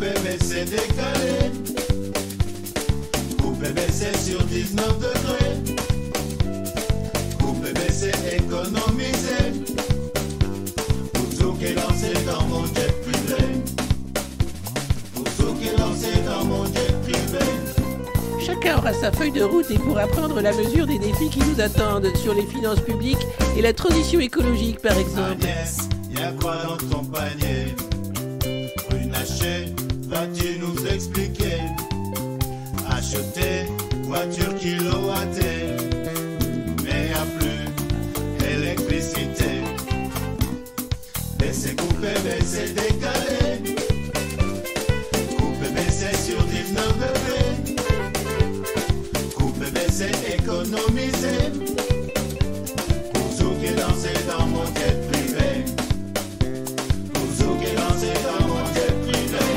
coupé, c'est décalé. Coupé, c'est sur 19 degrés. Coupé, c'est économisé. Pour qui est lancé dans mon jet privé. Pour qui est lancé dans mon jet privé. Chacun aura sa feuille de route et pourra prendre la mesure des défis qui nous attendent sur les finances publiques et la transition écologique par exemple. Agnès, y'a quoi dans ton panier? Runacher, vas-tu nous expliquer Acheter voiture kilowattée, mais y'a plus électricité. Mais c'est décalé. Coupé, mais c'est sur 19 degrés. Coupé, mais c'est économisé. Pour qui dansent dans mon jet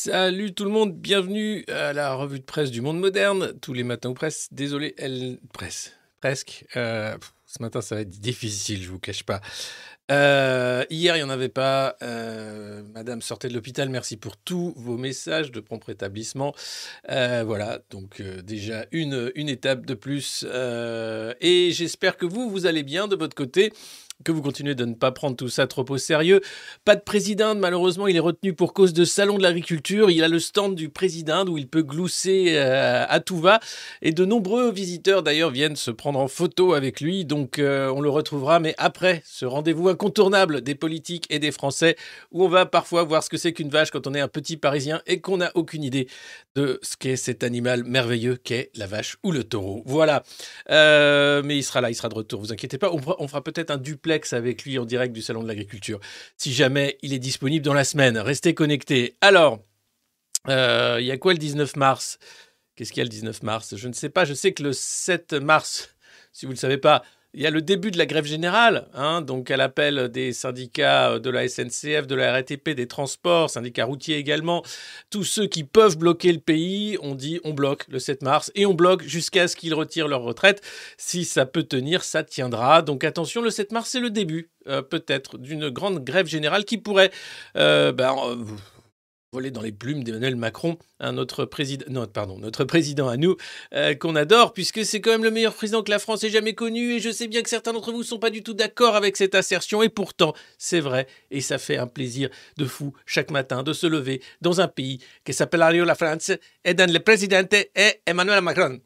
Salut tout le monde, bienvenue à la revue de presse du monde moderne, tous les matins ou presse. Désolé, elle presse, presque. Euh, ce matin, ça va être difficile, je vous cache pas. Euh, hier, il n'y en avait pas. Euh, Madame sortait de l'hôpital. Merci pour tous vos messages de prompt rétablissement. Voilà, donc déjà une, une étape de plus. Et j'espère que vous, vous allez bien de votre côté que vous continuez de ne pas prendre tout ça trop au sérieux. Pas de président, malheureusement, il est retenu pour cause de salon de l'agriculture. Il a le stand du président où il peut glousser euh, à tout va. Et de nombreux visiteurs, d'ailleurs, viennent se prendre en photo avec lui. Donc, euh, on le retrouvera, mais après ce rendez-vous incontournable des politiques et des Français, où on va parfois voir ce que c'est qu'une vache quand on est un petit Parisien et qu'on n'a aucune idée de ce qu'est cet animal merveilleux qu'est la vache ou le taureau. Voilà. Euh, mais il sera là, il sera de retour, vous inquiétez pas. On on fera peut-être un duplex avec lui en direct du Salon de l'Agriculture, si jamais il est disponible dans la semaine. Restez connectés. Alors, euh, il y a quoi le 19 mars? Qu'est-ce qu'il y a le 19 mars? Je ne sais pas. Je sais que le 7 mars, si vous ne le savez pas, il y a le début de la grève générale, hein, donc à l'appel des syndicats de la SNCF, de la RATP, des transports, syndicats routiers également. Tous ceux qui peuvent bloquer le pays, on dit on bloque le 7 mars et on bloque jusqu'à ce qu'ils retirent leur retraite. Si ça peut tenir, ça tiendra. Donc attention, le 7 mars, c'est le début, euh, peut-être, d'une grande grève générale qui pourrait euh, ben, euh, voler dans les plumes d'Emmanuel Macron, notre président, pardon, notre président à nous, euh, qu'on adore, puisque c'est quand même le meilleur président que la France ait jamais connu, et je sais bien que certains d'entre vous ne sont pas du tout d'accord avec cette assertion, et pourtant, c'est vrai, et ça fait un plaisir de fou chaque matin de se lever dans un pays qui s'appelle la France, et dans le président est Emmanuel Macron.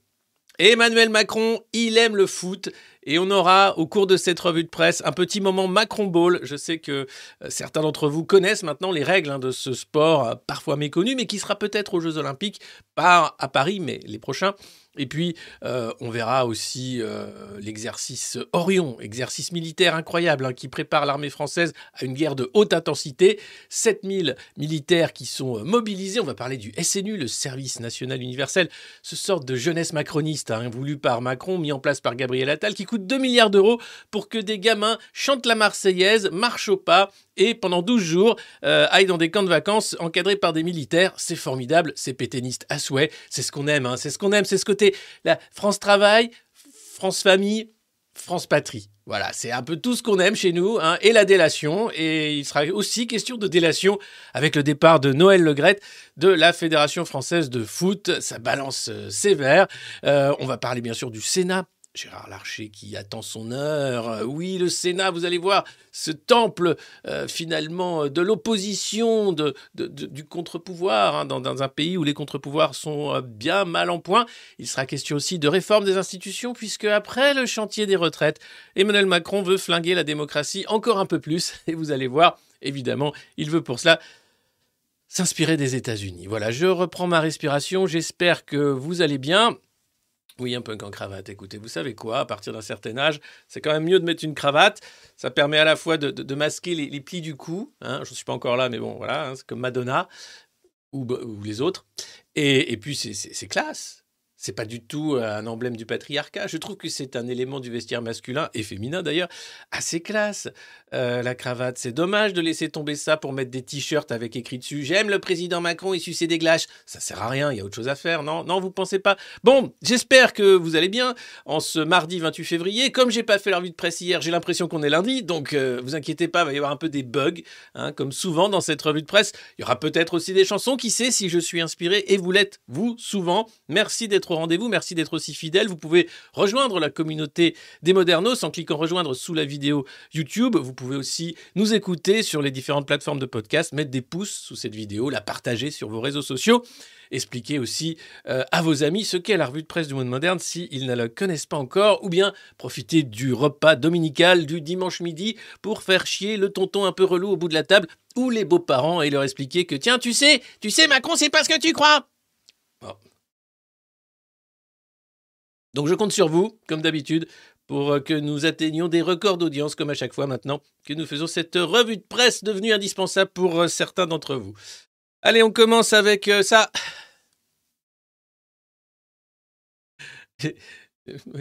Emmanuel Macron, il aime le foot et on aura au cours de cette revue de presse un petit moment Macron Ball. Je sais que euh, certains d'entre vous connaissent maintenant les règles hein, de ce sport euh, parfois méconnu mais qui sera peut-être aux Jeux Olympiques, pas à Paris mais les prochains. Et puis, euh, on verra aussi euh, l'exercice Orion, exercice militaire incroyable hein, qui prépare l'armée française à une guerre de haute intensité. 7000 militaires qui sont euh, mobilisés. On va parler du SNU, le Service National Universel, ce sorte de jeunesse macroniste hein, voulu par Macron, mis en place par Gabriel Attal, qui coûte 2 milliards d'euros pour que des gamins chantent la Marseillaise, marchent au pas et pendant 12 jours aillent dans des camps de vacances encadrés par des militaires. C'est formidable, c'est pétainiste à souhait, c'est ce qu'on aime, hein, c'est ce qu'on aime, c'est ce côté la France Travail, France Famille, France Patrie. Voilà, c'est un peu tout ce qu'on aime chez nous, hein, et la délation. Et il sera aussi question de délation avec le départ de Noël Legrette de la Fédération française de foot. Ça balance euh, sévère. Euh, on va parler bien sûr du Sénat Gérard Larcher qui attend son heure. Euh, Oui, le Sénat, vous allez voir, ce temple euh, finalement de l'opposition, de, du contre-pouvoir, hein, dans, un pays où les contre-pouvoirs sont euh, bien mal en point. Il sera question aussi de réforme des institutions, puisque après le chantier des retraites, Emmanuel Macron veut flinguer la démocratie encore un peu plus. Et vous allez voir, évidemment, il veut pour cela s'inspirer des États-Unis. Voilà, je reprends ma respiration. J'espère que vous allez bien. Oui, un punk en cravate. Écoutez, vous savez quoi À partir d'un certain âge, c'est quand même mieux de mettre une cravate. Ça permet à la fois de, de- masquer les, plis du cou. Hein, je ne suis pas encore là, mais bon, voilà, hein, c'est comme Madonna ou, ou les autres. Et, et puis, c'est- classe. C'est pas du tout un emblème du patriarcat. Je trouve que c'est un élément du vestiaire masculin et féminin d'ailleurs assez classe. Euh, la cravate, c'est dommage de laisser tomber ça pour mettre des t-shirts avec écrit dessus J'aime le président Macron et sucer des glaces. Ça sert à rien, il y a autre chose à faire. Non, non, vous pensez pas. Bon, j'espère que vous allez bien en ce mardi 28 février. Comme j'ai pas fait la revue de presse hier, j'ai l'impression qu'on est lundi, donc euh, vous inquiétez pas, il va y avoir un peu des bugs, hein, comme souvent dans cette revue de presse. Il y aura peut-être aussi des chansons, qui sait si je suis inspiré et vous l'êtes, vous, souvent. Merci d'être au rendez-vous, merci d'être aussi fidèle. Vous pouvez rejoindre la communauté des Modernos en cliquant rejoindre sous la vidéo YouTube. Vous pouvez aussi nous écouter sur les différentes plateformes de podcast, mettre des pouces sous cette vidéo, la partager sur vos réseaux sociaux. Expliquer aussi euh, à vos amis ce qu'est la revue de presse du monde moderne s'ils ne la connaissent pas encore, ou bien profiter du repas dominical du dimanche midi pour faire chier le tonton un peu relou au bout de la table ou les beaux-parents et leur expliquer que tiens, tu sais, tu sais, Macron, c'est pas ce que tu crois. Donc je compte sur vous, comme d'habitude, pour euh, que nous atteignions des records d'audience, comme à chaque fois maintenant que nous faisons cette revue de presse devenue indispensable pour euh, certains d'entre vous. Allez, on commence avec euh, ça.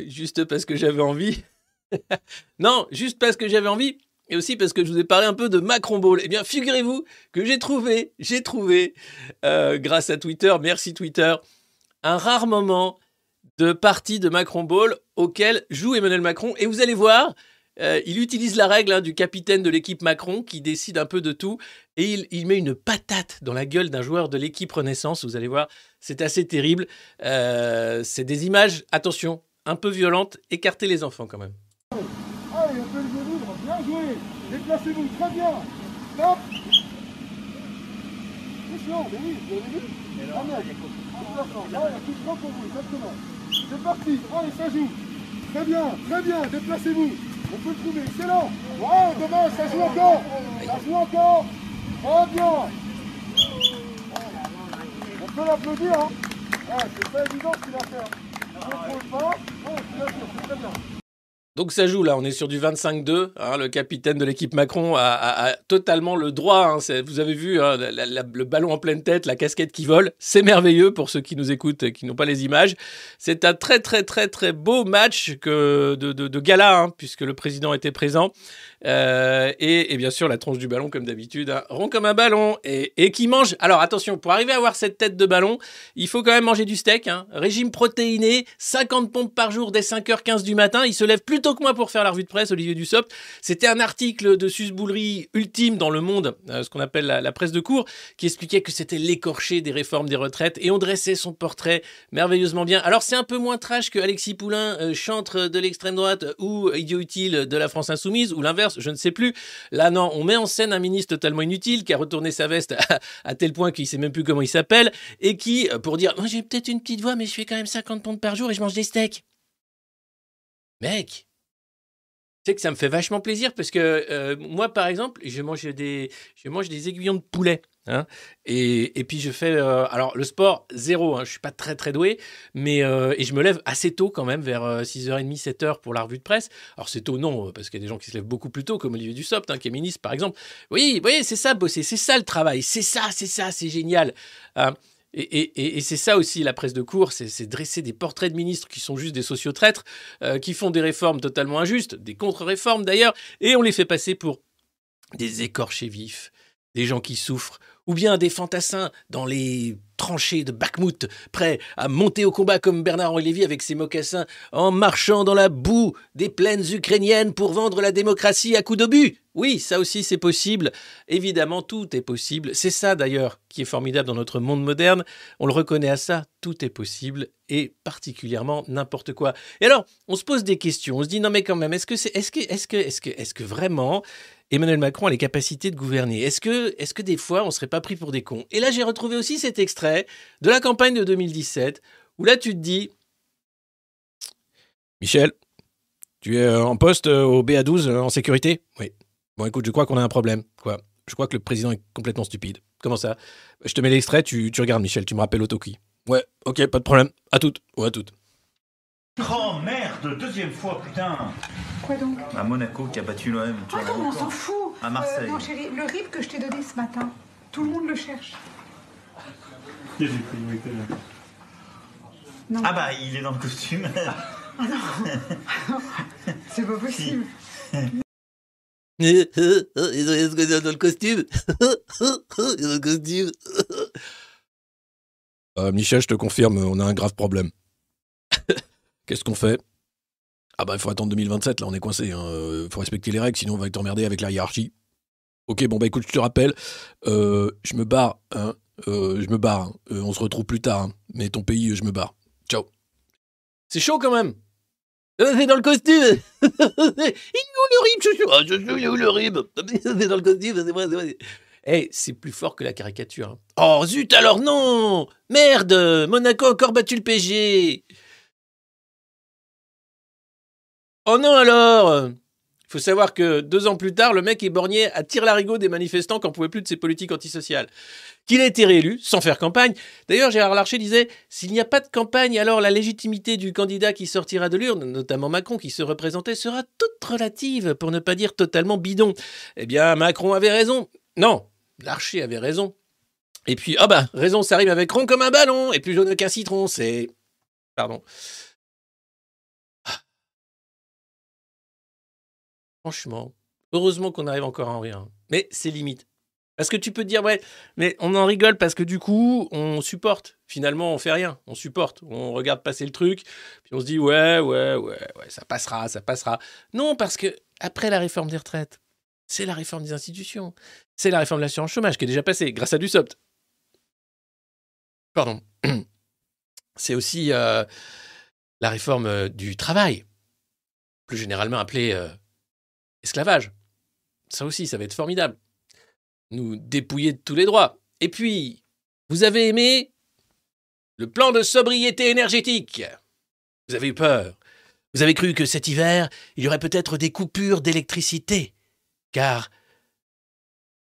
Juste parce que j'avais envie. non, juste parce que j'avais envie. Et aussi parce que je vous ai parlé un peu de Macron Ball. Eh bien, figurez-vous que j'ai trouvé, j'ai trouvé, grâce à Twitter, merci Twitter, un rare moment de partie de Macron Ball auquel joue Emmanuel Macron. Et vous allez voir, euh, il utilise la règle hein, du capitaine de l'équipe Macron qui décide un peu de tout. Et il, il met une patate dans la gueule d'un joueur de l'équipe Renaissance. Vous allez voir, c'est assez terrible. Euh, c'est des images, attention, un peu violentes. Écartez les enfants quand même. Allez, un peu le libre, bien joué. Déplacez-vous, très bien. Stop. Attention, mais oui, vous avez vu? Ah merde, déplacement. Voilà, tout droit pour vous, exactement. C'est parti, allez, ça joue. Très bien, très bien, déplacez-vous. On peut le trouver, excellent. Ouais, dommage, ça joue encore. Ça joue encore. Très bien. On peut l'applaudir, hein. Ouais, c'est pas évident ce qu'il a fait. hein. Je ne contrôle pas. Ouais, bien sûr, c'est très bien. Donc ça joue là, on est sur du 25-2. hein, le capitaine de l'équipe Macron a, totalement le droit. hein, vous avez vu hein, le ballon en pleine tête, la casquette qui vole. C'est merveilleux pour ceux qui nous écoutent et qui n'ont pas les images. C'est un très très très très beau match de- de gala, hein, puisque le président était présent. Euh, et, bien sûr la tronche du ballon comme d'habitude, hein, rond comme un ballon et, qui mange. Alors attention, pour arriver à avoir cette tête de ballon, il faut quand même manger du steak. hein. Régime protéiné, 50 pompes par jour dès 5h15 du matin. Il se lève plus tôt que moi pour faire la revue de presse, Olivier Dussopt. C'était un article de susboulerie ultime dans Le Monde, euh, ce qu'on appelle la, la presse de cours, qui expliquait que c'était l'écorché des réformes des retraites et on dressait son portrait merveilleusement bien. Alors c'est un peu moins trash que Alexis Poulain, euh, chantre de l'extrême droite ou idiot utile de la France insoumise ou l'inverse, je ne sais plus. Là non, on met en scène un ministre totalement inutile qui a retourné sa veste à, tel point qu'il sait même plus comment il s'appelle et qui, euh, pour dire, moi j'ai peut-être une petite voix mais je fais quand même 50 pompes par jour et je mange des steaks. Mec, tu sais que ça me fait vachement plaisir parce que euh, moi, par exemple, je mange des, je mange des aiguillons de poulet. Hein, et, puis je fais, euh, alors le sport, zéro, hein, je suis pas très très doué, mais euh, et je me lève assez tôt quand même, vers euh, 6h30, 7h pour la revue de presse. Alors c'est tôt, non, parce qu'il y a des gens qui se lèvent beaucoup plus tôt, comme Olivier Dussopt, hein, qui est ministre par exemple. Oui, voyez, c'est ça bosser, c'est ça le travail, c'est ça, c'est ça, c'est génial. hein. Et, et- c'est ça aussi la presse de cours, c'est c'est dresser des portraits de ministres qui sont juste des sociotraîtres, euh, qui font des réformes totalement injustes, des contre-réformes d'ailleurs, et on les fait passer pour des écorchés vifs, des gens qui souffrent, ou bien des fantassins dans les tranchées de Bakhmut, prêt à monter au combat comme Bernard-Henri avec ses mocassins, en marchant dans la boue des plaines ukrainiennes pour vendre la démocratie à coups d'obus. Oui, ça aussi c'est possible. Évidemment, tout est possible. C'est ça d'ailleurs qui est formidable dans notre monde moderne. On le reconnaît à ça, tout est possible et particulièrement n'importe quoi. Et alors, on se pose des questions. On se dit non mais quand même, est-ce que, est-ce que vraiment Emmanuel Macron a les capacités de gouverner Est-ce que, est-ce que des fois on serait pas pris pour des cons? Et là, j'ai retrouvé aussi cet extrait de la campagne de 2017 où là tu te dis, Michel, tu es euh, en poste euh, au BA12 euh, en sécurité? Oui. Bon, écoute, je crois qu'on a un problème. Quoi Je crois que le président est complètement stupide. Comment ça? Je te mets l'extrait, tu, regardes, Michel, tu me rappelles Autoki. Ouais, ok, pas de problème. À toutes. Ouais, à toutes. Oh merde, deuxième fois, putain Quoi donc À Monaco qui a battu l'OM. tu Ah vois, non, on s'en fout À Marseille. Euh, Non chérie, le RIP que je t'ai donné ce matin, tout le monde le cherche. Non, Ah bah, il est dans le costume. c'est pas possible. Ils ont dans le costume. Ils ont le costume. Euh, Michel, je te confirme, on a un grave problème. Qu'est-ce qu'on fait? Ah bah il faut attendre 2027, là on est coincé. Hein. Euh, faut respecter les règles, sinon on va être emmerdé avec la hiérarchie. Ok, bon bah écoute, je te rappelle, euh, je me barre, hein. Euh, je me barre. hein. On se retrouve plus tard, mais ton pays, je me barre. Ciao. C'est chaud quand même. C'est dans le costume. Il est où le rib Ah, il C'est dans le costume, c'est vrai, c'est vrai. Eh, c'est plus fort que la caricature. Oh zut alors non Merde Monaco a encore battu le PG Oh non alors Il faut savoir que deux ans plus tard, le mec est borgné à tir larigot des manifestants qui n'en pouvaient plus de ses politiques antisociales. Qu'il a été réélu sans faire campagne. D'ailleurs, Gérard Larcher disait S'il n'y a pas de campagne, alors la légitimité du candidat qui sortira de l'urne, notamment Macron qui se représentait, sera toute relative, pour ne pas dire totalement bidon. Eh bien, Macron avait raison. Non, Larcher avait raison. Et puis, ah bah, raison, ça arrive avec rond comme un ballon, et plus jaune qu'un citron, c'est. Pardon. Franchement, heureusement qu'on arrive encore à en rire. Mais c'est limite. Parce que tu peux te dire, ouais, mais on en rigole parce que du coup, on supporte. Finalement, on fait rien. On supporte. On regarde passer le truc, puis on se dit, ouais, ouais, ouais, ouais, ça passera, ça passera. Non, parce que après la réforme des retraites, c'est la réforme des institutions. C'est la réforme de l'assurance chômage qui est déjà passée grâce à du SOPT. Pardon. C'est aussi euh, la réforme euh, du travail, plus généralement appelée euh, esclavage. Ça aussi, ça va être formidable. Nous dépouiller de tous les droits. Et puis, vous avez aimé le plan de sobriété énergétique. Vous avez eu peur. Vous avez cru que cet hiver, il y aurait peut-être des coupures d'électricité. Car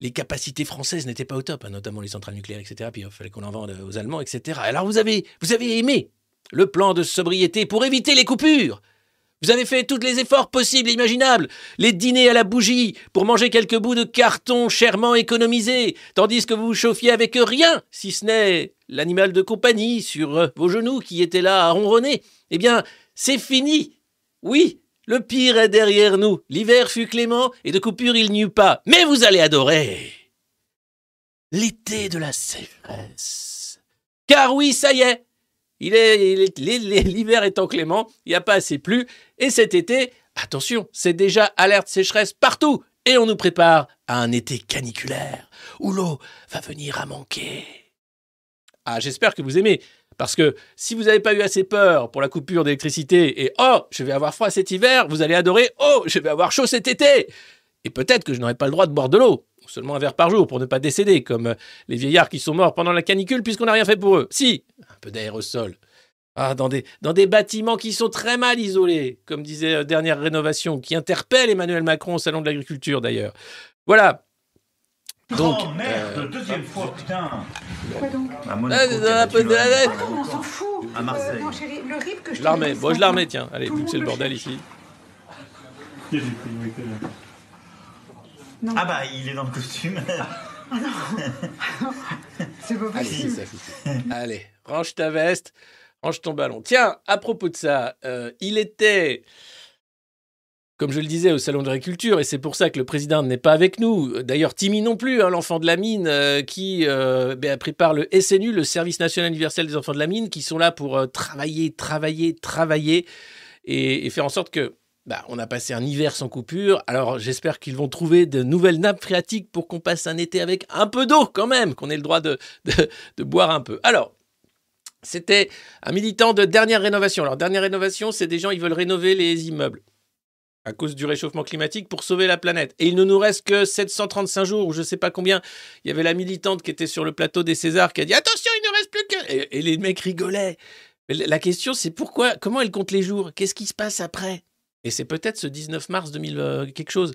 les capacités françaises n'étaient pas au top, hein, notamment les centrales nucléaires, etc. Puis il fallait qu'on en vende aux Allemands, etc. Alors vous avez, vous avez aimé le plan de sobriété pour éviter les coupures. Vous avez fait tous les efforts possibles et imaginables. Les dîners à la bougie pour manger quelques bouts de carton chèrement économisés, tandis que vous vous chauffiez avec rien, si ce n'est l'animal de compagnie sur euh, vos genoux qui était là à ronronner. Eh bien, c'est fini. Oui, le pire est derrière nous. L'hiver fut clément et de coupure il n'y eut pas. Mais vous allez adorer l'été de la sécheresse. Car oui, ça y est, il est, l'hiver étant clément, il n'y a pas assez plu. Et cet été, attention, c'est déjà alerte sécheresse partout. Et on nous prépare à un été caniculaire, où l'eau va venir à manquer. Ah, j'espère que vous aimez. Parce que si vous n'avez pas eu assez peur pour la coupure d'électricité et oh, je vais avoir froid cet hiver, vous allez adorer oh, je vais avoir chaud cet été. Et peut-être que je n'aurai pas le droit de boire de l'eau, seulement un verre par jour pour ne pas décéder, comme euh, les vieillards qui sont morts pendant la canicule puisqu'on n'a rien fait pour eux. Si, un peu d'aérosol. Ah, dans des, dans des bâtiments qui sont très mal isolés, comme disait euh, Dernière Rénovation, qui interpelle Emmanuel Macron au Salon de l'Agriculture d'ailleurs. Voilà. Donc, oh merde, euh, deuxième fois, putain Quoi donc? À Ah, Monaco a battu l'OM. tête. Ah non, on s'en fout. À Marseille. Euh, non chérie, le RIP que je je t'ai la remets. donné ce Bon, je la remets, tiens. Allez, tout vu le que c'est le monde bordel ici. Non, Ah bah, il est dans le costume. c'est pas Allez, possible. ça fait- Allez, range ta veste, range ton ballon. Tiens, à propos de ça, euh, il était comme je le disais au Salon de l'Agriculture, et c'est pour ça que le président n'est pas avec nous. D'ailleurs, Timmy non plus, hein, l'enfant de la mine, euh, qui euh, ben, prépare le SNU, le Service National Universel des Enfants de la Mine, qui sont là pour euh, travailler, travailler, travailler, et, et faire en sorte que bah, on a passé un hiver sans coupure. Alors j'espère qu'ils vont trouver de nouvelles nappes phréatiques pour qu'on passe un été avec un peu d'eau quand même, qu'on ait le droit de, boire un peu. Alors, c'était un militant de dernière rénovation. Alors, dernière rénovation, c'est des gens, ils veulent rénover les immeubles à cause du réchauffement climatique pour sauver la planète. Et il ne nous reste que 735 jours, ou je ne sais pas combien. Il y avait la militante qui était sur le plateau des Césars qui a dit Attention, il ne reste plus que. Et, et les mecs rigolaient. La question, c'est pourquoi, comment elle compte les jours? Qu'est-ce qui se passe après? Et c'est peut-être ce 19 mars 2000 euh, quelque chose.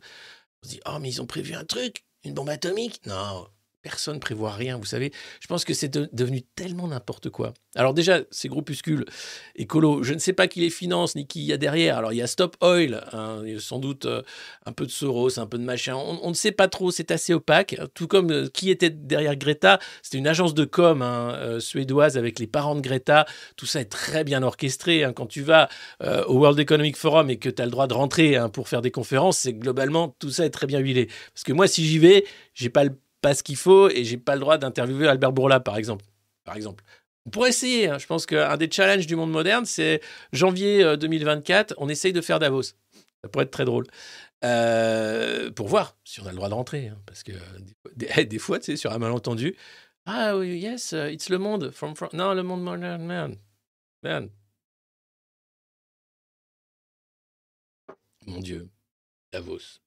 On se dit Oh, mais ils ont prévu un truc Une bombe atomique Non, personne ne prévoit rien, vous savez. Je pense que c'est de- devenu tellement n'importe quoi. Alors déjà, ces groupuscules écolos, je ne sais pas qui les finance ni qui y a derrière. Alors il y a Stop Oil, hein, sans doute euh, un peu de Soros, un peu de machin. On, ne sait pas trop, c'est assez opaque. Tout comme euh, qui était derrière Greta, c'était une agence de com hein, euh, suédoise avec les parents de Greta. Tout ça est très bien orchestré. hein. Quand tu vas au World Economic Forum et que tu as le droit de rentrer pour faire des conférences, c'est globalement tout ça est très bien huilé. Parce que moi, si j'y vais, j'ai pas le pas ce qu'il faut et j'ai pas le droit d'interviewer Albert Bourla, par exemple. Par exemple. Pourrait essayer. hein. Je pense qu'un des challenges du monde moderne, c'est janvier euh, 2024, on essaye de faire Davos. Ça pourrait être très drôle. Euh, pour voir si on a le droit de rentrer. hein, parce que euh, des, fois, tu sais, sur un malentendu, ah oui, yes, uh, it's le monde. From, from- non, le monde moderne, man. Man. Mon Dieu. Davos.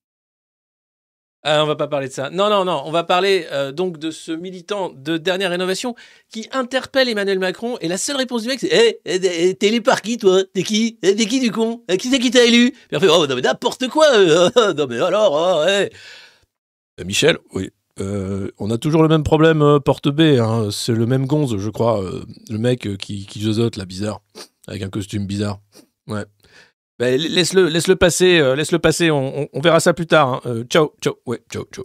Ah, on va pas parler de ça. Non, non, non. On va parler euh, donc de ce militant de dernière rénovation qui interpelle Emmanuel Macron. Et la seule réponse du mec, c'est Hé, hey, t'es élu par qui, toi? T'es qui? Eh, T'es qui, du con? Eh, Qui c'est qui t'a élu? Puis on fait Oh, non, mais n'importe quoi euh, Non, mais alors, oh. Euh, Michel, oui. Euh, on a toujours le même problème, euh, porte B. hein. C'est le même gonze, je crois. euh, le mec euh, qui, qui là, bizarre. Avec un costume bizarre. Ouais. Ben, laisse-le laisse -le passer, euh, laisse-le passer. On, on- on verra ça plus tard. hein. Euh, ciao, ciao. Ouais, ciao, ciao.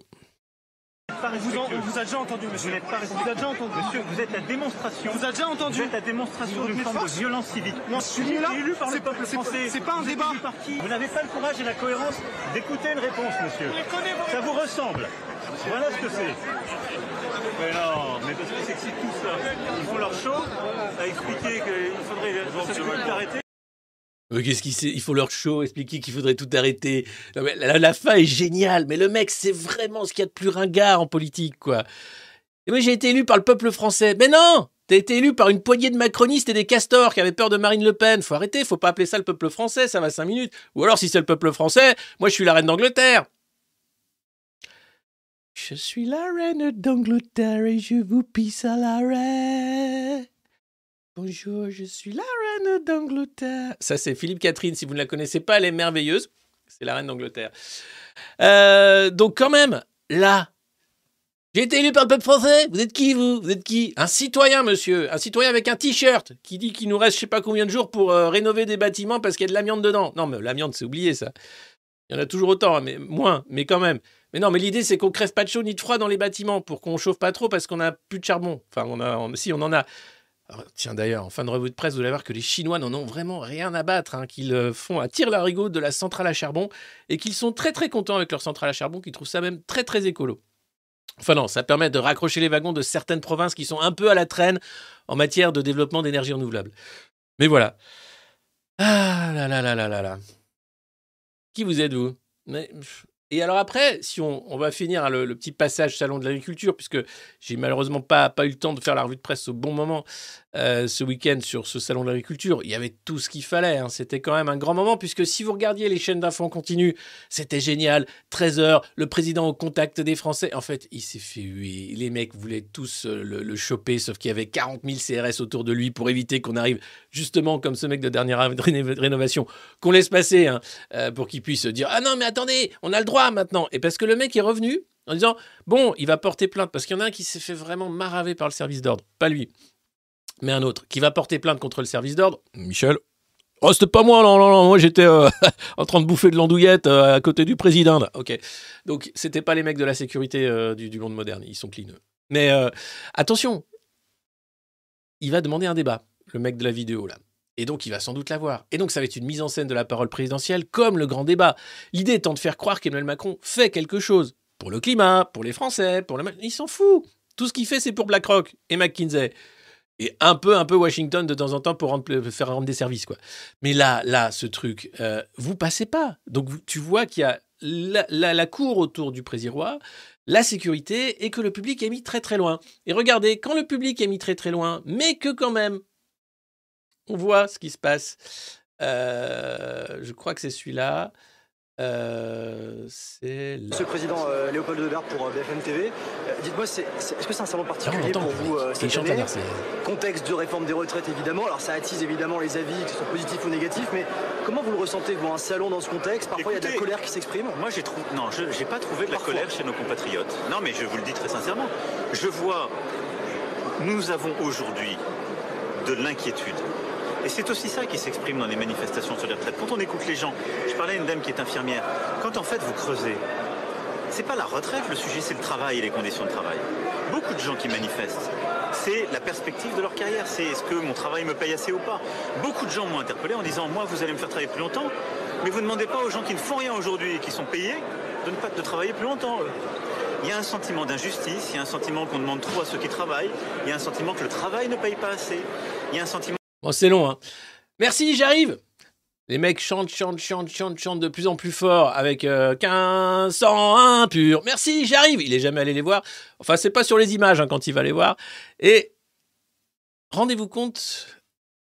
Vous, en- on vous a déjà entendu, monsieur. Vous n'êtes pas Vous a déjà entendu. Monsieur, vous êtes la démonstration. Vous a déjà entendu. Vous êtes la démonstration d'une forme de violence civique. Non, je suis là. élu par le C'est- peuple c'est- français. c'est pas un débat. élu par qui? Vous n'avez pas le courage et la cohérence d'écouter une réponse, monsieur. Ça vous ressemble. Voilà ce que c'est. Mais non, mais parce que c'est que c'est tout ça. Ils font leur show à expliquer qu'il faudrait arrêter. Qu'est-ce qu'il sait Il faut leur show, expliquer qu'il faudrait tout arrêter. La fin est géniale, mais le mec, c'est vraiment ce qu'il y a de plus ringard en politique, quoi. Et moi, j'ai été élu par le peuple français. Mais non T'as été élu par une poignée de macronistes et des castors qui avaient peur de Marine Le Pen. Faut arrêter, faut pas appeler ça le peuple français, ça va cinq minutes. Ou alors, si c'est le peuple français, moi, je suis la reine d'Angleterre. Je suis la reine d'Angleterre et je vous pisse à l'arrêt. Bonjour, je suis la reine d'Angleterre. Ça, c'est Philippe Catherine. Si vous ne la connaissez pas, elle est merveilleuse. C'est la reine d'Angleterre. Euh, donc, quand même, là, j'ai été élu par le peuple français. Vous êtes qui, vous? Vous êtes qui? Un citoyen, monsieur. Un citoyen avec un t-shirt qui dit qu'il nous reste je sais pas combien de jours pour euh, rénover des bâtiments parce qu'il y a de l'amiante dedans. Non, mais l'amiante, c'est oublié, ça. Il y en a toujours autant, hein, mais moins, mais quand même. Mais non, mais l'idée, c'est qu'on crève pas de chaud ni de froid dans les bâtiments pour qu'on chauffe pas trop parce qu'on a plus de charbon. Enfin, si, on en a. Tiens, d'ailleurs, en fin de revue de presse, vous allez voir que les Chinois n'en ont vraiment rien à battre, hein, qu'ils euh, font à tir larigot de la centrale à charbon et qu'ils sont très très contents avec leur centrale à charbon, qu'ils trouvent ça même très très écolo. Enfin non, ça permet de raccrocher les wagons de certaines provinces qui sont un peu à la traîne en matière de développement d'énergie renouvelable. Mais voilà. Ah là là là là là là. Qui vous êtes, vous? Mais. Et alors après, si on, va finir hein, le, petit passage salon de l'agriculture, puisque j'ai malheureusement pas, eu le temps de faire la revue de presse au bon moment euh, ce week-end sur ce salon de l'agriculture, il y avait tout ce qu'il fallait. hein. C'était quand même un grand moment, puisque si vous regardiez les chaînes d'infos en continu, c'était génial. 13 heures, le président au contact des Français. En fait, il s'est fait huer. Les mecs voulaient tous euh, le, choper, sauf qu'il y avait 40 000 CRS autour de lui pour éviter qu'on arrive justement comme ce mec de dernière réno- rénovation, qu'on laisse passer hein, euh, pour qu'il puisse dire Ah non, mais attendez, on a le droit maintenant. Et parce que le mec est revenu en disant Bon, il va porter plainte, parce qu'il y en a un qui s'est fait vraiment maraver par le service d'ordre. Pas lui, mais un autre, qui va porter plainte contre le service d'ordre. Michel. Oh, c'était pas moi, non, non, non, moi j'étais euh, en train de bouffer de l'andouillette euh, à côté du président. Ok. Donc, c'était pas les mecs de la sécurité euh, du, monde moderne, ils sont clean. Mais attention, il va demander un débat, le mec de la vidéo là. Et donc, il va sans doute l'avoir. Et donc, ça va être une mise en scène de la parole présidentielle comme le grand débat. L'idée étant de faire croire qu'Emmanuel Macron fait quelque chose pour le climat, pour les Français, pour le... Il s'en fout. Tout ce qu'il fait, c'est pour BlackRock et McKinsey. Et un peu, un peu Washington de temps en temps pour faire rendre des services, quoi. Mais là, là, ce truc, euh, vous passez pas. Donc, tu vois qu'il y a la, cour autour du président, la sécurité, et que le public est mis très très loin. Et regardez, quand le public est mis très très loin, mais que quand même, on voit ce qui se passe. Euh, je crois que c'est celui-là. Euh, c'est là. Monsieur le Président euh, Léopold Debert pour euh, BFM TV, Euh, dites-moi, c'est- c'est- est-ce que c'est un salon on particulier pour vous euh, cette année? Contexte de réforme des retraites évidemment, alors ça attise évidemment les avis, que ce soit positifs ou négatifs, mais comment vous le ressentez, vous, un salon dans ce contexte? Parfois il y a de la colère qui s'exprime. Moi, j'ai trouvé. Non, je n'ai pas trouvé de la Parfois. colère chez nos compatriotes. Non, mais je vous le dis très sincèrement. Je vois. Nous avons aujourd'hui de l'inquiétude. Et c'est aussi ça qui s'exprime dans les manifestations sur les retraites. Quand on écoute les gens, je parlais à une dame qui est infirmière, quand en fait vous creusez, c'est pas la retraite le sujet, c'est le travail et les conditions de travail. Beaucoup de gens qui manifestent, c'est la perspective de leur carrière, c'est est-ce que mon travail me paye assez ou pas. Beaucoup de gens m'ont interpellé en disant moi vous allez me faire travailler plus longtemps, mais vous ne demandez pas aux gens qui ne font rien aujourd'hui et qui sont payés de ne pas de travailler plus longtemps. eux. Il y a un sentiment d'injustice, il y a un sentiment qu'on demande trop à ceux qui travaillent, il y a un sentiment que le travail ne paye pas assez, il y a un sentiment Bon, c'est long, hein. Merci, j'arrive. Les mecs chantent, chantent, chantent, chantent, chantent de plus en plus fort avec euh, 15, 101 pur. Merci, j'arrive. Il est jamais allé les voir. Enfin, c'est pas sur les images hein, quand il va les voir. Et rendez-vous compte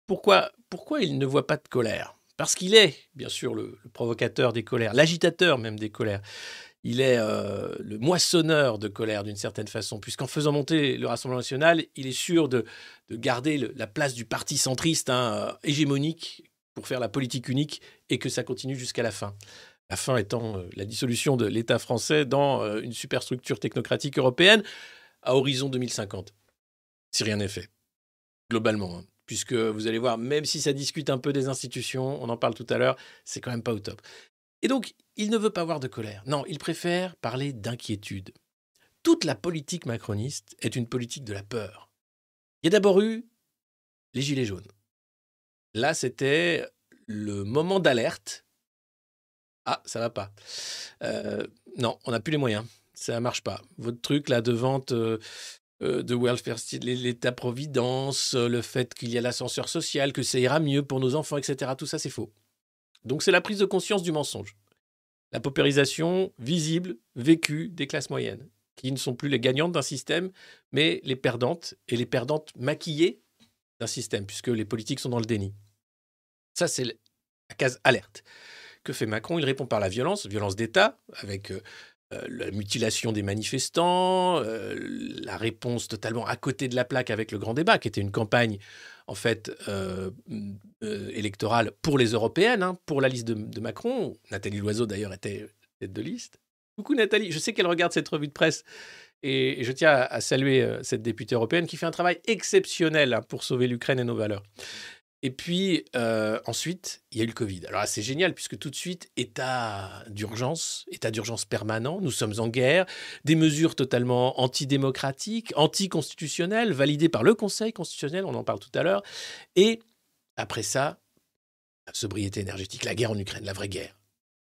pourquoi, pourquoi il ne voit pas de colère. Parce qu'il est, bien sûr, le provocateur des colères, l'agitateur même des colères. Il est euh, le moissonneur de colère d'une certaine façon, puisqu'en faisant monter le Rassemblement national, il est sûr de, de garder la place du parti centriste hein, euh, hégémonique pour faire la politique unique et que ça continue jusqu'à la fin. La fin étant euh, la dissolution de l'État français dans une superstructure technocratique européenne à horizon 2050. Si rien n'est fait, globalement. hein. Puisque vous allez voir, même si ça discute un peu des institutions, on en parle tout à l'heure, c'est quand même pas au top. Et donc, il ne veut pas avoir de colère. Non, il préfère parler d'inquiétude. Toute la politique macroniste est une politique de la peur. Il y a d'abord eu les Gilets jaunes. Là, c'était le moment d'alerte. Ah, ça va pas. Euh, non, on n'a plus les moyens. Ça marche pas. Votre truc là de vente euh, euh, de welfare l'État-providence, le fait qu'il y a l'ascenseur social, que ça ira mieux pour nos enfants, etc. Tout ça, c'est faux. Donc, c'est la prise de conscience du mensonge. La paupérisation visible, vécue des classes moyennes, qui ne sont plus les gagnantes d'un système, mais les perdantes, et les perdantes maquillées d'un système, puisque les politiques sont dans le déni. Ça, c'est la case alerte. Que fait Macron Il répond par la violence, violence d'État, avec euh, euh, la mutilation des manifestants, euh, la réponse totalement à côté de la plaque avec le grand débat, qui était une campagne en fait euh, euh, électorale pour les européennes, hein, pour la liste de, Macron. Nathalie Loiseau d'ailleurs était tête de liste. Coucou Nathalie, je sais qu'elle regarde cette revue de presse et, je tiens à, à saluer euh, cette députée européenne qui fait un travail exceptionnel hein, pour sauver l'Ukraine et nos valeurs. Et puis euh, ensuite, il y a eu le Covid. Alors c'est génial puisque tout de suite, état d'urgence, état d'urgence permanent, nous sommes en guerre, des mesures totalement antidémocratiques, anticonstitutionnelles, validées par le Conseil constitutionnel, on en parle tout à l'heure. Et après ça, la sobriété énergétique, la guerre en Ukraine, la vraie guerre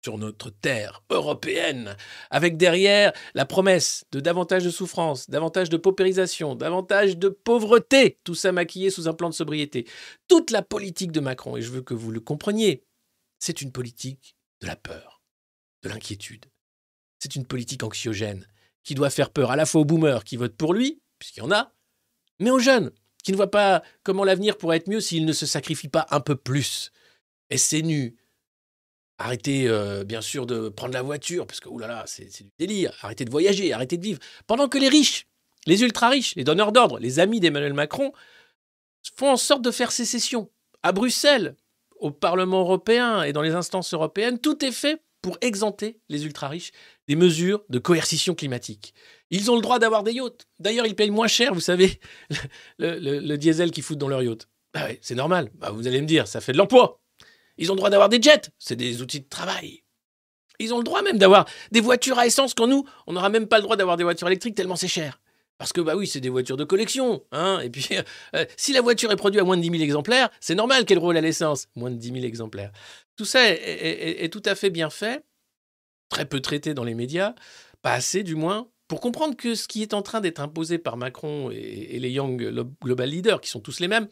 sur notre terre européenne, avec derrière la promesse de davantage de souffrance, davantage de paupérisation, davantage de pauvreté, tout ça maquillé sous un plan de sobriété. Toute la politique de Macron, et je veux que vous le compreniez, c'est une politique de la peur, de l'inquiétude. C'est une politique anxiogène qui doit faire peur à la fois aux boomers qui votent pour lui, puisqu'il y en a, mais aux jeunes qui ne voient pas comment l'avenir pourrait être mieux s'ils ne se sacrifient pas un peu plus. Et c'est nu. Arrêtez, euh, bien sûr, de prendre la voiture, parce que, oulala, c'est du délire. Arrêtez de voyager, arrêtez de vivre. Pendant que les riches, les ultra-riches, les donneurs d'ordre, les amis d'Emmanuel Macron, font en sorte de faire sécession. À Bruxelles, au Parlement européen et dans les instances européennes, tout est fait pour exempter les ultra-riches des mesures de coercition climatique. Ils ont le droit d'avoir des yachts. D'ailleurs, ils payent moins cher, vous savez, le, diesel qu'ils foutent dans leur yacht. Ah c'est normal. Bah, vous allez me dire, ça fait de l'emploi. Ils ont le droit d'avoir des jets. C'est des outils de travail. Ils ont le droit même d'avoir des voitures à essence quand nous, on n'aura même pas le droit d'avoir des voitures électriques tellement c'est cher. Parce que, bah oui, c'est des voitures de collection. Hein et puis, euh, si la voiture est produite à moins de 10 000 exemplaires, c'est normal qu'elle roule à l'essence. Moins de 10 000 exemplaires. Tout ça est, est- est tout à fait bien fait, très peu traité dans les médias, pas assez du moins, pour comprendre que ce qui est en train d'être imposé par Macron et, les Young Lo- Global Leaders, qui sont tous les mêmes,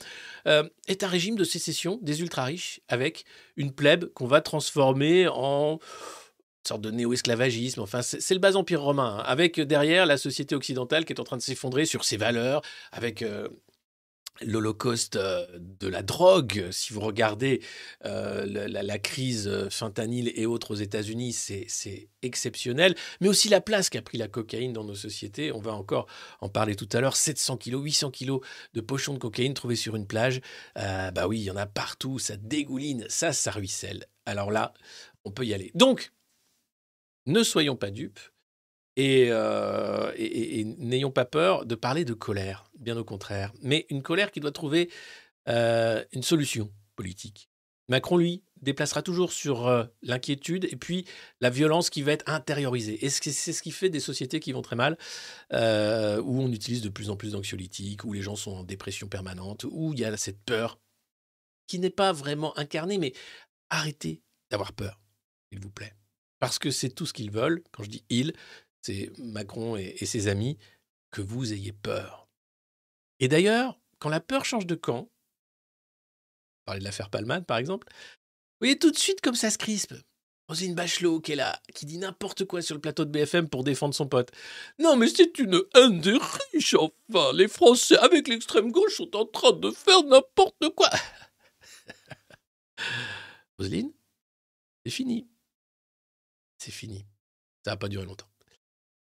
euh, est un régime de sécession des ultra-riches avec une plèbe qu'on va transformer en sorte de néo-esclavagisme. Enfin, c'est c'est le bas empire romain, hein, avec derrière la société occidentale qui est en train de s'effondrer sur ses valeurs, avec euh, l'holocauste euh, de la drogue. Si vous regardez euh, la, crise euh, fentanyl et autres aux États-Unis, c'est c'est exceptionnel. Mais aussi la place qu'a pris la cocaïne dans nos sociétés. On va encore en parler tout à l'heure. 700 kilos, 800 kilos de pochons de cocaïne trouvés sur une plage. Euh, bah oui, il y en a partout. Ça dégouline, ça, ça ruisselle. Alors là, on peut y aller. Donc, ne soyons pas dupes et, euh, et- n'ayons pas peur de parler de colère, bien au contraire. Mais une colère qui doit trouver euh, une solution politique. Macron, lui, déplacera toujours sur euh, l'inquiétude et puis la violence qui va être intériorisée. Et c'est ce qui fait des sociétés qui vont très mal, où on utilise de plus en plus d'anxiolytiques, où les gens sont en dépression permanente, où il y a cette peur qui n'est pas vraiment incarnée, mais arrêtez d'avoir peur, s'il vous plaît. Parce que c'est tout ce qu'ils veulent. Quand je dis ils, c'est Macron et, ses amis, que vous ayez peur. Et d'ailleurs, quand la peur change de camp, parler de l'affaire Palmade par exemple, vous voyez tout de suite comme ça se crispe. Roselyne Bachelot qui est là, qui dit n'importe quoi sur le plateau de BFM pour défendre son pote. Non mais c'est une haine des riches, enfin. Les Français avec l'extrême gauche sont en train de faire n'importe quoi. Roselyne, c'est fini. C'est fini. Ça va pas durer longtemps.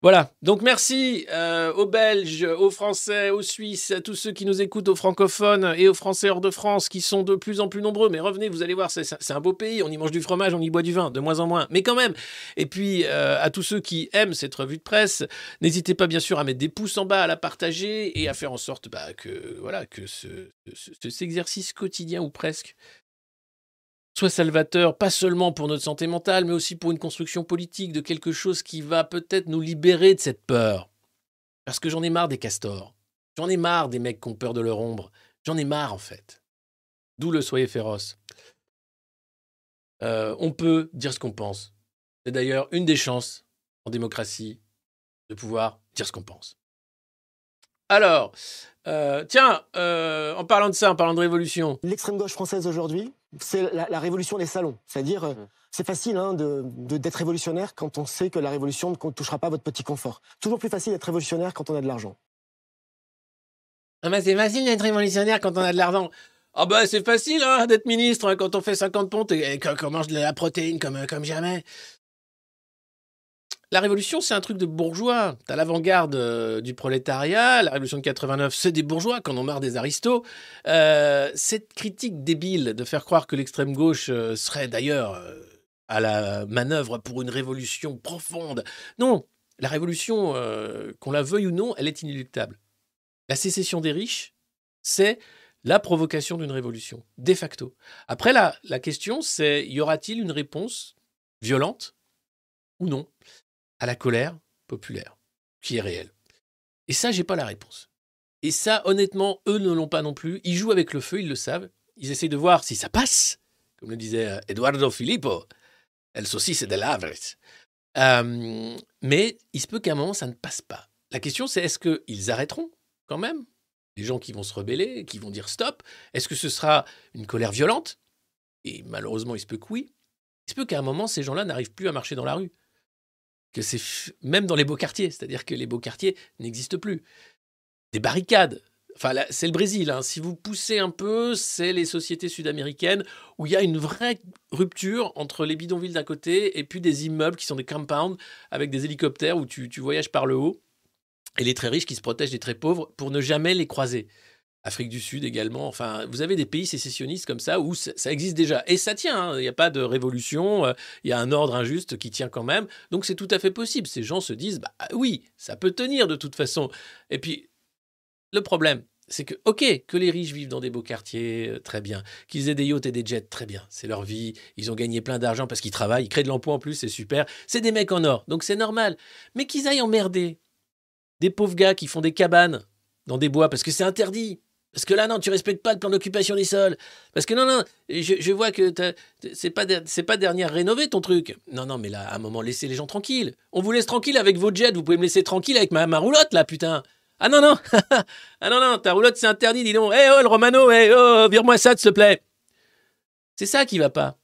Voilà, donc merci euh, aux Belges, aux Français, aux Suisses, à tous ceux qui nous écoutent, aux francophones et aux Français hors de France qui sont de plus en plus nombreux. Mais revenez, vous allez voir, c'est un beau pays, on y mange du fromage, on y boit du vin, de moins en moins, mais quand même. Et puis euh, à tous ceux qui aiment cette revue de presse, n'hésitez pas bien sûr à mettre des pouces en bas, à la partager et à faire en sorte bah, que, voilà, que ce, ce- cet exercice quotidien ou presque soit salvateur, pas seulement pour notre santé mentale, mais aussi pour une construction politique de quelque chose qui va peut-être nous libérer de cette peur. Parce que j'en ai marre des castors. J'en ai marre des mecs qui ont peur de leur ombre. J'en ai marre, en fait. D'où le soyez féroce. Euh, on peut dire ce qu'on pense. C'est d'ailleurs une des chances en démocratie de pouvoir dire ce qu'on pense. Alors, euh, tiens, euh, en parlant de ça, en parlant de révolution, L'extrême gauche française aujourd'hui, c'est la, la révolution des salons. C'est-à-dire, euh, c'est facile hein, de- de- d'être révolutionnaire quand on sait que la révolution ne touchera pas votre petit confort. Toujours plus facile d'être révolutionnaire quand on a de l'argent. Ah bah c'est facile d'être révolutionnaire quand on a de l'argent. Ah bah c'est facile hein, d'être ministre hein, quand on fait 50 pontes et, et qu'on mange de la protéine comme, comme jamais. La révolution, c'est un truc de bourgeois. T'as l'avant-garde euh, du prolétariat, la révolution de 89, c'est des bourgeois qu'on en marre des aristos. Euh, cette critique débile de faire croire que l'extrême gauche euh, serait d'ailleurs à la manœuvre pour une révolution profonde. Non, la révolution, qu'on la veuille ou non, elle est inéluctable. La sécession des riches, c'est la provocation d'une révolution, de facto. Après, la question, c'est y aura-t-il une réponse violente ou non? À la colère populaire, qui est réelle Et ça, j'ai pas la réponse. Et ça, honnêtement, eux ne l'ont pas non plus. Ils jouent avec le feu, ils le savent. Ils essayent de voir si ça passe, comme le disait euh, Eduardo Filippo. El saucisse de l'Avres. Euh, mais il se peut qu'à un moment, ça ne passe pas. La question, c'est est-ce qu'ils arrêteront quand même? Les gens qui vont se rebeller, qui vont dire stop Est-ce que ce sera une colère violente? Et malheureusement, il se peut que oui. Il se peut qu'à un moment, ces gens-là n'arrivent plus à marcher dans la rue. Que c'est même dans les beaux quartiers, c'est-à-dire que les beaux quartiers n'existent plus. Des barricades. Enfin, c'est le Brésil. hein. Si vous poussez un peu, c'est les sociétés sud-américaines où il y a une vraie rupture entre les bidonvilles d'un côté et puis des immeubles qui sont des compounds avec des hélicoptères où tu, tu voyages par le haut et les très riches qui se protègent des très pauvres pour ne jamais les croiser. Afrique du Sud également. Enfin, vous avez des pays sécessionnistes comme ça où ça existe déjà. Et ça tient, hein. il n'y a pas de révolution, euh, il y a un ordre injuste qui tient quand même. Donc c'est tout à fait possible. Ces gens se disent, bah oui, ça peut tenir de toute façon. Et puis, le problème, c'est que, ok, que les riches vivent dans des beaux quartiers, euh, très bien. Qu'ils aient des yachts et des jets, très bien. C'est leur vie. Ils ont gagné plein d'argent parce qu'ils travaillent, ils créent de l'emploi en plus, c'est super. C'est des mecs en or, donc c'est normal. Mais qu'ils aillent emmerder des pauvres gars qui font des cabanes dans des bois parce que c'est interdit. Parce que là, non, tu respectes pas le plan d'occupation des sols. Parce que non, non, je, vois que c'est pas, c'est pas dernière rénové ton truc. Non, non, mais là, à un moment, laissez les gens tranquilles. On vous laisse tranquille avec vos jets. Vous pouvez me laisser tranquille avec ma, ma roulotte, là, putain. Ah non, non. ah non, non, ta roulotte, c'est interdit, dis donc. Eh oh, le Romano, eh oh, vire-moi ça, s'il te plaît. C'est ça qui va pas.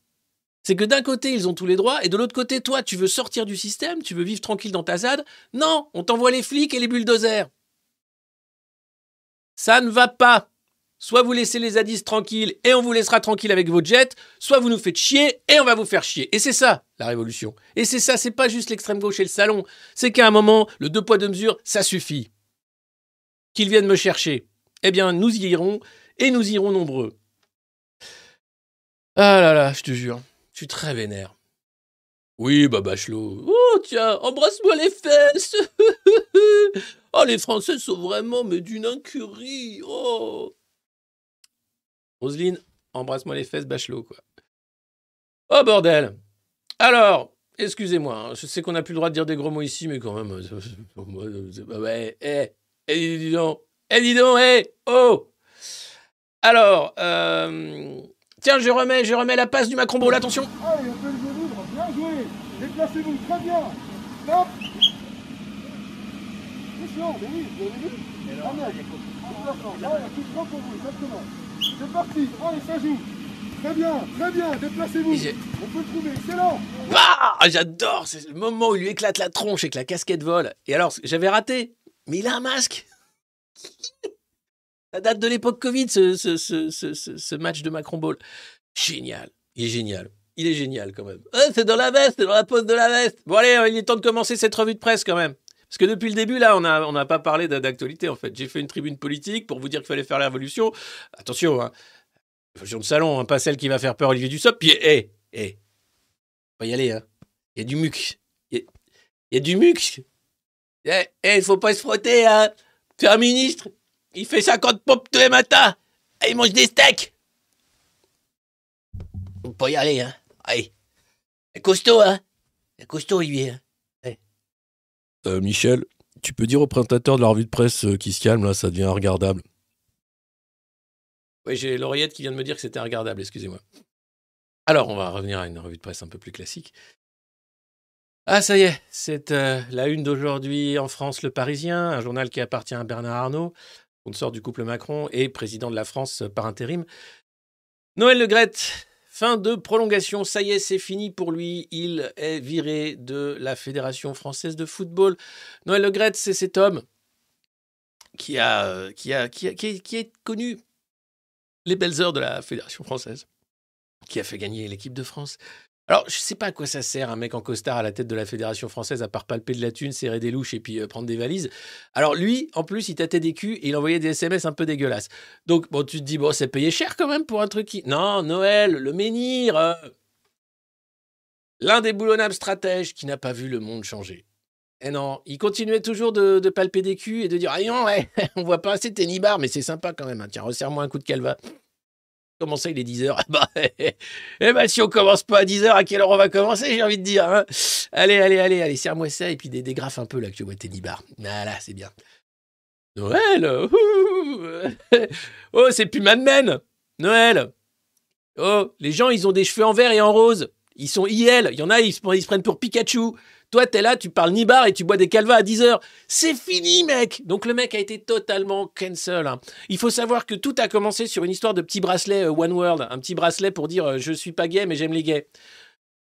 C'est que d'un côté, ils ont tous les droits, et de l'autre côté, toi, tu veux sortir du système, tu veux vivre tranquille dans ta ZAD. Non, on t'envoie les flics et les bulldozers. Ça ne va pas. Soit vous laissez les zadistes tranquilles et on vous laissera tranquille avec vos jets, soit vous nous faites chier et on va vous faire chier. Et c'est ça, la révolution. Et c'est ça, c'est pas juste l'extrême gauche et le salon. C'est qu'à un moment, le deux poids deux mesures, ça suffit. Qu'ils viennent me chercher. Eh bien, nous y irons et nous irons nombreux. Ah là là, je te jure, je suis très vénère. Oui, bah Bachelot. Oh tiens, embrasse-moi les fesses. oh, les Français sont vraiment mais d'une incurie. Oh. Roselyne, embrasse-moi les fesses, Bachelot, quoi. Oh bordel. Alors, excusez-moi, hein, je sais qu'on n'a plus le droit de dire des gros mots ici, mais quand même, vrai. Eh, eh, dis donc, eh, dis donc, eh, oh. Alors, euh, tiens, je remets, je remets la passe du Macron Ball, attention. Allez, un peu le bien joué. Déplacez-vous, très bien. Stop. Mais oui, vous avez vu Ah merde, déplacement. Il y a tout le temps pour vous, exactement. C'est parti, allez, ça joue. Très bien, très bien, déplacez-vous. On peut le trouver, excellent. Ah, j'adore, c'est le moment où il lui éclate la tronche et que la casquette vole. Et alors, j'avais raté, mais il a un masque. Ça date de l'époque Covid, ce, ce, ce, ce, ce- ce match de Macron Ball. Génial, il est génial. Il est génial quand même. Ah, c'est dans la veste, c'est dans la pose de la veste. Bon allez, il est temps de commencer cette revue de presse quand même. Parce que depuis le début, là, on n'a on pas parlé d'a- d'actualité en fait. J'ai fait une tribune politique pour vous dire qu'il fallait faire la révolution. Attention, hein. Révolution de salon, hein, pas celle qui va faire peur Olivier Dussopt. Puis, hé, hé, faut y aller, hein. Il y a du muc. Il y a, du muc. Eh, eh, il faut pas se frotter, hein. C'est un ministre. Il fait 50 pompes tous les matins. Et il mange des steaks. On peut y aller, hein. Allez. C'est costaud, hein. C'est costaud, Olivier. hein. Euh, Michel, tu peux dire au présentateur de la revue de presse euh, qui se calme, là, ça devient regardable. Oui, j'ai l'oreillette qui vient de me dire que c'était regardable, excusez-moi. Alors, on va revenir à une revue de presse un peu plus classique. Ah, ça y est, c'est euh, la une d'aujourd'hui en France, Le Parisien, un journal qui appartient à Bernard Arnault, sponsor du couple Macron et président de la France euh, par intérim. Noël Le Graët, fin de prolongation, ça y est, c'est fini pour lui. Il est viré de la Fédération française de football. Noël Le Graët, c'est cet homme qui a, euh, qui a, connu les belles heures de la Fédération française, qui a fait gagner l'équipe de France. Alors, je sais pas à quoi ça sert un mec en costard à la tête de la Fédération française, à part palper de la thune, serrer des louches et puis euh, prendre des valises. Alors, lui, en plus, il tâtait des culs et il envoyait des SMS un peu dégueulasses. Donc, bon, tu te dis, bon, c'est payé cher quand même pour un truc qui. Non, Noël, le menhir. euh, L'un des boulonnables stratèges qui n'a pas vu le monde changer. Et non, il continuait toujours de, de palper des culs et de dire Ah non, ouais, on voit pas assez tes nibards, mais c'est sympa quand même. hein. Tiens, resserre-moi un coup de calva. Comment ça, il est 10h Bah, eh ben, si on commence pas à 10h, à quelle heure on va commencer, j'ai envie de dire. hein allez, allez, allez, allez, serre-moi ça et puis des dégrafes un peu là que tu vois tes nibards. Voilà, c'est bien. Noël ouh. Oh, c'est plus Mad Men Noël Oh, les gens, ils ont des cheveux en vert et en rose. Ils sont IL. Il y en a, ils se prennent pour Pikachu. Toi, t'es là, tu parles nibar et tu bois des calvas à 10 heures. C'est fini, mec Donc le mec a été totalement cancel. hein. Il faut savoir que tout a commencé sur une histoire de petit bracelet euh, One World. Un petit bracelet pour dire euh, je suis pas gay, mais j'aime les gays.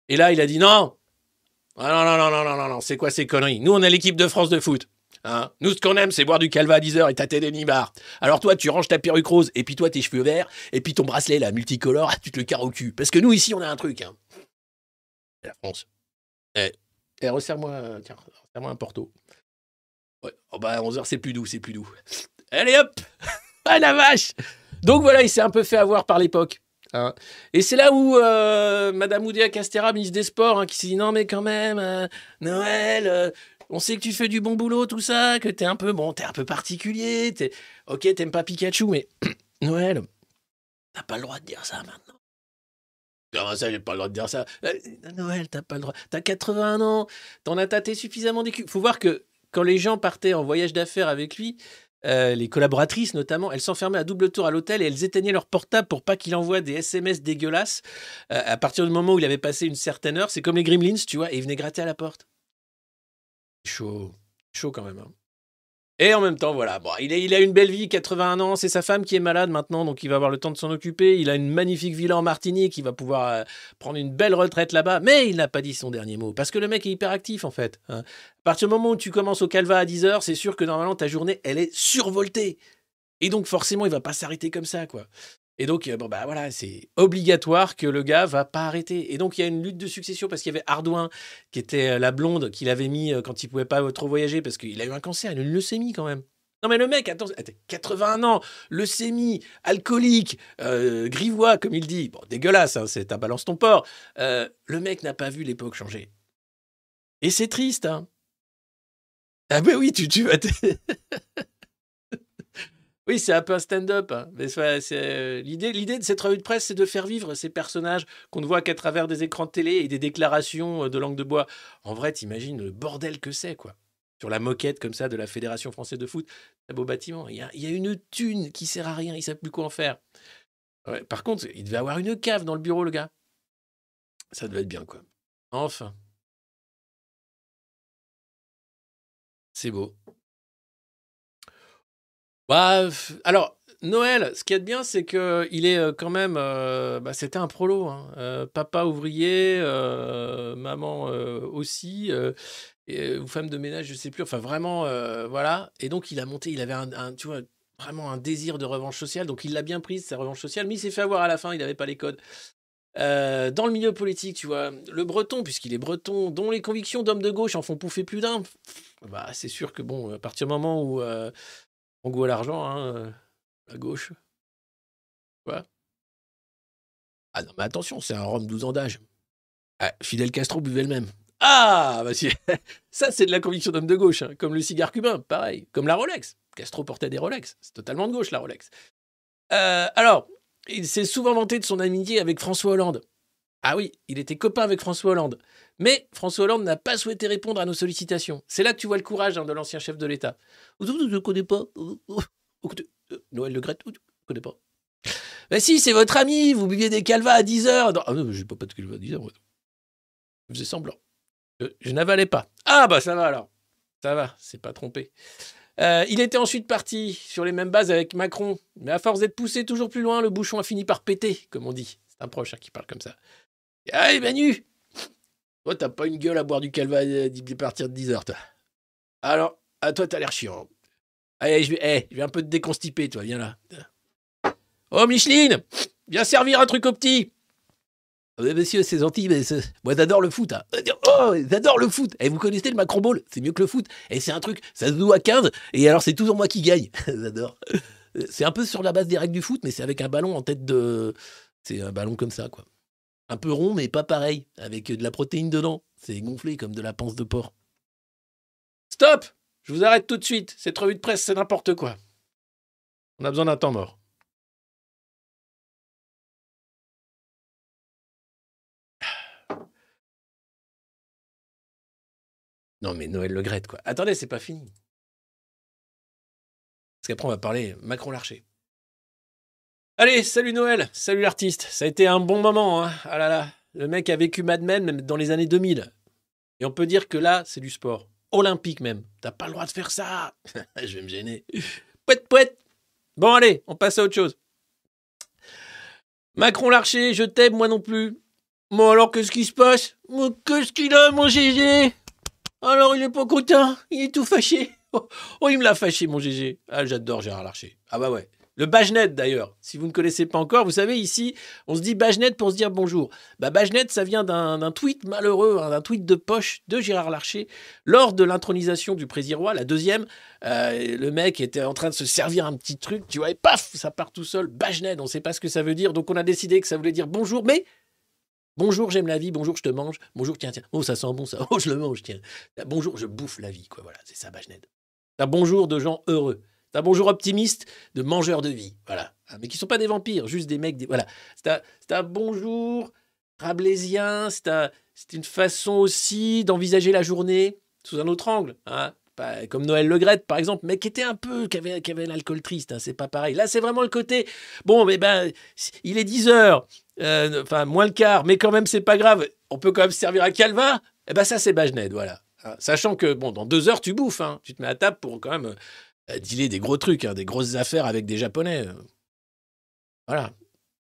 Et là, il a dit non Ah non, non, non, non, non, non, non, c'est quoi ces conneries? Nous, on est l'équipe de France de foot. Hein Nous, ce qu'on aime, c'est boire du calva à 10 heures et tâter des nibards. Alors toi, tu ranges ta perruque rose, et puis toi, tes cheveux verts, et puis ton bracelet, là, multicolore, tu te le carres au cul. Parce que nous, ici, on a un truc. Hein. La France. Eh, eh, resserre-moi, euh, un porto. Ouais. Oh bah, 11 heures, c'est plus doux, c'est plus doux. Allez, hop Ah, la vache Donc voilà, il s'est un peu fait avoir par l'époque. hein. Et c'est là où euh, Madame Oudéa Castera, ministre des Sports, hein, qui s'est dit non mais quand même, euh, Noël, euh, on sait que tu fais du bon boulot, tout ça, que t'es un peu bon, t'es un peu particulier, t'es ok, t'aimes pas Pikachu, mais Noël, t'as pas le droit de dire ça maintenant. Comment ça, j'ai pas le droit de dire ça Euh, Noël, t'as pas le droit. T'as 81 ans, t'en as tâté suffisamment des culs. Faut voir que quand les gens partaient en voyage d'affaires avec lui, euh, les collaboratrices notamment, elles s'enfermaient à double tour à l'hôtel et elles éteignaient leur portable pour pas qu'il envoie des SMS dégueulasses. Euh, à partir du moment où il avait passé une certaine heure, c'est comme les Gremlins, tu vois, et ils venaient gratter à la porte. Chaud, chaud quand même. hein. Et en même temps, voilà, bon, il, a, une belle vie, 81 ans, c'est sa femme qui est malade maintenant, donc il va avoir le temps de s'en occuper. Il a une magnifique villa en Martinique, il va pouvoir euh, prendre une belle retraite là-bas, mais il n'a pas dit son dernier mot, parce que le mec est hyper actif en fait. hein. À partir du moment où tu commences au Calva à 10h, c'est sûr que normalement ta journée, elle est survoltée. Et donc forcément, il va pas s'arrêter comme ça, quoi. Et donc, euh, bon, bah voilà, c'est obligatoire que le gars va pas arrêter. Et donc, il y a une lutte de succession parce qu'il y avait Ardouin, qui était euh, la blonde qu'il avait mis euh, quand il pouvait pas trop voyager parce qu'il a eu un cancer, une leucémie quand même. Non, mais le mec, attends, attends, 81 ans, leucémie, alcoolique, grivois, comme il dit. Bon, dégueulasse, hein, c'est ta balance ton porc. Le mec n'a pas vu l'époque changer. Et c'est triste, hein. Ah, ben oui, tu, tu Oui, c'est un peu un stand-up. hein. Euh, L'idée, de cette revue de presse, c'est de faire vivre ces personnages qu'on ne voit qu'à travers des écrans de télé et des déclarations euh, de langue de bois. En vrai, t'imagines le bordel que c'est, quoi. Sur la moquette comme ça de la Fédération française de foot, un beau bâtiment. Il y a, une thune qui sert à rien, il ne sait plus quoi en faire. Par contre, il devait avoir une cave dans le bureau, le gars. Ça devait être bien, quoi. Enfin. C'est beau. Bah, alors, Noël, ce a de bien, c'est qu'il est euh, quand même. euh, bah, C'était un prolo. hein. Euh, papa ouvrier, maman aussi, ou femme de ménage, je sais plus. Enfin, vraiment, voilà. Et donc, il a monté, il avait un, tu vois, vraiment un désir de revanche sociale. Donc, il l'a bien prise, sa revanche sociale, mais il s'est fait avoir à la fin, il n'avait pas les codes. Dans le milieu politique, tu vois, le breton, puisqu'il est breton, dont les convictions d'homme de gauche en font pouffer plus d'un, bah, c'est sûr que, bon, à partir du moment où. On goût à l'argent, hein, euh, à gauche. Quoi? Ah non, mais attention, c'est un Rome 12 ans d'âge. Ah, Fidel Castro buvait le même. Ah, bah si. ça, c'est de la conviction d'homme de gauche, hein, comme le cigare cubain, pareil, comme la Rolex. Castro portait des Rolex, c'est totalement de gauche, la Rolex. Euh, alors, il s'est souvent vanté de son amitié avec François Hollande. Ah oui, il était copain avec François Hollande. Mais François Hollande n'a pas souhaité répondre à nos sollicitations. C'est là que tu vois le courage hein, de l'ancien chef de l'État. Je ne connais pas. Noël Le Gret, je ne connais pas. Mais si, c'est votre ami, vous buviez des calvas à 10 heures. Non, ah non, je pas pas de calvas à 10 heures. moi. Je faisais semblant. Je, je n'avalais pas. Ah bah ça va alors. Ça va, c'est pas trompé. Euh, il était ensuite parti sur les mêmes bases avec Macron. Mais à force d'être poussé toujours plus loin, le bouchon a fini par péter, comme on dit. C'est un proche hein, qui parle comme ça. Allez, Manu Toi, t'as pas une gueule à boire du calva à à partir de 10 heures, toi. Alors, à toi, t'as l'air chiant. Allez, je vais, eh, je vais un peu te déconstiper, toi, viens là. Oh, Micheline Viens servir un truc au petit Ah, mais Monsieur, c'est gentil, mais moi j'adore le foot. hein. Oh, j'adore le foot. Et vous connaissez le Macron Ball? C'est mieux que le foot. Et c'est un truc, ça se joue à 15, et alors c'est toujours moi qui gagne. j'adore. C'est un peu sur la base des règles du foot, mais c'est avec un ballon en tête de. C'est un ballon comme ça, quoi. Un peu rond, mais pas pareil, avec de la protéine dedans. C'est gonflé comme de la panse de porc. Stop Je vous arrête tout de suite. Cette revue de presse, c'est n'importe quoi. On a besoin d'un temps mort. Non, mais Noël Le Graët, quoi. Attendez, c'est pas fini. Parce qu'après, on va parler Macron Larcher. Allez, salut Noël, salut l'artiste. Ça a été un bon moment, hein. Ah là là. Le mec a vécu Mad Men même dans les années 2000. Et on peut dire que là, c'est du sport. Olympique même. T'as pas le droit de faire ça. Je vais me gêner. Pouette, pouette. Bon, allez, on passe à autre chose. Macron Larcher, je t'aime, moi non plus. Bon, alors, qu'est-ce qui se passe? Qu'est-ce qu'il a, mon GG Alors, il est pas content? Il est tout fâché. Oh, oh, il me l'a fâché, mon GG. Ah, j'adore Gérard Larcher. Ah bah ouais. Le Bajnet, d'ailleurs. Si vous ne connaissez pas encore, vous savez, ici, on se dit Bajnet pour se dire bonjour. Bah, Bajnet, ça vient d'un tweet malheureux, hein, d'un tweet de poche de Gérard Larcher lors de l'intronisation du président roi, la deuxième. euh, le mec était en train de se servir un petit truc, tu vois, et paf, ça part tout seul. Bajnet, on ne sait pas ce que ça veut dire, donc on a décidé que ça voulait dire bonjour, mais Bonjour, j'aime la vie. Bonjour, je te mange. Bonjour, tiens, tiens. Oh, ça sent bon, ça. Oh, je le mange, tiens. Bonjour, je bouffe la vie, quoi. Voilà, c'est ça, Bajnet. C'est un bonjour de gens heureux. C'est un bonjour optimiste de mangeurs de vie. Voilà. Ah, Mais qui sont pas des vampires, juste des mecs. Voilà. C'est un, un bonjour rabelaisien. C'est un- une façon aussi d'envisager la journée sous un autre angle. hein. pas comme Noël Legrette par exemple, mais qui était un peu, qui avait, qui avait l'alcool triste, hein, c'est pas pareil. Là, c'est vraiment le côté, bon, mais ben, il est 10 heures, euh, enfin moins le quart, mais quand même, c'est pas grave, on peut quand même se servir à Calva, et ben ça, c'est Bajned, voilà. Hein, Sachant que, bon, dans deux heures, tu bouffes, hein, tu te mets à table pour quand même dealer des gros trucs, hein, des grosses affaires avec des Japonais. Voilà.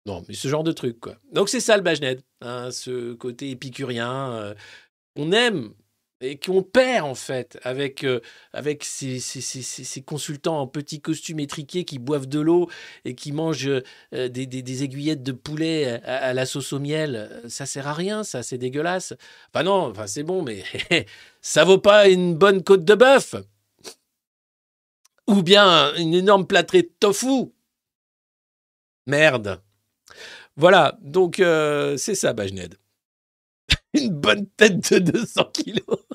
Non, mais ce genre de truc, quoi. Donc c'est ça le Bajned, hein, ce côté épicurien euh, qu'on aime et qu'on perd en fait avec, euh, avec ces, ces- ces- consultants en petits costumes étriqués qui boivent de l'eau et qui mangent euh, des, des- aiguillettes de poulet à, à la sauce au miel. Ça sert à rien, ça, c'est dégueulasse. Enfin non, enfin c'est bon, mais ça vaut pas une bonne côte de bœuf ou bien une énorme plâtrée de tofu. Merde. Voilà, donc euh, c'est ça, Bajned. Une bonne tête de 200 kilos.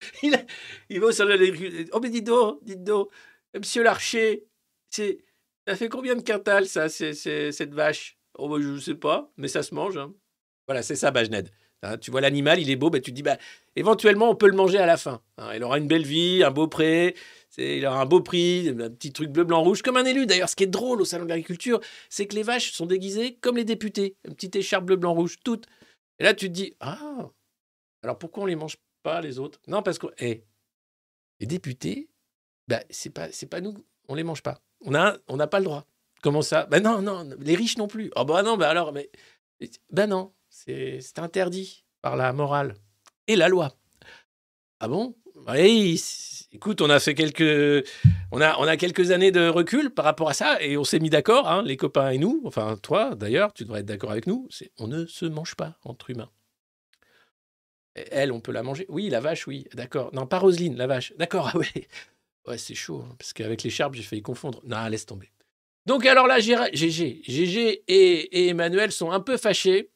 il, va au salon de. Oh, mais dites donc, dites donc, monsieur Larcher, c'est, ça fait combien de quintals, ça, cette vache? Oh, bah, je ne sais pas, mais ça se mange. hein. Voilà, c'est ça, Bajned. Hein, tu vois l'animal, il est beau, bah, tu te dis, bah, éventuellement, on peut le manger à la fin. hein. il aura une belle vie, un beau pré, il aura un beau prix, un petit truc bleu, blanc, rouge, comme un élu. D'ailleurs, ce qui est drôle au Salon de l'Agriculture, c'est que les vaches sont déguisées comme les députés. Une petite écharpe bleu, blanc, rouge, toutes. Et là, tu te dis, ah, alors pourquoi on les mange pas, les autres? Non, parce que, eh, les députés, bah, c'est pas, c'est pas nous, on les mange pas. On a, on n'a pas le droit. Comment ça? Ben non, non, les riches non plus. Oh non, bah alors, mais, ben non, c'est interdit par la morale et la loi. Ah bon? Oui, écoute, on a fait quelques, on a, on a quelques années de recul par rapport à ça et on s'est mis d'accord, hein, les copains et nous. Enfin, toi, d'ailleurs, tu devrais être d'accord avec nous. On ne se mange pas entre humains. Elle, on peut la manger? Oui, la vache, oui, d'accord. Non, pas Roselyne, la vache. D'accord, ah ouais. Ouais, c'est chaud, hein, parce qu'avec l'écharpe, j'ai failli confondre. Non, laisse tomber. Donc alors là, GG, GG et, et Emmanuel sont un peu fâchés.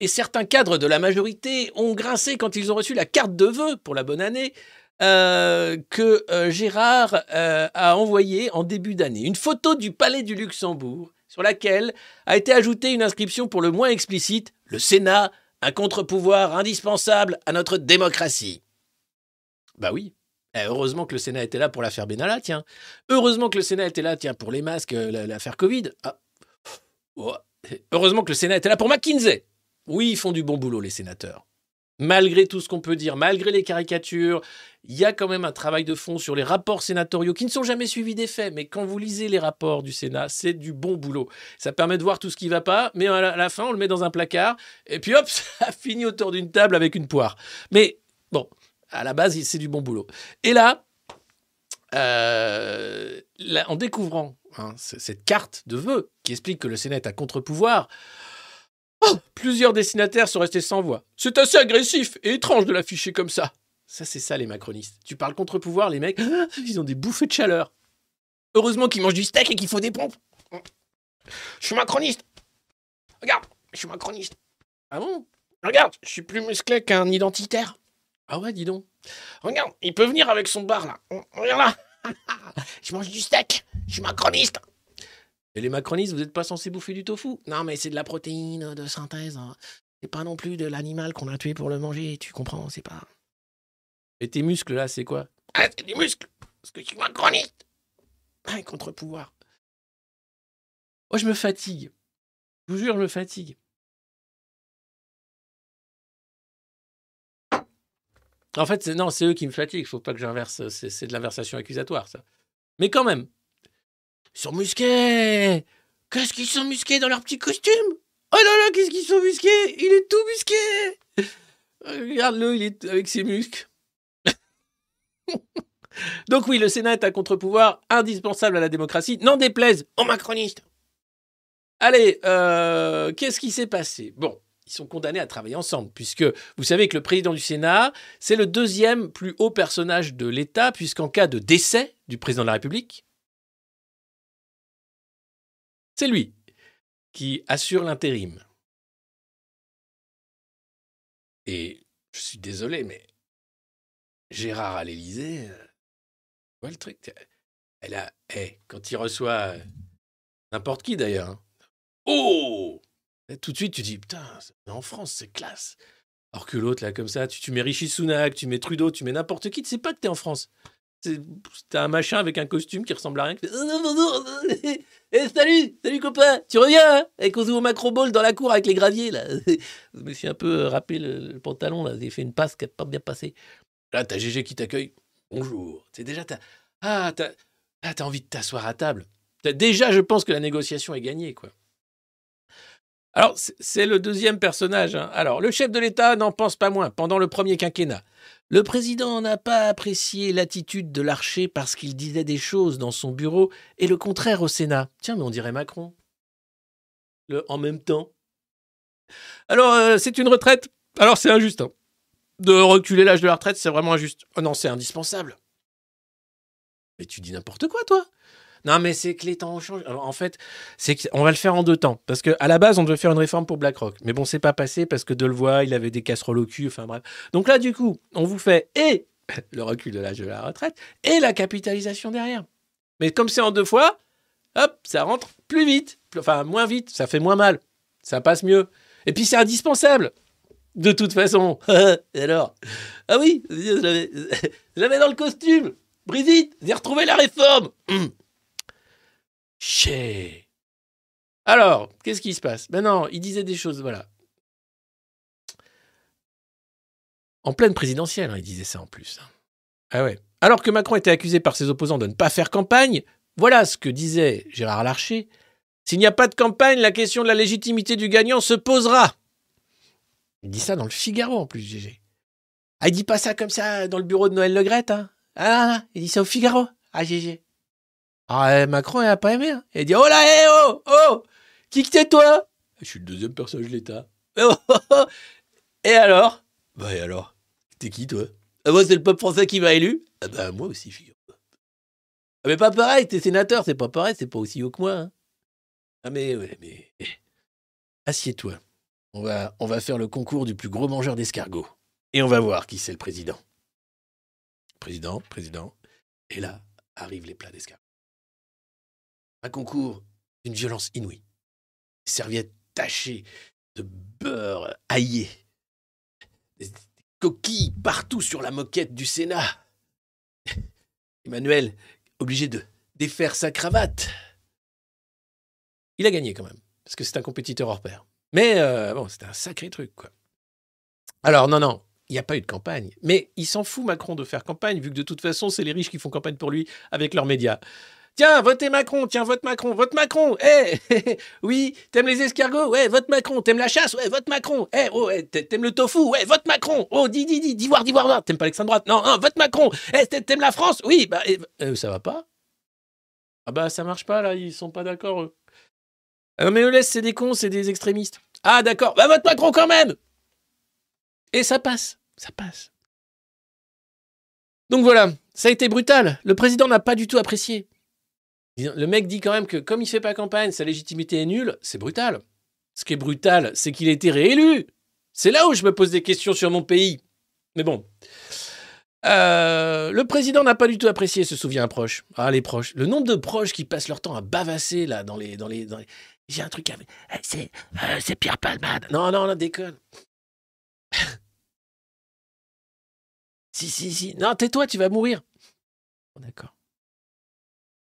Et certains cadres de la majorité ont grincé quand ils ont reçu la carte de vœux pour la bonne année euh, que euh, Gérard euh, a envoyée en début d'année. Une photo du palais du Luxembourg sur laquelle a été ajoutée une inscription pour le moins explicite Le Sénat, un contre-pouvoir indispensable à notre démocratie. Bah oui. Eh, Heureusement que le Sénat était là pour l'affaire Benalla, tiens. Heureusement que le Sénat était là, tiens, pour les masques, la- l'affaire Covid. Ah. Oh. Heureusement que le Sénat était là pour McKinsey. Oui, ils font du bon boulot, les sénateurs. Malgré tout ce qu'on peut dire, malgré les caricatures, il y a quand même un travail de fond sur les rapports sénatoriaux qui ne sont jamais suivis des faits. Mais quand vous lisez les rapports du Sénat, c'est du bon boulot. Ça permet de voir tout ce qui ne va pas, mais à la, fin, on le met dans un placard, et puis hop, ça finit autour d'une table avec une poire. Mais bon, à la base, c'est du bon boulot. Et là, euh, en découvrant hein, cette carte de vœux qui explique que le Sénat est à contre-pouvoir, oh, plusieurs destinataires sont restés sans voix. C'est assez agressif et étrange de l'afficher comme ça. Ça, c'est ça, les macronistes. Tu parles contre-pouvoir, les mecs, ils ont des bouffées de chaleur. Heureusement qu'ils mangent du steak et qu'il faut des pompes. Je suis macroniste. Regarde, je suis macroniste. Ah bon? Regarde, je suis plus musclé qu'un identitaire. Ah ouais, dis donc. Regarde, il peut venir avec son bar là. Regarde là. je mange du steak. Je suis macroniste. Et les macronistes, vous n'êtes pas censés bouffer du tofu Non, mais c'est de la protéine de synthèse. hein. C'est pas non plus de l'animal qu'on a tué pour le manger, tu comprends C'est pas. Et tes muscles là, c'est quoi? Ah, c'est des muscles Parce que je suis macroniste Ah, contre-pouvoir. Moi, je me fatigue. Je vous jure, je me fatigue. En fait, non, c'est eux qui me fatiguent. Faut pas que j'inverse. C'est de l'inversation accusatoire, ça. Mais quand même. Ils sont musqués Qu'est-ce qu'ils sont musqués dans leur petit costume? Oh là là, qu'est-ce qu'ils sont musqués? Il est tout musqué Regarde-le, il est avec ses muscles. Donc oui, le Sénat est un contre-pouvoir indispensable à la démocratie. N'en déplaise aux macronistes. Allez, euh, qu'est-ce qui s'est passé? Bon, ils sont condamnés à travailler ensemble, puisque vous savez que le président du Sénat, c'est le deuxième plus haut personnage de l'État, puisqu'en cas de décès du président de la République, c'est lui qui assure l'intérim. Et je suis désolé, mais Gérard à l'Élysée, euh, le truc. Elle a, eh, quand il reçoit euh, n'importe qui d'ailleurs, hein. oh, tout de suite tu dis putain, en France c'est classe. Alors que l'autre, là, comme ça, tu, tu mets Rishi Sunak, tu mets Trudeau, tu mets n'importe qui, tu sais pas que t'es en France. C'est- T'as un machin avec un costume qui ressemble à rien. qui fait, Oh, bonjour, eh, salut, salut copain, tu reviens hein Avec au macro ball dans la cour avec les graviers là. Je me suis un peu euh, râpé le, pantalon là, j'ai fait une passe qui n'a pas bien passé. Là, t'as GG qui t'accueille. Bonjour. C'est déjà t'as ah t'as ah, t'as envie de t'asseoir à table. T'as- Déjà, je pense que la négociation est gagnée quoi. Alors, c'est- c'est le deuxième personnage. hein. Alors, le chef de l'État n'en pense pas moins pendant le premier quinquennat. Le président n'a pas apprécié l'attitude de l'archer parce qu'il disait des choses dans son bureau et le contraire au Sénat. Tiens, mais on dirait Macron. En même temps. Alors, euh, c'est une retraite? Alors, c'est injuste. hein. De reculer l'âge de la retraite, c'est vraiment injuste. Oh non, c'est indispensable. Mais tu dis n'importe quoi, toi. Non, mais c'est que les temps changent. Alors, en fait, c'est qu'on va le faire en deux temps. Parce qu'à la base, on devait faire une réforme pour BlackRock. Mais bon, c'est pas passé parce que Delevoye, il avait des casseroles au cul. Enfin bref. Donc là, du coup, on vous fait et le recul de l'âge de la retraite et la capitalisation derrière. Mais comme c'est en deux fois, hop, ça rentre plus vite. Enfin, moins vite. Ça fait moins mal. Ça passe mieux. Et puis, c'est indispensable. De toute façon. et alors? Ah oui, l'avais dans le costume. Brigitte, j'ai retrouvé la réforme. Chais. Alors, qu'est-ce qui se passe? Ben non, il disait des choses, voilà. En pleine présidentielle, hein, il disait ça en plus. Ah ouais. Alors que Macron était accusé par ses opposants de ne pas faire campagne, voilà ce que disait Gérard Larcher. S'il n'y a pas de campagne, la question de la légitimité du gagnant se posera. Il dit ça dans le Figaro en plus, GG. Ah, il dit pas ça comme ça dans le bureau de Noël Legrette, hein? Ah, il dit ça au Figaro. Ah, GG. Ah, euh, Macron, il a pas aimé. Hein. Il dit Oh là, hé, oh, oh Qui que t'es toi? Je suis le deuxième personnage de l'État. Et alors? Bah, et alors? T'es qui, toi? Ah, Moi, c'est le peuple français qui m'a élu. Ah, bah, moi aussi, figure. Ah, mais pas pareil, t'es sénateur, c'est pas pareil, c'est pas aussi haut que moi. hein. Ah, mais, ouais, mais. Assieds-toi. On va, on va faire le concours du plus gros mangeur d'escargots. Et on va voir qui c'est le président. Président, président. Et là, arrivent les plats d'escargots. Un concours d'une violence inouïe. Des serviettes tachées de beurre aillé. Des, des coquilles partout sur la moquette du Sénat. Emmanuel, obligé de défaire sa cravate. Il a gagné quand même, parce que c'est un compétiteur hors pair. Mais euh, bon, c'était un sacré truc, quoi. Alors, non, non, il n'y a pas eu de campagne. Mais il s'en fout, Macron, de faire campagne, vu que de toute façon, c'est les riches qui font campagne pour lui avec leurs médias. Tiens, votez Macron, tiens, vote Macron, vote Macron, eh Oui, t'aimes les escargots Ouais, vote Macron, t'aimes la chasse Ouais, vote Macron, eh oh, eh, t'aimes le tofu Ouais, vote Macron Oh, dis, dis, dis, d'ivoire, d'ivoire, d'ivoire. t'aimes pas l'extrême droite Non, non, vote Macron Eh, t'aimes la France Oui, bah, eh, ça va pas Ah bah, ça marche pas, là, ils sont pas d'accord, eux. Ah non, mais laisse, c'est des cons, c'est des extrémistes. Ah, d'accord, bah, vote Macron quand même Et ça passe, ça passe. Donc voilà, ça a été brutal. Le président n'a pas du tout apprécié. Le mec dit quand même que comme il fait pas campagne, sa légitimité est nulle, c'est brutal. Ce qui est brutal, c'est qu'il a été réélu. C'est là où je me pose des questions sur mon pays. Mais bon. Euh, le président n'a pas du tout apprécié, se souvient un proche. Ah, les proches. Le nombre de proches qui passent leur temps à bavasser là dans les. Dans les, dans les... J'ai un truc à. Eh, C'est euh, Pierre Palmade. Non, non, non, déconne. si, si, si. Non, tais-toi, tu vas mourir. D'accord.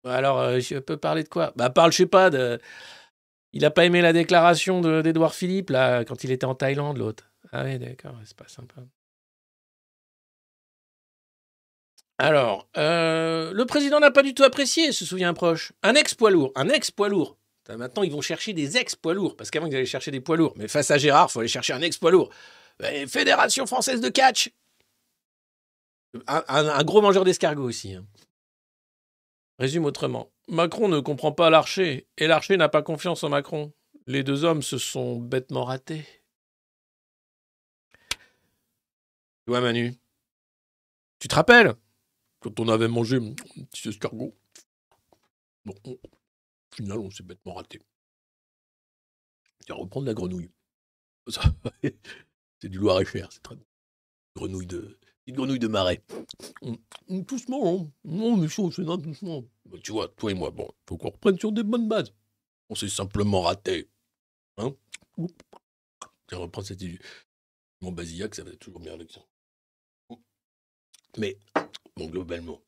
Alors, euh, je peux parler de quoi? Bah, parle, je sais pas, de... Il a pas aimé la déclaration de- d'Édouard Philippe, là, quand il était en Thaïlande, l'autre. Ah oui, d'accord, c'est pas sympa. Alors, euh, le président n'a pas du tout apprécié, se souvient un proche. Un ex-poids lourd, un ex-poids lourd. Maintenant, ils vont chercher des ex-poids lourds, parce qu'avant, ils allaient chercher des poids lourds. Mais face à Gérard, il faut aller chercher un ex-poids lourd. Eh, Fédération française de catch un, un- un gros mangeur d'escargots aussi. hein. Résume autrement. Macron ne comprend pas l'archer, et l'archer n'a pas confiance en Macron. Les deux hommes se sont bêtement ratés. Tu vois, Manu Tu te rappelles Quand on avait mangé un petit escargot? Bon, on- au final, on s'est bêtement raté. Tu reprendre la grenouille. C'est du Loir-et-Cher, c'est très bon. Grenouille de, une grenouille de marais. Doucement, hein. Non, mais chaud, c'est doucement. Bah, tu vois, toi et moi, bon, faut qu'on reprenne sur des bonnes bases. On s'est simplement raté. Hein? Tiens, reprends cette idée. Mon basillac, ça va toujours bien avec ça. Mais, bon, globalement,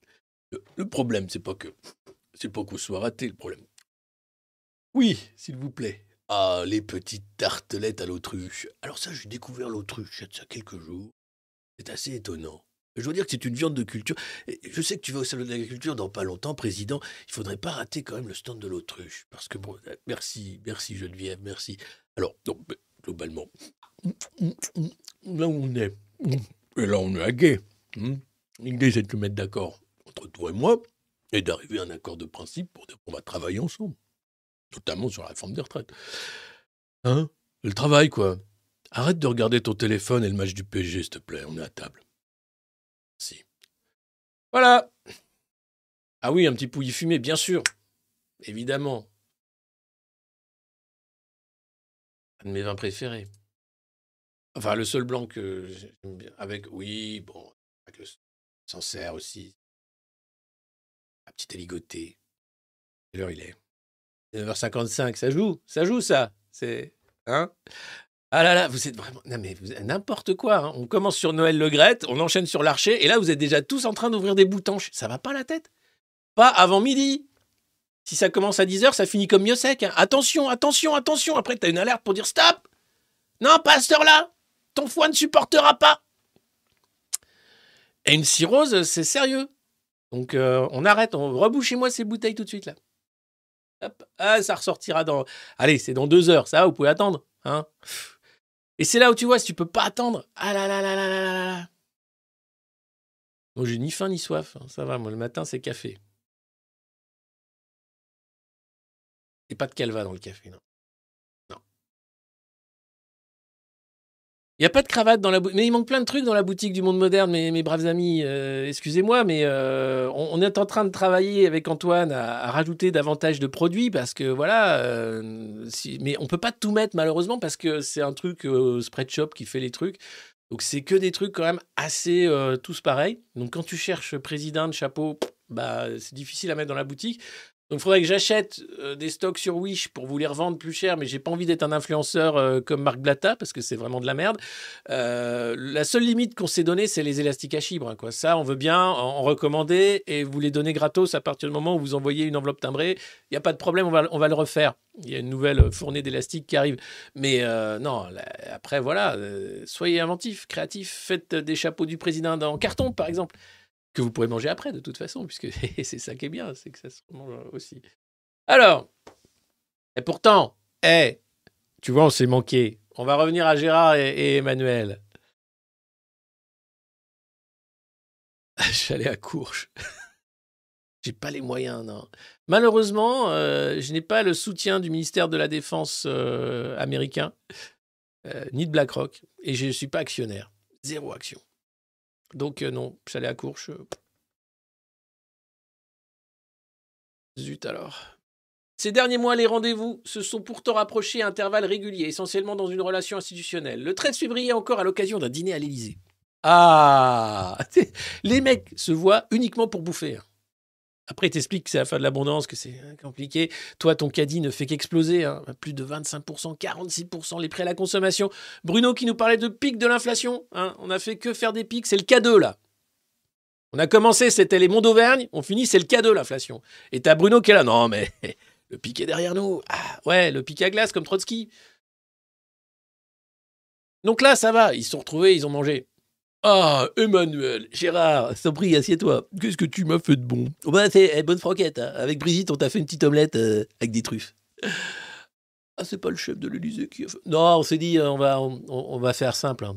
le, le problème, c'est pas que. C'est pas qu'on soit raté, le problème. Oui, s'il vous plaît. Ah, les petites tartelettes à l'autruche. Alors ça, j'ai découvert l'autruche il y a de ça quelques jours. C'est assez étonnant. Je dois dire que c'est une viande de culture. Je sais que tu vas au salon de l'agriculture dans pas longtemps, président. Il faudrait pas rater quand même le stand de l'autruche. Parce que bon, euh, merci, merci Geneviève, merci. Alors, mais globalement, là où on est, et là on est à guet. hein. L'idée, c'est de se mettre d'accord entre toi et moi et d'arriver à un accord de principe pour dire qu'on va travailler ensemble. Notamment sur la réforme des retraites. Hein? Le travail, quoi. Arrête de regarder ton téléphone et le match du PSG, s'il te plaît. On est à table. Si. Voilà. Ah oui, un petit pouilly fumé, bien sûr. Évidemment. Un de mes vins préférés. Enfin, le seul blanc que j'aime bien. Avec, oui, bon, avec le Sancerre aussi. La petite éligotée. Quelle heure il est? 9h55, ça joue, ça joue ça. C'est. Hein? Ah là là, vous êtes vraiment. Non mais n'importe quoi. hein. On commence sur Noël Le Graët, on enchaîne sur l'Archer, et là vous êtes déjà tous en train d'ouvrir des boutanches. Ça va pas la tête? Pas avant midi. Si ça commence à 10h, ça finit comme mieux sec. hein. Attention, attention, attention. Après, t'as une alerte pour dire stop Non, pas à cette heure-là Ton foie ne supportera pas Et une cirrhose, c'est sérieux. Donc euh, on arrête, on rebouchez-moi ces bouteilles tout de suite là. Hop. Ah, ça ressortira dans. Allez, c'est dans deux heures, ça, vous pouvez attendre. Hein et c'est là où tu vois, si tu peux pas attendre, ah là là là là là là là. Moi, j'ai ni faim ni soif, hein. ça va. Moi, le matin, c'est café. Et pas de calva dans le café, non. Il n'y a pas de cravate dans la boutique. Mais il manque plein de trucs dans la boutique du monde moderne, mes, braves amis. Euh, Excusez-moi, mais euh, on, est en train de travailler avec Antoine à, rajouter davantage de produits parce que voilà. euh, si- mais on peut pas tout mettre malheureusement parce que c'est un truc euh, Spreadshop qui fait les trucs. Donc c'est que des trucs quand même assez tous pareils. Donc quand tu cherches président de chapeau, bah c'est difficile à mettre dans la boutique. Donc il faudrait que j'achète euh, des stocks sur Wish pour vous les revendre plus cher, mais j'ai pas envie d'être un influenceur euh, comme Marc Blatta parce que c'est vraiment de la merde. Euh, la seule limite qu'on s'est donnée, c'est les élastiques à chibre. hein. Ça, on veut bien en, recommander et vous les donner gratos à partir du moment où vous envoyez une enveloppe timbrée. Il n'y a pas de problème, on va, le refaire. Il y a une nouvelle fournée d'élastiques qui arrive. Mais non, après, voilà, soyez inventifs, créatifs, faites des chapeaux du président en carton, par exemple, que vous pourrez manger après, de toute façon, puisque c'est ça qui est bien, c'est que ça se mange aussi. Alors, et pourtant, eh, tu vois, on s'est manqué. On va revenir à Gérard et, Emmanuel. Allé à Courges. J'ai pas les moyens, non. Malheureusement, euh, je n'ai pas le soutien du ministère de la Défense euh, américain, euh, ni de BlackRock, et je ne suis pas actionnaire. Zéro action. Donc euh, non, allé à Courges. euh, Zut alors. Ces derniers mois, les rendez-vous se sont pourtant rapprochés à intervalles réguliers, essentiellement dans une relation institutionnelle. Le 13 février encore à l'occasion d'un dîner à l'Élysée. Ah Les mecs se voient uniquement pour bouffer. Après, ils t'expliquent que c'est la fin de l'abondance, que c'est hein, compliqué. Toi, ton caddie ne fait qu'exploser. hein. Plus de 25%, 46% les prix à la consommation. Bruno qui nous parlait de pic de l'inflation. hein. On a fait que faire des pics. C'est le K2, là. On a commencé, c'était les monts d'Auvergne. On finit, c'est le K2, l'inflation. Et t'as Bruno qui est là. Non, mais le pic est derrière nous. Ah, ouais, le pic à glace comme Trotsky. Donc là, ça va. Ils se sont retrouvés, ils ont mangé. Ah, Emmanuel, Gérard, s'en prie, assieds-toi. Qu'est-ce que tu m'as fait de bon? Oh bah, C'est eh, bonne franquette. hein. Avec Brigitte, on t'a fait une petite omelette euh, avec des truffes. Ah, c'est pas le chef de l'Élysée qui a fait. Non, on s'est dit, euh, on va, on, va faire simple. hein.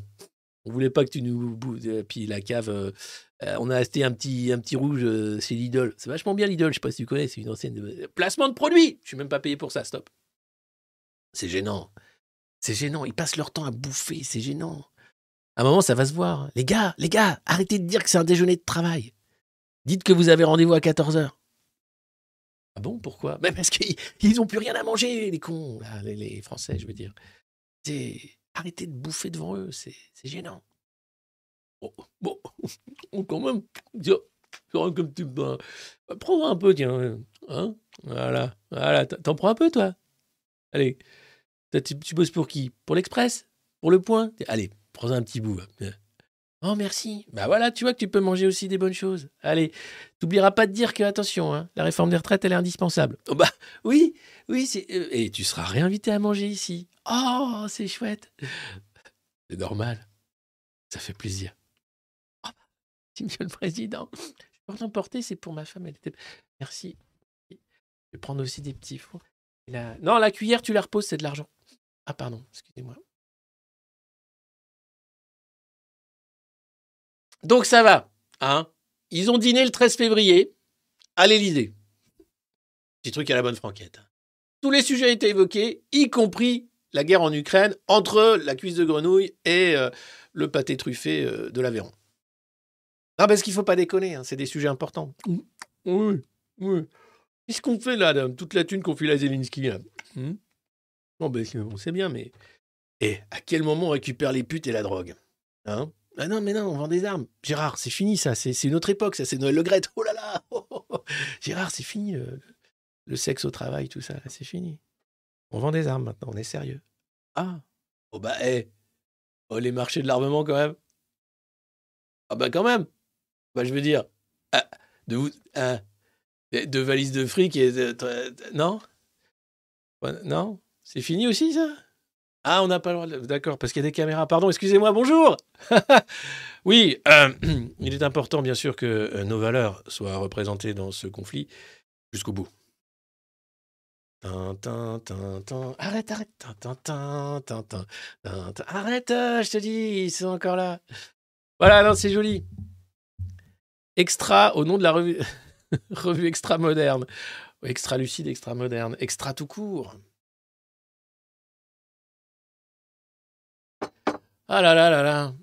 On voulait pas que tu nous. Et puis la cave, euh, euh, on a acheté un petit, un petit rouge euh, chez Lidl. C'est vachement bien Lidl, je sais pas si tu connais, c'est une ancienne. Placement de produit Je suis même pas payé pour ça, stop. C'est gênant. C'est gênant. Ils passent leur temps à bouffer, c'est gênant. À un moment, ça va se voir. Les gars, les gars, arrêtez de dire que c'est un déjeuner de travail. Dites que vous avez rendez-vous à 14h. Ah bon, pourquoi? Parce qu'ils n'ont plus rien à manger, les cons, les, Français, je veux dire. Arrêtez de bouffer devant eux, c'est gênant. Bon, bon, quand même, comme tu ben, prends un peu, tiens. Hein voilà, voilà, t'en prends un peu, toi? Allez, tu, tu bosses pour qui? Pour l'Express? Pour le Point? Allez, prends un petit bout. hein. Oh, merci. Bah voilà, tu vois que tu peux manger aussi des bonnes choses. Allez, t'oublieras pas de dire que, attention, hein, la réforme des retraites, elle est indispensable. Oh bah oui, oui, c'est... euh, et tu seras réinvité à manger ici. Oh, c'est chouette. C'est normal. Ça fait plaisir. Oh, monsieur le président. Je peux t'emporter, c'est pour ma femme. Merci. Je vais prendre aussi des petits fours. Non, la cuillère, tu la reposes, c'est de l'argent. Ah, pardon, excusez-moi. Donc ça va, hein Ils ont dîné le 13 février à l'Élysée. Petit truc à la bonne franquette. Tous les sujets étaient évoqués, y compris la guerre en Ukraine entre la cuisse de grenouille et euh, le pâté truffé euh, de l'Aveyron. Non, parce qu'il faut pas déconner, hein, c'est des sujets importants. Oui, oui. Qu'est-ce qu'on fait là, là, toute la thune qu'on file à Zelensky là Hmm? Bon, ben, c'est- on sait bien, mais. Et à quel moment on récupère les putes et la drogue Hein? Ah non, mais non, on vend des armes. Gérard, c'est fini ça, c'est une autre époque, ça, c'est Noël Le Graët. Oh là là oh, oh, oh. Gérard, c'est fini, le sexe au travail, tout ça, c'est fini. On vend des armes maintenant, on est sérieux. Ah Oh bah, hé Oh, les marchés de l'armement quand même Ah bah, quand même Bah, je veux dire, ah, de, vous, ah, de valises de fric et. de- de- non? Non? C'est fini aussi ça? Ah, on n'a pas le droit de... D'accord, parce qu'il y a des caméras. Pardon, excusez-moi, bonjour Oui, euh, il est important bien sûr que euh, nos valeurs soient représentées dans ce conflit jusqu'au bout. Arrête, arrête. Arrête, euh, je te dis, ils sont encore là. Voilà, non, c'est joli. Extra au nom de la revue, revue extra moderne. Extra lucide, extra moderne, extra tout court. Ah là là là là.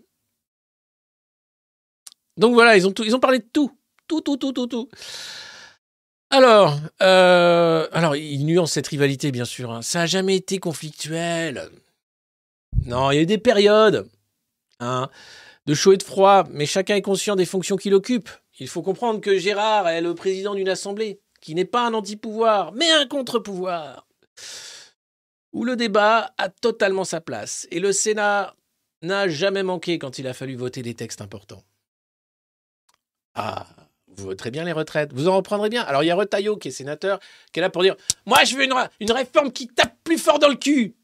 Donc voilà, ils ont, parlé de tout. Tout, tout, tout, tout, tout. Alors, euh, alors, ils nuancent cette rivalité, bien sûr. hein. Ça n'a jamais été conflictuel. Non, il y a eu des périodes hein, de chaud et de froid, mais chacun est conscient des fonctions qu'il occupe. Il faut comprendre que Gérard est le président d'une assemblée qui n'est pas un anti-pouvoir, mais un contre-pouvoir, où le débat a totalement sa place. Et le Sénat n'a jamais manqué quand il a fallu voter des textes importants. Ah, vous voterez bien les retraites, vous en reprendrez bien. Alors il y a Retailleau qui est sénateur, qui est là pour dire Moi je veux une, réforme qui tape plus fort dans le cul.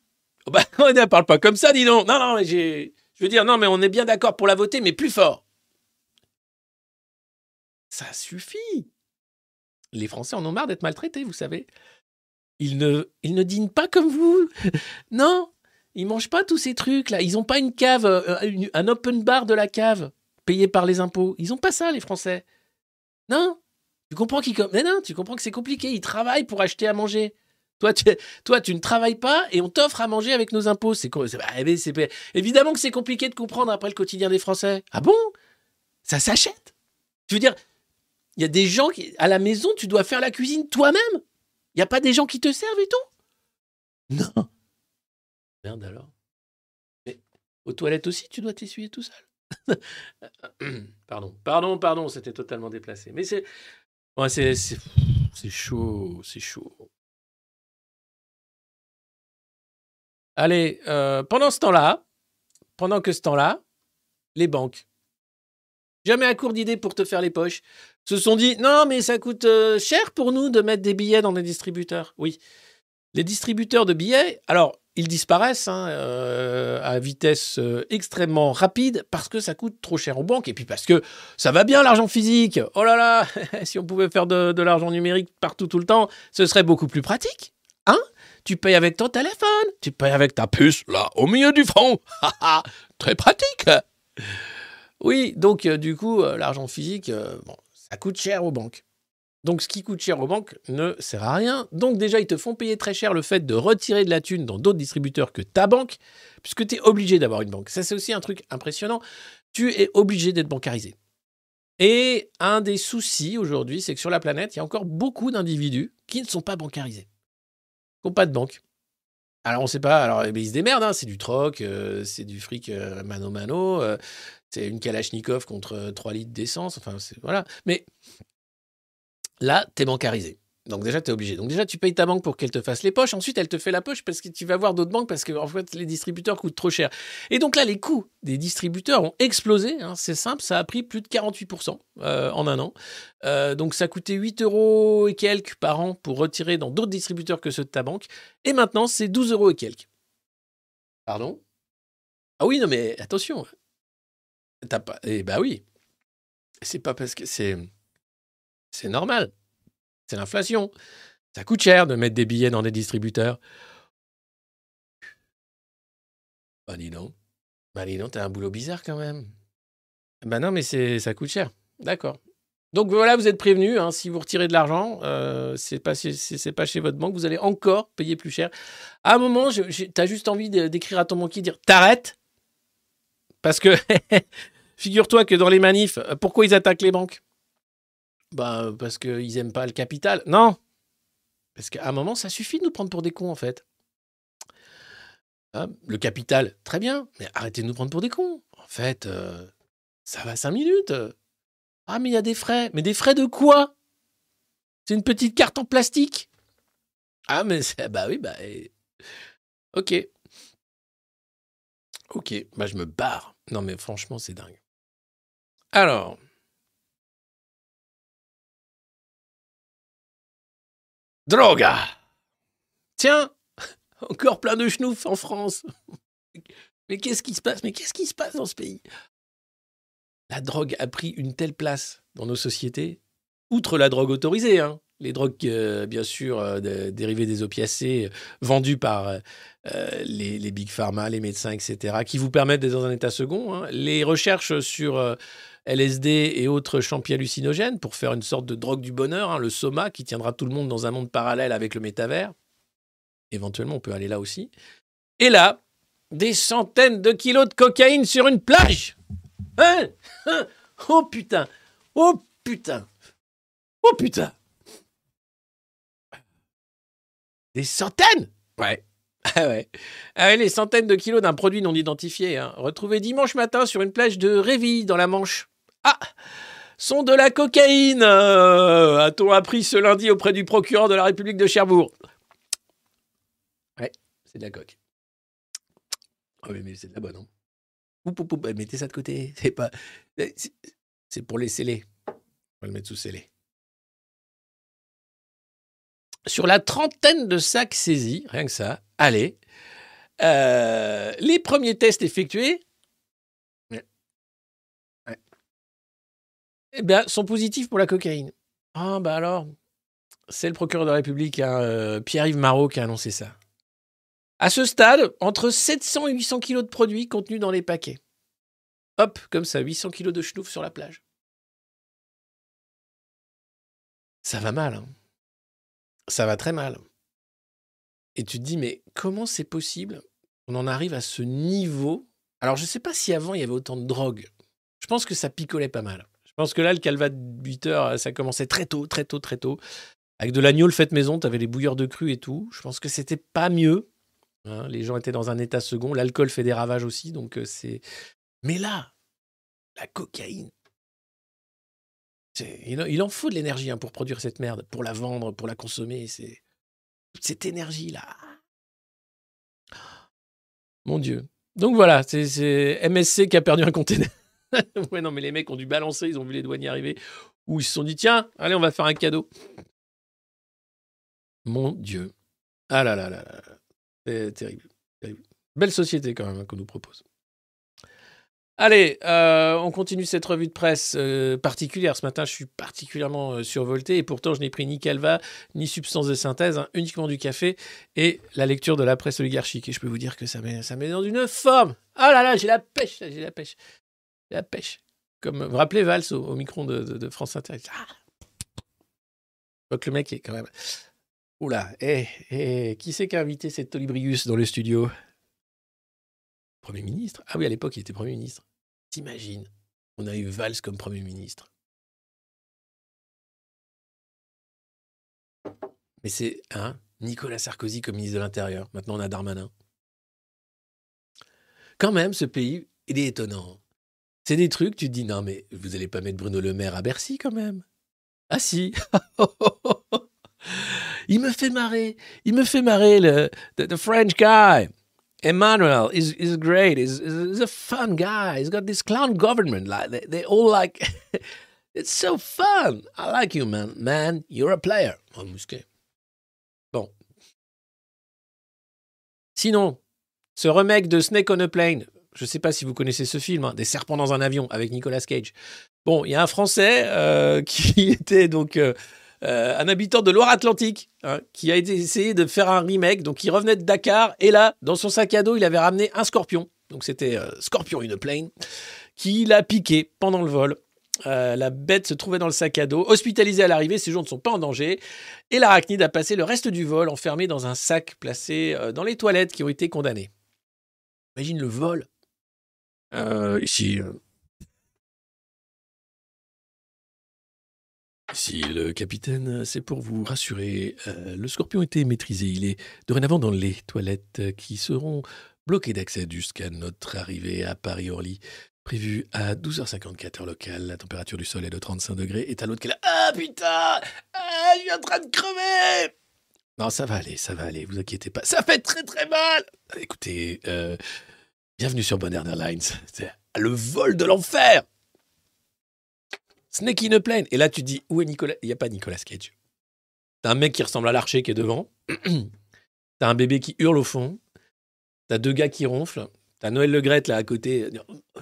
Oh bah, on ne parle pas comme ça, dis donc. Non, non, mais. Je veux dire, non, mais on est bien d'accord pour la voter, mais plus fort. Ça suffit. Les Français en ont marre d'être maltraités, vous savez. Ils ne, ils ne dînent pas comme vous. non, ils mangent pas tous ces trucs-là. Ils n'ont pas une cave, euh, une- un open bar de la cave payé par les impôts. Ils n'ont pas ça, les Français. Non. Tu comprends qu'ils Mais non, tu comprends que c'est compliqué. Ils travaillent pour acheter à manger. Toi tu, toi, tu ne travailles pas et on t'offre à manger avec nos impôts. C'est eh ben, évidemment que c'est compliqué de comprendre après le quotidien des Français. Ah bon? Ça s'achète Tu veux dire, il y a des gens qui, à la maison, tu dois faire la cuisine toi-même. Il n'y a pas des gens qui te servent et tout Non. Merde alors. Mais aux toilettes aussi, tu dois t'essuyer tout seul? pardon, pardon, pardon, c'était totalement déplacé. Mais c'est. C'est, c'est chaud, c'est chaud. Allez, euh, pendant ce temps-là, pendant que ce temps-là, les banques, jamais à court d'idées pour te faire les poches, se sont dit non, mais ça coûte euh, cher pour nous de mettre des billets dans des distributeurs. Oui, les distributeurs de billets, alors ils disparaissent hein, euh, à vitesse euh, extrêmement rapide parce que ça coûte trop cher aux banques et puis parce que ça va bien l'argent physique. Oh là là, si on pouvait faire de, l'argent numérique partout tout le temps, ce serait beaucoup plus pratique. Hein? Tu payes avec ton téléphone, tu payes avec ta puce là au milieu du front. Très pratique. Oui, donc euh, du coup, l'argent physique, ça coûte cher aux banques. Donc ce qui coûte cher aux banques ne sert à rien. Donc déjà, ils te font payer très cher le fait de retirer de la thune dans d'autres distributeurs que ta banque, puisque tu es obligé d'avoir une banque. Ça, c'est aussi un truc impressionnant. Tu es obligé d'être bancarisé. Et un des soucis aujourd'hui, c'est que sur la planète, il y a encore beaucoup d'individus qui ne sont pas bancarisés, qui n'ont pas de banque. Alors on ne sait pas, alors eh ben, ils se démerdent, hein, c'est du troc, euh, c'est du fric euh, mano mano, euh, c'est une Kalachnikov contre 3 litres d'essence, enfin voilà. Mais là, t'es bancarisé. Donc déjà, tu es obligé. Donc déjà, tu payes ta banque pour qu'elle te fasse les poches. Ensuite, elle te fait la poche parce que tu vas voir d'autres banques parce que en fait, les distributeurs coûtent trop cher. Et donc là, les coûts des distributeurs ont explosé. hein. C'est simple, ça a pris plus de 48% euh, en un an. Euh, donc ça coûtait 8 euros et quelques par an pour retirer dans d'autres distributeurs que ceux de ta banque. Et maintenant, c'est 12 euros et quelques. Pardon? Ah oui, non mais attention. T'as pas... Eh bah oui. C'est pas parce que c'est... C'est normal. C'est l'inflation. Ça coûte cher de mettre des billets dans des distributeurs. Bah dis donc. Bah dis donc, t'as un boulot bizarre quand même. Bah non, mais ça coûte cher. D'accord. Donc voilà, vous êtes prévenus. hein, si vous retirez de l'argent, euh, c'est pas, pas chez votre banque, vous allez encore payer plus cher. À un moment, t'as juste envie d'écrire à ton banquier, dire t'arrêtes? Parce que figure-toi que dans les manifs, pourquoi ils attaquent les banques? Bah, parce qu'ils aiment pas le capital. Non Parce qu'à un moment, ça suffit de nous prendre pour des cons, en fait. Hein, le capital, très bien, mais arrêtez de nous prendre pour des cons. En fait, euh, ça va cinq minutes. Ah, mais il y a des frais. Mais des frais de quoi? C'est une petite carte en plastique? Ah, mais. Bah oui, bah... Ok. Ok, bah je me barre. Non, mais franchement, c'est dingue. Alors... Droga Tiens, encore plein de schnouf en France. Mais qu'est-ce qui se passe? Mais qu'est-ce qui se passe dans ce pays? La drogue a pris une telle place dans nos sociétés, outre la drogue autorisée, hein. les drogues, bien sûr, euh, dérivées des opiacés, euh, vendues par euh, les, big pharma, les médecins, etc., qui vous permettent d'être dans un état second. hein. Les recherches sur LSD et autres champignons hallucinogènes pour faire une sorte de drogue du bonheur, hein, le soma, qui tiendra tout le monde dans un monde parallèle avec le métavers. Éventuellement, on peut aller là aussi. Et là, des centaines de kilos de cocaïne sur une plage. Hein? Hein? Oh putain Oh putain Oh putain Des centaines? Ouais. Ah ouais. Ah ouais, les centaines de kilos d'un produit non identifié, hein, retrouvés dimanche matin sur une plage de Réville dans la Manche. Ah Sont de la cocaïne euh, A-t-on appris ce lundi auprès du procureur de la République de Cherbourg? Ouais, c'est de la coque. Ah oui, mais c'est de la bonne, non oup, mettez ça de côté. C'est pas. C'est pour les sceller. On va le mettre sous scellé. Sur la trentaine de sacs saisis, rien que ça, allez, euh, les premiers tests effectués eh bien, sont positifs pour la cocaïne. Ah, bah alors, c'est le procureur de la République, euh, Pierre-Yves Marot, qui a annoncé ça. À ce stade, entre 700 et 800 kilos de produits contenus dans les paquets. Hop, comme ça, 800 kilos de schnouf sur la plage. Ça va mal, hein. Ça va très mal. Et tu te dis, mais comment c'est possible qu'on en arrive à ce niveau? Alors, je ne sais pas si avant, il y avait autant de drogue. Je pense que ça picolait pas mal. Je pense que là, le calva de 8 heures, ça commençait très tôt, très tôt, très tôt. Avec de l'agneau le fait maison, tu avais les bouilleurs de cru et tout. Je pense que c'était pas mieux. hein. les gens étaient dans un état second. L'alcool fait des ravages aussi. Donc, euh, c'est. Mais là, la cocaïne. Il en- faut de l'énergie hein, pour produire cette merde, pour la vendre, pour la consommer. C'est toute cette énergie-là. Mon Dieu. Donc voilà, c'est- MSC qui a perdu un container. ouais, non, mais les mecs ont dû balancer, ils ont vu les douaniers arriver, ou ils se sont dit, tiens, allez, on va faire un cadeau. Mon Dieu. Ah là là là là. C'est terrible. Belle société quand même hein, qu'on nous propose. Allez, euh, on continue cette revue de presse euh, particulière. Ce matin, je suis particulièrement euh, survolté et pourtant, je n'ai pris ni calva, ni substance de synthèse, hein, uniquement du café et la lecture de la presse oligarchique. Et je peux vous dire que ça met, ça dans une forme. Ah là là, j'ai la pêche, j'ai la pêche. La pêche. Comme, vous vous rappelez Valls au, au micro de, France Inter Ah Donc le mec est quand même... Oula, eh, eh, qui c'est qui a invité cet Olibrius dans le studio? Premier ministre Ah oui, à l'époque, il était Premier ministre. T'imagines On a eu Valls comme Premier ministre. Mais c'est hein, Nicolas Sarkozy comme ministre de l'Intérieur. Maintenant, on a Darmanin. Quand même, ce pays, il est étonnant. C'est des trucs, tu te dis, non, mais vous allez pas mettre Bruno Le Maire à Bercy quand même Ah si Il me fait marrer. Il me fait marrer, le the, French guy. Emmanuel is is great. He's, he's a fun guy. He's got this clown government. Like they, they all like. it's so fun. I like you, man. Man, you're a player. Oh. Bon. Sinon, ce remake de Snake on a Plane. Je sais pas si vous connaissez ce film, hein, des serpents dans un avion avec Nicolas Cage. Bon, il y a un Français euh, qui était donc euh, euh, un habitant de Loire-Atlantique hein, qui a essayé de faire un remake. Donc, il revenait de Dakar et là, dans son sac à dos, il avait ramené un scorpion. Donc, c'était Scorpion une plane qui l'a piqué pendant le vol. La bête se trouvait dans le sac à dos, hospitalisée à l'arrivée, ses jours ne sont pas en danger. Et l'arachnide a passé le reste du vol enfermé dans un sac placé dans les toilettes qui ont été condamnées. Imagine le vol. Euh, ici, euh, Si le capitaine, c'est pour vous rassurer, euh, le scorpion été maîtrisé. Il est dorénavant dans les toilettes qui seront bloquées d'accès jusqu'à notre arrivée à Paris-Orly, prévue à 12h54 heure locale. La température du sol est de 35 degrés. Et à l'autre qui est là. Ah putain Ah, je en train de crever Non, ça va aller, ça va aller, vous inquiétez pas. Ça fait très très mal Écoutez, euh, bienvenue sur Bonne Airlines. Le vol de l'enfer Snake in a plane. Et là, tu dis, où est Nicolas? Il n'y a pas Nicolas Cage. T'as un mec qui ressemble à l'archer qui est devant. T'as un bébé qui hurle au fond. T'as deux gars qui ronflent. T'as Noël Legrette là à côté.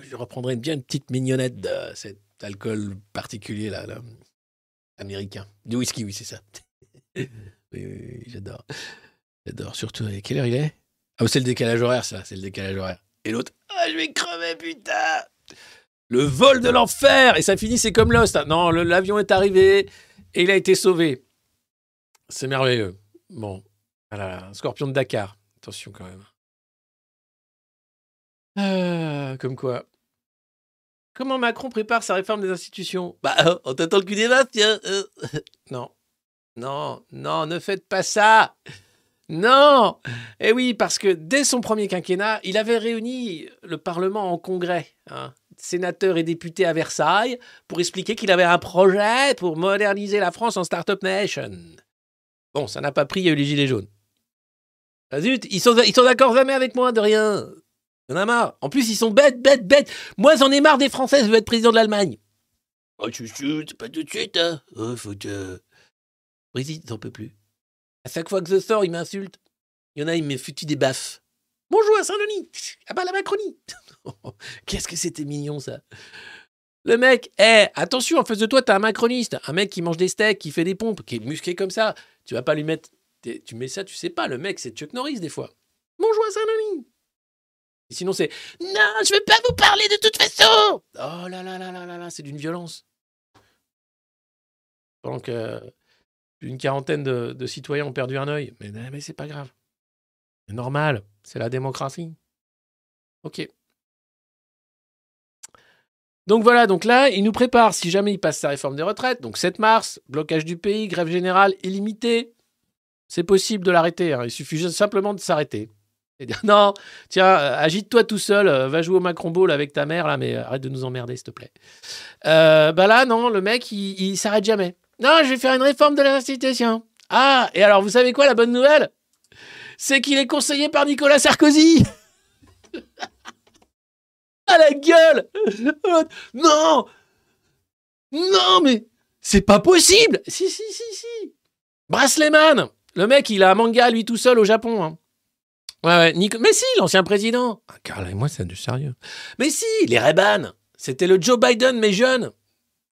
Je reprendrais bien une petite mignonnette de cet alcool particulier là, américain. Du whisky, oui, c'est ça. oui, oui, oui, j'adore. J'adore. Surtout, et quelle heure il est? Ah, c'est le décalage horaire, ça. C'est le décalage horaire. Et l'autre, ah, je vais crever, putain le vol de l'enfer Et ça finit, c'est comme Lost. hein. Non, l'avion est arrivé et il a été sauvé. C'est merveilleux. Bon, voilà, un scorpion de Dakar. Attention quand même. Ah, comme quoi. Comment Macron prépare sa réforme des institutions? Bah, on t'attend le cul des vaches, tiens. euh. Non, non, non, ne faites pas ça. Non Eh oui, parce que dès son premier quinquennat, il avait réuni le Parlement en congrès, hein, sénateurs et députés à Versailles, pour expliquer qu'il avait un projet pour moderniser la France en Startup Nation. Bon, ça n'a pas pris, les Gilets jaunes. Ah zut, ils sont, d'accord jamais avec moi, de rien. Il y en a marre. En plus, ils sont bêtes, bêtes, bêtes. Moi, j'en ai marre des Français, je veux être président de l'Allemagne. Oh, tu c'est pas tout de suite, hein. Oh, faut que... Brigitte, t'en peux plus. À chaque fois que je sors, il m'insulte. Il y en a, il me foutu des baffes. Bonjour à Saint-Denis. Ah bah la Macronie. Qu'est-ce que c'était mignon ça. Le mec, eh, attention, en face de toi, t'as un macroniste, un mec qui mange des steaks, qui fait des pompes, qui est musclé comme ça. Tu vas pas lui mettre. Tu mets ça, tu sais pas, le mec, c'est Chuck Norris des fois. Bonjour Saint-Denis. Sinon, c'est Non, je vais pas vous parler de toute façon. Oh là là là là là là, c'est d'une violence. Pendant que une quarantaine de, citoyens ont perdu un œil. Mais, c'est pas grave. C'est normal. C'est la démocratie. Ok. Donc voilà, donc là, il nous prépare, si jamais il passe sa réforme des retraites, donc 7 mars, blocage du pays, grève générale illimitée. C'est possible de l'arrêter, hein, il suffit simplement de s'arrêter. Et dire non, tiens, euh, agite-toi tout seul, euh, va jouer au Macron Ball avec ta mère, là, mais arrête de nous emmerder, s'il te plaît. Euh, bah là, non, le mec, il s'arrête jamais. Non, je vais faire une réforme de l'institution. Ah, et alors, vous savez quoi, la bonne nouvelle? C'est qu'il est conseillé par Nicolas Sarkozy à la gueule Non Non, mais c'est pas possible Si, si, si, si Brassleman Le mec, il a un manga, lui, tout seul, au Japon. hein. Ouais, ouais. Nico- Mais si, l'ancien président ah, Carla et moi, c'est du sérieux. Mais si, les Ray-Ban C'était le Joe Biden, mais jeune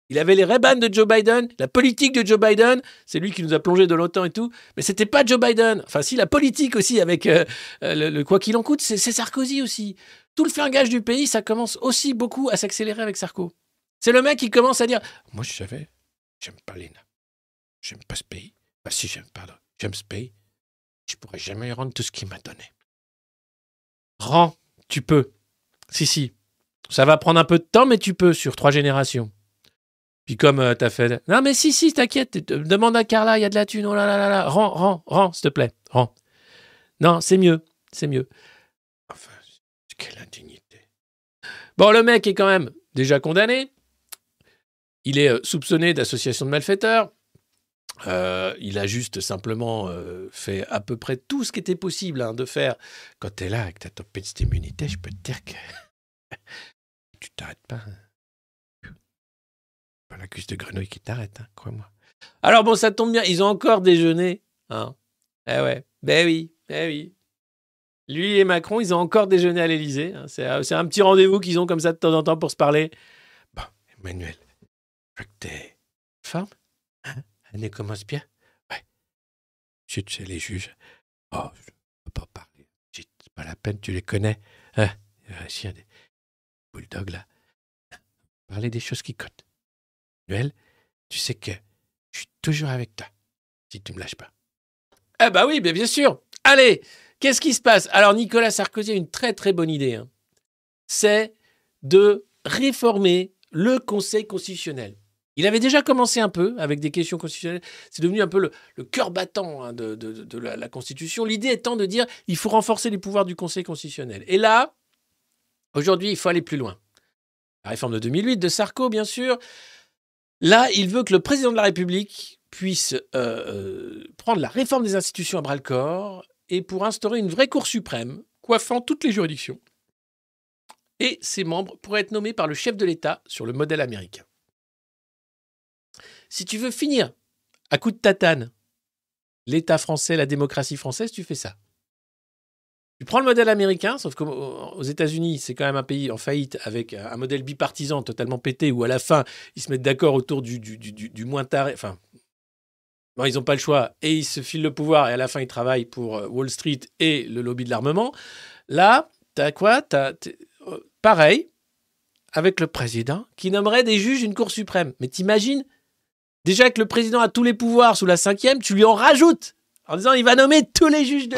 il avait les Ray-Ban de Joe Biden, la politique de Joe Biden, c'est lui qui nous a plongé de l'OTAN et tout, mais c'était pas Joe Biden. Enfin, si, la politique aussi, avec euh, euh, le, quoi qu'il en coûte, c'est Sarkozy aussi. Tout le fringage du pays, ça commence aussi beaucoup à s'accélérer avec Sarko. C'est le mec qui commence à dire Moi, je savais, j'aime pas l'ENA. J'aime pas ce pays. Bah, si, j'aime pas, j'aime ce pays. Je pourrais jamais rendre tout ce qu'il m'a donné. Rends, tu peux. Si, si. Ça va prendre un peu de temps, mais tu peux sur trois générations. Puis comme euh, t'as fait... Non mais si, si, t'inquiète, t- demande à Carla, il y a de la thune, oh là là là là, rends, rends, rends, s'il te plaît, rends. Non, c'est mieux, c'est mieux. Enfin, quelle indignité. Bon, le mec est quand même déjà condamné. Il est euh, soupçonné d'association de malfaiteurs. Euh, il a juste simplement euh, fait à peu près tout ce qui était possible hein, de faire. Quand tu es là avec ta tempête d'immunité, je peux te dire que tu t'arrêtes pas. hein. Pas la cuisse de grenouille qui t'arrête, hein, crois-moi. Alors bon, ça tombe bien, ils ont encore déjeuné. Hein. Eh ouais, ben oui, ben oui. Lui et Macron, ils ont encore déjeuné à l'Élysée. hein. C'est euh, c'est un petit rendez-vous qu'ils ont comme ça de temps en temps pour se parler. Bon, Emmanuel, je veux que t'es forme. Hein commence bien. Ouais. Tu sais, les juges. Oh, je ne peux pas parler. C'est pas la peine, tu les connais. Hein un chien des bulldogs là. Parler des choses qui cotent. Tu sais que je suis toujours avec toi. Si tu me lâches pas. Ah bah oui, bien sûr. Allez, qu'est-ce qui se passe? Alors Nicolas Sarkozy a une très très bonne idée. hein. C'est de réformer le Conseil constitutionnel. Il avait déjà commencé un peu avec des questions constitutionnelles. C'est devenu un peu le, cœur battant hein, de, la Constitution. L'idée étant de dire il faut renforcer les pouvoirs du Conseil constitutionnel. Et là, aujourd'hui, il faut aller plus loin. La réforme de 2008 de Sarko, bien sûr. Là, il veut que le président de la République puisse euh, euh, prendre la réforme des institutions à bras le corps et pour instaurer une vraie Cour suprême coiffant toutes les juridictions. Et ses membres pourraient être nommés par le chef de l'État sur le modèle américain. Si tu veux finir à coup de tatane l'État français, la démocratie française, tu fais ça. Tu prends le modèle américain, sauf qu'aux États-Unis, c'est quand même un pays en faillite avec un modèle bipartisan totalement pété où à la fin, ils se mettent d'accord autour du, moins taré. Enfin, non, ils n'ont pas le choix et ils se filent le pouvoir et à la fin, ils travaillent pour euh, Wall Street et le lobby de l'armement. Là, t'as quoi? T'as, euh, Pareil, avec le président qui nommerait des juges une Cour suprême. Mais t'imagines? Déjà que le président a tous les pouvoirs sous la cinquième, tu lui en rajoutes en disant il va nommer tous les juges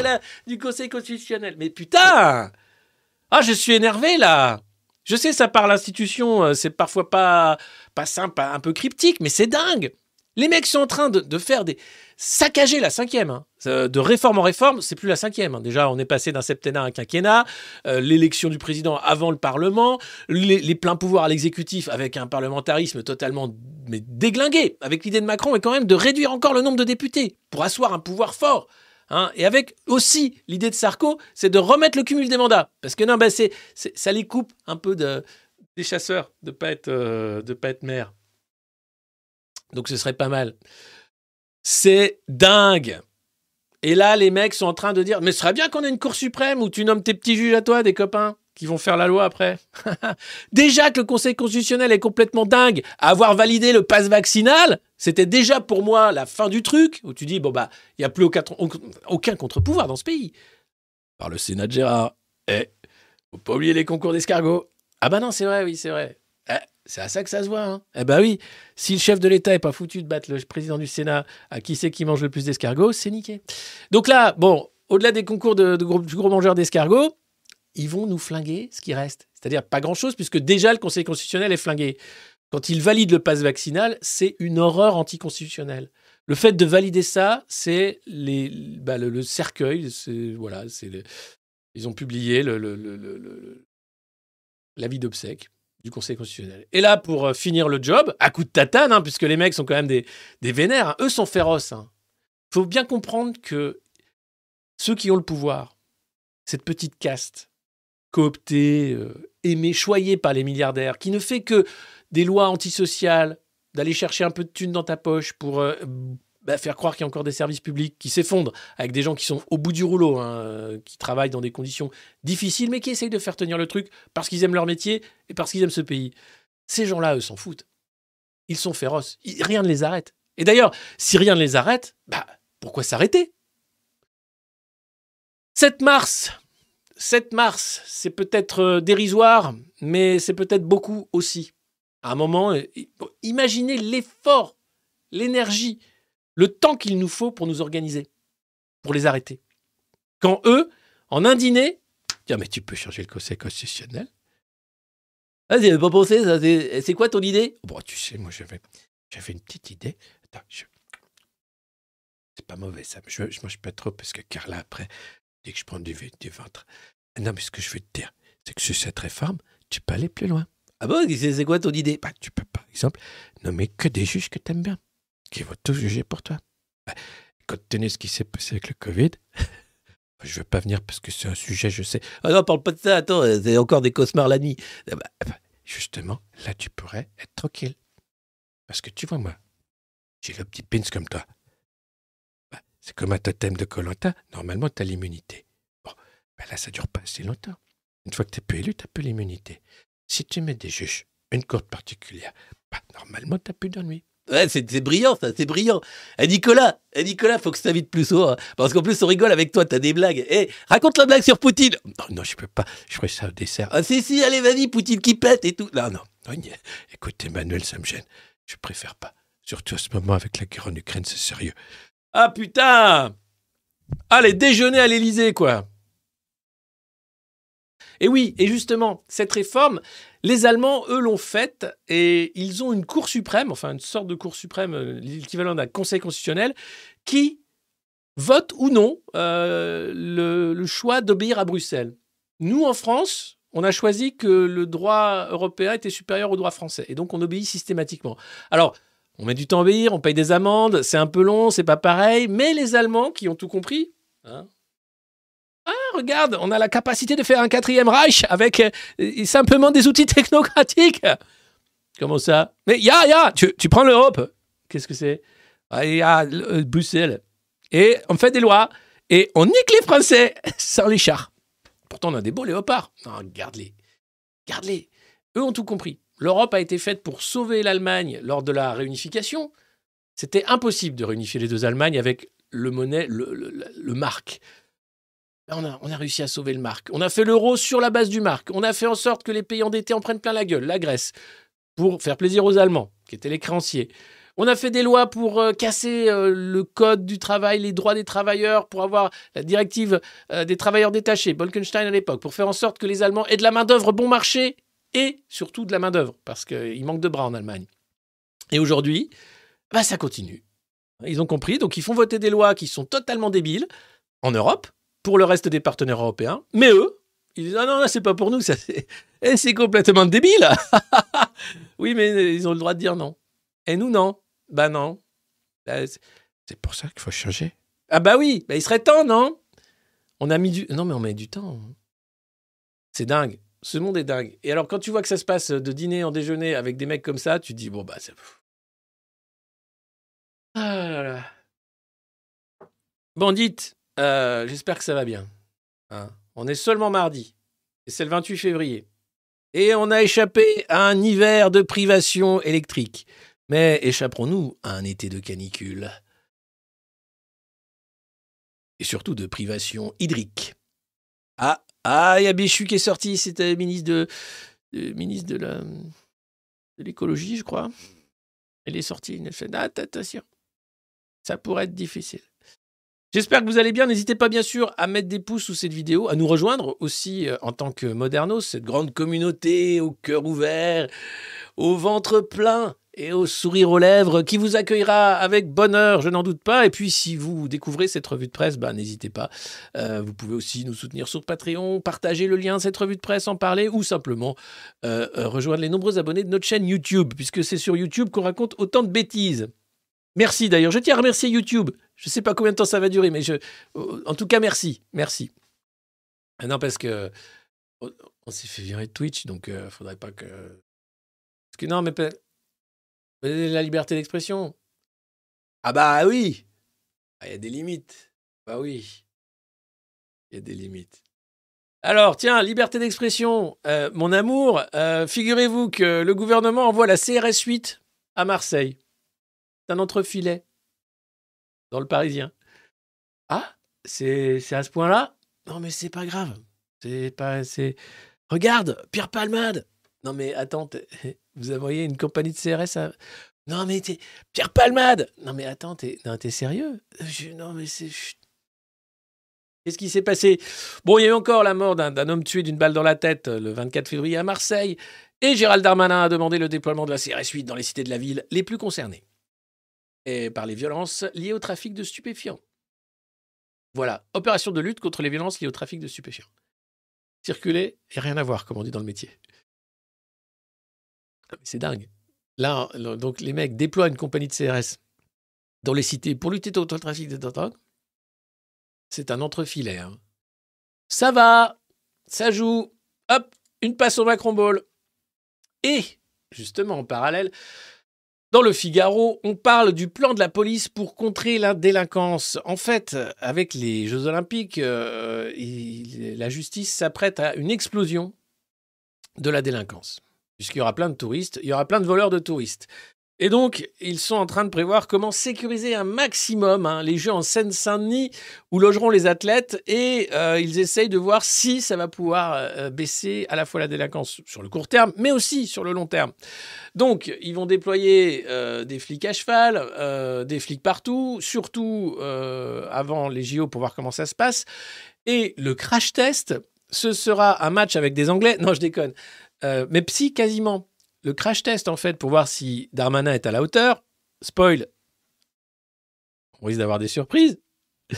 du Conseil constitutionnel. Mais putain Ah, je suis énervé là Je sais, ça par l'institution, euh, c'est parfois pas, pas simple, un peu cryptique, mais c'est dingue Les mecs sont en train de faire des. Saccager la cinquième. hein. De réforme en réforme, c'est plus la cinquième. hein. Déjà, on est passé d'un septennat à un quinquennat, euh, l'élection du président avant le Parlement, les, pleins pouvoirs à l'exécutif avec un parlementarisme totalement mais déglingué, avec l'idée de Macron et quand même de réduire encore le nombre de députés pour asseoir un pouvoir fort. hein. et avec aussi l'idée de Sarko, c'est de remettre le cumul des mandats. Parce que non, bah, c'est, c'est- ça les coupe un peu de, des chasseurs de être, euh, pas être maire. Donc ce serait pas mal. C'est dingue. Et là, les mecs sont en train de dire Mais ce serait bien qu'on ait une Cour suprême où tu nommes tes petits juges à toi, des copains, qui vont faire la loi après. déjà que le Conseil constitutionnel est complètement dingue avoir validé le pass vaccinal, c'était déjà pour moi la fin du truc, où tu dis Bon, bah, il n'y a plus aucun, aucun contre-pouvoir dans ce pays. Par le Sénat de Gérard. Eh, faut pas oublier les concours d'escargot. Ah bah non, c'est vrai, oui, c'est vrai. C'est à ça que ça se voit. Hein. Eh bah oui, si le chef de l'État est pas foutu de battre le président du Sénat à qui c'est qui mange le plus d'escargots, c'est niqué. Donc là, bon, au-delà des concours de, gros, du gros mangeur d'escargots, ils vont nous flinguer ce qui reste. C'est-à-dire pas grand-chose, puisque déjà le Conseil constitutionnel est flingué. Quand il valide le pass vaccinal, c'est une horreur anticonstitutionnelle. Le fait de valider ça, c'est bah, le, cercueil. Voilà, ils ont publié l'avis d'obsèque du Conseil constitutionnel. Et là, pour euh, finir le job, à coup de tatane, hein, puisque les mecs sont quand même des, des vénères, hein, eux sont féroces. Il faut bien comprendre que ceux qui ont le pouvoir, cette petite caste cooptée, euh, aimée, choyée par les milliardaires, qui ne fait que des lois antisociales, d'aller chercher un peu de thunes dans ta poche pour euh, bah, faire croire qu'il y a encore des services publics qui s'effondrent avec des gens qui sont au bout du rouleau, hein, euh, qui travaillent dans des conditions difficiles, mais qui essayent de faire tenir le truc parce qu'ils aiment leur métier et parce qu'ils aiment ce pays. Ces gens-là, eux, s'en foutent. Ils sont féroces. Rien ne les arrête. Et d'ailleurs, si rien ne les arrête, bah, pourquoi s'arrêter? 7 mars. 7 mars, c'est peut-être euh, dérisoire, mais c'est peut-être beaucoup aussi. À un moment, euh, imaginez l'effort, l'énergie, le temps qu'il nous faut pour nous organiser, pour les arrêter. Quand eux, en un dîner, disent mais tu peux changer le conseil constitutionnel Ah, j'avais pas pensé, ça, c'est c'est quoi ton idée? Bon, tu sais, moi j'avais j'avais une petite idée. Attends, je- c'est pas mauvais ça, je, je mange pas trop parce que Carla après, dès que je prends du, ventre. Non, mais ce que je veux te dire, c'est que sur cette réforme, tu peux aller plus loin. Ah bon, c'est c'est quoi ton idée? Bah, Tu peux par exemple nommer que des juges que t'aimes bien, qui vont tout juger pour toi. Bah, Compte tenu ce qui s'est passé avec le Covid, je veux pas venir parce que c'est un sujet, je sais. Ah non, parle pas de ça, attends, c'est encore des cauchemars la nuit. Ah bah, bah, justement, là, tu pourrais être tranquille. Parce que tu vois, moi, j'ai le petit pins comme toi. C'est comme un totem de Colanta. Normalement, tu as l'immunité. Bon, bah là, ça dure pas assez longtemps. Une fois que tu es plus élu, tu plus l'immunité. Si tu mets des juges, une courte particulière, normalement, tu plus d'ennui. C'est brillant, ça, c'est brillant. Eh Nicolas, eh Nicolas, faut que je t'invite plus souvent. hein, parce qu'en plus, on rigole avec toi, t'as des blagues. Eh, raconte la blague sur Poutine. Non, non, je peux pas. Je ferai ça au dessert. Ah, si, si, allez, vas-y, Poutine qui pète et tout. Non, non. Écoute, Emmanuel, ça me gêne. Je préfère pas. Surtout à ce moment avec la guerre en Ukraine, c'est sérieux. Ah, putain Allez, déjeuner à l'Élysée, quoi. Et oui, et justement, cette réforme, les Allemands, eux, l'ont faite et ils ont une Cour suprême, enfin une sorte de Cour suprême, euh, l'équivalent d'un Conseil constitutionnel, qui vote ou non euh, le, choix d'obéir à Bruxelles. Nous, en France, on a choisi que le droit européen était supérieur au droit français et donc on obéit systématiquement. Alors, on met du temps à obéir, on paye des amendes, c'est un peu long, c'est pas pareil, mais les Allemands qui ont tout compris, hein, regarde, on a la capacité de faire un quatrième Reich avec euh, simplement des outils technocratiques. Comment ça? Mais ya, ya, tu, tu prends l'Europe. Qu'est-ce que c'est? Ah, Il y a euh, Bruxelles. Et on fait des lois. Et on nique les Français sans les chars. Pourtant, on a des beaux léopards. Non, garde-les. Garde-les. Eux ont tout compris. L'Europe a été faite pour sauver l'Allemagne lors de la réunification. C'était impossible de réunifier les deux Allemagnes avec le monnaie, le, le, le- le marque. On a, on a réussi à sauver le marque. On a fait l'euro sur la base du marque. On a fait en sorte que les pays endettés en prennent plein la gueule, la Grèce, pour faire plaisir aux Allemands, qui étaient les créanciers. On a fait des lois pour euh, casser euh, le code du travail, les droits des travailleurs, pour avoir la directive euh, des travailleurs détachés, Bolkenstein à l'époque, pour faire en sorte que les Allemands aient de la main-d'œuvre bon marché et surtout de la main-d'œuvre, parce qu'il manque de bras en Allemagne. Et aujourd'hui, bah, ça continue. Ils ont compris, donc ils font voter des lois qui sont totalement débiles en Europe, pour le reste des partenaires européens, mais eux, ils disent Ah non, là, c'est pas pour nous, c'est eh, c'est complètement débile. oui, mais ils ont le droit de dire non. Et nous, non. Bah non. Bah, c'est- pour ça qu'il faut changer. Ah bah oui, bah, il serait temps, non? On a mis du. Non, mais on met du temps. C'est dingue. Ce monde est dingue. Et alors, quand tu vois que ça se passe de dîner en déjeuner avec des mecs comme ça, tu te dis Bon, bah, c'est. Ah là là. Bon, dites, euh, j'espère que ça va bien. Hein. on est seulement mardi. Et c'est le 28 février. Et on a échappé à un hiver de privation électrique. Mais échapperons-nous à un été de canicule Et surtout de privation hydrique. Ah, ah, il y a Béchu qui est sorti, c'était ministre de, ministre de l'écologie, je crois. Elle est sortie, fait ah, attention. Ça pourrait être difficile. J'espère que vous allez bien. N'hésitez pas, bien sûr, à mettre des pouces sous cette vidéo, à nous rejoindre aussi euh, en tant que Modernos, cette grande communauté au cœur ouvert, au ventre plein et au sourire aux lèvres qui vous accueillera avec bonheur, je n'en doute pas. Et puis, si vous découvrez cette revue de presse, bah, n'hésitez pas. Euh, vous pouvez aussi nous soutenir sur Patreon, partager le lien de cette revue de presse, en parler ou simplement euh, rejoindre les nombreux abonnés de notre chaîne YouTube, puisque c'est sur YouTube qu'on raconte autant de bêtises. Merci d'ailleurs. Je tiens à remercier YouTube. Je ne sais pas combien de temps ça va durer, mais je, en tout cas, merci. Merci. Ah Non, parce que on s'est fait virer de Twitch, donc ne faudrait pas que. Parce que non, mais la liberté d'expression. Ah bah oui. Ah, Il y a des limites. Bah oui. Il y a des limites. Alors, tiens, liberté d'expression, euh, mon amour, euh, figurez-vous que le gouvernement envoie la CRS 8 à Marseille. C'est un entrefilet dans le Parisien. Ah, c'est à ce point-là? Non, mais c'est pas grave. C'est pas. Regarde, Pierre Palmade Non, mais attends, vous envoyez une compagnie de CRS à. Non, mais t'es. Pierre Palmade Non, mais attends, t'es sérieux? Je- Non, mais c'est. Qu'est-ce qui s'est passé? Bon, il y a eu encore la mort d'un d'un homme tué d'une balle dans la tête euh, le 24 février à Marseille. Et Gérald Darmanin a demandé le déploiement de la CRS 8 dans les cités de la ville les plus concernées. Et par les violences liées au trafic de stupéfiants. Voilà, opération de lutte contre les violences liées au trafic de stupéfiants. Circuler et rien à voir, comme on dit dans le métier. Ah, C'est dingue. Là, donc les mecs déploient une compagnie de CRS dans les cités pour lutter contre le trafic de drogue. C'est un entrefilet. hein. Ça va, ça joue. Hop, une passe au Macron Ball. Et, justement, en parallèle, dans le Figaro, on parle du plan de la police pour contrer la délinquance. En fait, avec les Jeux Olympiques, euh, la justice s'apprête à une explosion de la délinquance. Puisqu'il y aura plein de touristes, il y aura plein de voleurs de touristes. Et donc, ils sont en train de prévoir comment sécuriser un maximum hein, les Jeux en Seine-Saint-Denis où logeront les athlètes et euh, ils essayent de voir si ça va pouvoir euh, baisser à la fois la délinquance sur le court terme, mais aussi sur le long terme. Donc, ils vont déployer euh, des flics à cheval, euh, des flics partout, surtout euh, avant les JO pour voir comment ça se passe. Et le crash test, ce sera un match avec des Anglais. Non, je déconne. Euh, mais si, quasiment. Le crash test, en fait, pour voir si Darmanin est à la hauteur, spoil, on risque d'avoir des surprises.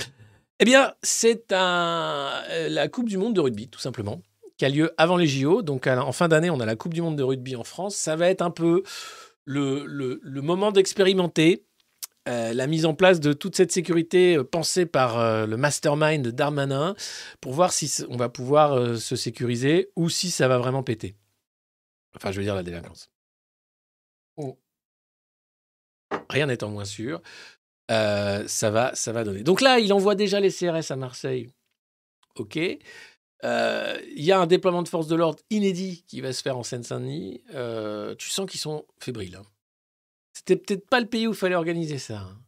Eh bien, c'est euh, la Coupe du Monde de rugby, tout simplement, qui a lieu avant les JO. Donc, en fin d'année, on a la Coupe du Monde de rugby en France. Ça va être un peu le, moment d'expérimenter euh, la mise en place de toute cette sécurité euh, pensée par le mastermind de Darmanin pour voir si on va pouvoir se sécuriser ou si ça va vraiment péter. Enfin, je veux dire la délinquance. Oh. Rien n'étant moins sûr, euh, ça, va, ça va donner. Donc là, il envoie déjà les CRS à Marseille. OK. Euh, Il y a un déploiement de forces de l'ordre inédit qui va se faire en Seine-Saint-Denis. Euh, tu sens qu'ils sont fébriles. hein. C'était peut-être pas le pays où il fallait organiser ça, hein,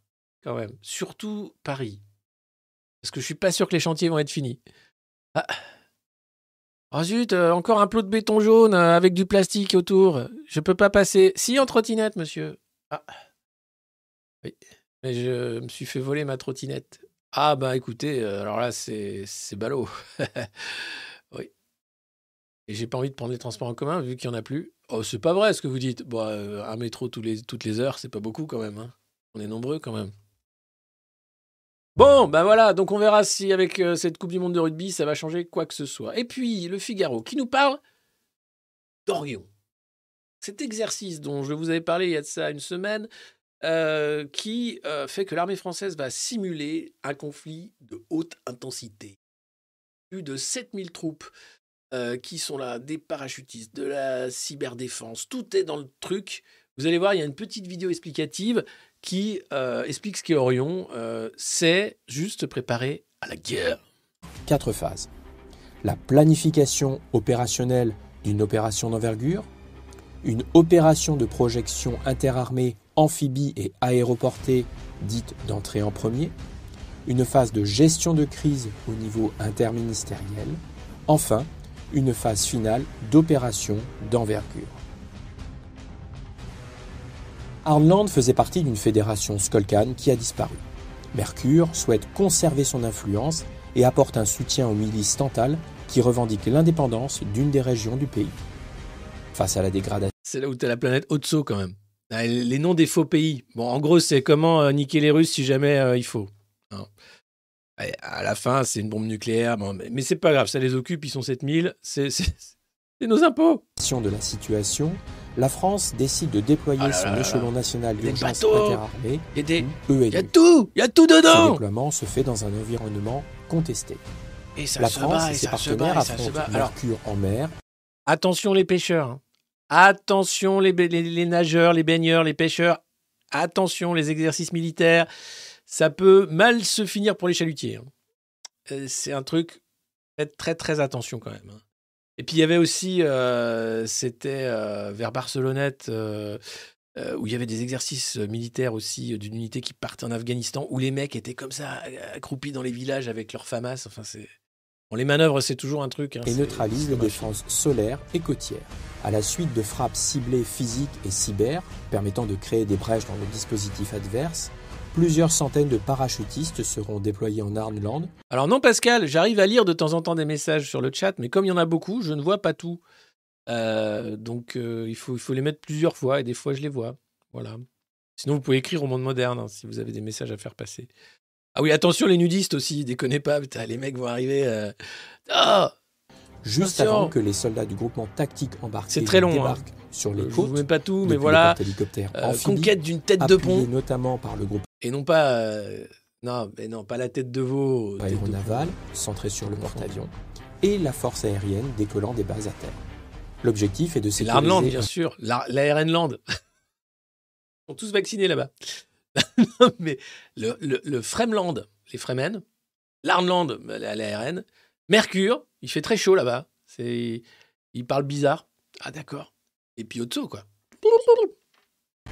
quand même. Surtout Paris. Parce que je suis pas sûr que les chantiers vont être finis. Ah. Oh zut, euh, encore un plot de béton jaune euh, avec du plastique autour. Je peux pas passer. Si, en trottinette, monsieur. Ah. Oui. Mais je me suis fait voler ma trottinette. Ah bah écoutez, euh, alors là, c'est ballot. oui. Et j'ai pas envie de prendre les transports en commun vu qu'il y en a plus. Oh, c'est pas vrai ce que vous dites. Bon, euh, un métro les, toutes les heures, c'est pas beaucoup quand même. hein. On est nombreux quand même. Bon, ben voilà, donc on verra si avec euh, cette Coupe du Monde de rugby, ça va changer quoi que ce soit. Et puis, le Figaro, qui nous parle d'Orion. Cet exercice dont je vous avais parlé il y a de ça une semaine, euh, qui euh, fait que l'armée française va simuler un conflit de haute intensité. Plus de 7000 troupes qui sont là, des parachutistes, de la cyberdéfense, tout est dans le truc. Vous allez voir, il y a une petite vidéo explicative qui euh, explique ce qu'est Orion. Euh, c'est juste préparer à la guerre. Quatre phases. La planification opérationnelle d'une opération d'envergure, une opération de projection interarmée amphibie et aéroportée dite d'entrée en premier, une phase de gestion de crise au niveau interministériel, enfin une phase finale d'opération d'envergure. Arnland faisait partie d'une fédération Skolkan qui a disparu. Mercure souhaite conserver son influence et apporte un soutien aux milices tantales qui revendiquent l'indépendance d'une des régions du pays. Face à la dégradation. C'est là où tu as la planète Otso quand même. Ah, Les noms des faux pays. Bon, en gros, c'est comment euh, niquer les Russes si jamais euh, il faut. Hein. À la fin, c'est une bombe nucléaire. Mais mais c'est pas grave, ça les occupe, ils sont 7000. C'est c'est- nos impôts. de la situation, la France décide de déployer Ah là son là échelon là. national d'urgence interarmée, il y a des- y a tout, il y a tout Ce dedans. déploiement se fait dans un environnement contesté. Et ça la se France bat, et et ses ça se partenaires affrontent Mercure en mer, Attention les pêcheurs. hein. Attention les, les- les nageurs, les baigneurs, les pêcheurs. Attention les exercices militaires. Ça peut mal se finir pour les chalutiers. hein. Euh, C'est un truc. Faites très très attention quand même. Et puis il y avait aussi, euh, c'était euh, vers Barcelonnette, euh, où il y avait des exercices militaires aussi d'une unité qui partait en Afghanistan, où les mecs étaient comme ça, accroupis dans les villages avec leurs FAMAS. Enfin, c'est. Bon, les manœuvres, c'est toujours un truc. hein, et neutralise les défenses solaires et côtières. À la suite de frappes ciblées physiques et cyber, permettant de créer des brèches dans le dispositif adverse, plusieurs centaines de parachutistes seront déployés en Arnland. Alors non, Pascal, j'arrive à lire de temps en temps des messages sur le chat, mais comme il y en a beaucoup, je ne vois pas tout. Euh, donc euh, il, faut, il faut les mettre plusieurs fois, et des fois je les vois. Voilà. Sinon, vous pouvez écrire au monde moderne hein, si vous avez des messages à faire passer. Ah oui, attention les nudistes aussi, déconnez pas, putain, les mecs vont arriver. euh, Ah Juste Attention. avant que les soldats du groupement tactique embarqué C'est très long, hein. sur les Je côtes. vous mets pas tout, mais voilà. Euh, conquête d'une tête de pont. notamment par le groupe Et non pas. euh, non, mais non, pas la tête de veau. tête de- aéronaval centré sur le porte-avions et la force aérienne décollant des bases à terre. L'objectif est de sécuriser l'Arnland, bien sûr. La, l'ARN Land. Ils sont tous vaccinés là-bas. Non, mais le, le, le Fremland, les Fremen, l'Arnland, la- l'ARN, Mercure, il fait très chaud là-bas. C'est, il parle bizarre. Ah d'accord. Et puis Otso, quoi.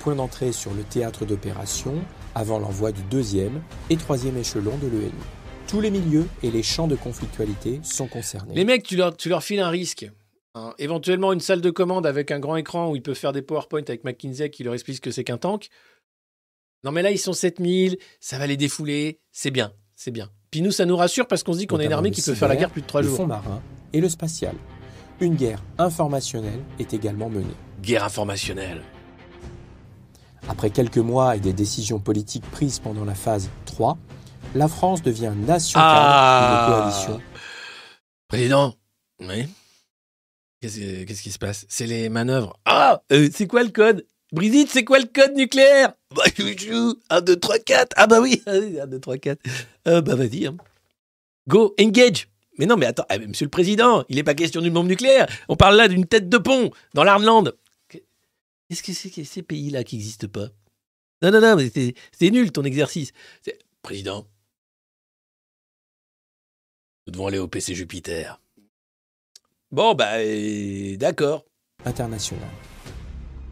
Point d'entrée sur le théâtre d'opération avant l'envoi du deuxième et troisième échelon de l'ENI. Tous les milieux et les champs de conflictualité sont concernés. Les mecs, tu leur, tu leur files un risque. hein. Éventuellement une salle de commande avec un grand écran où ils peuvent faire des PowerPoint avec McKinsey qui leur explique ce que c'est qu'un tank. Non mais là, ils sont 7000, ça va les défouler, c'est bien, c'est bien. Puis nous, ça nous rassure parce qu'on se dit qu'on a une armée le qui peut faire la guerre plus de trois le jours. fond marin et le spatial. Une guerre informationnelle est également menée. Guerre informationnelle. Après quelques mois et des décisions politiques prises pendant la phase 3, la France devient nation Ah. cadre d'une coalition Président, oui. Qu'est-ce qu'est-ce qui se passe? C'est les manœuvres. Ah euh, C'est quoi le code? Brigitte, c'est quoi le code nucléaire? Bah, chouchou, 1, 2, 3, 4. Ah bah oui, 1, 2, 3, 4. Euh, bah vas-y. hein. Go, engage Mais non, mais attends, ah, monsieur le président, il n'est pas question d'une bombe nucléaire. On parle là d'une tête de pont dans l'Arnland. Qu'est-ce que c'est que ces pays-là qui n'existent pas? Non, non, non, mais c'est- nul ton exercice. Président, nous devons aller au PC Jupiter. Bon, bah, euh, d'accord. internationale.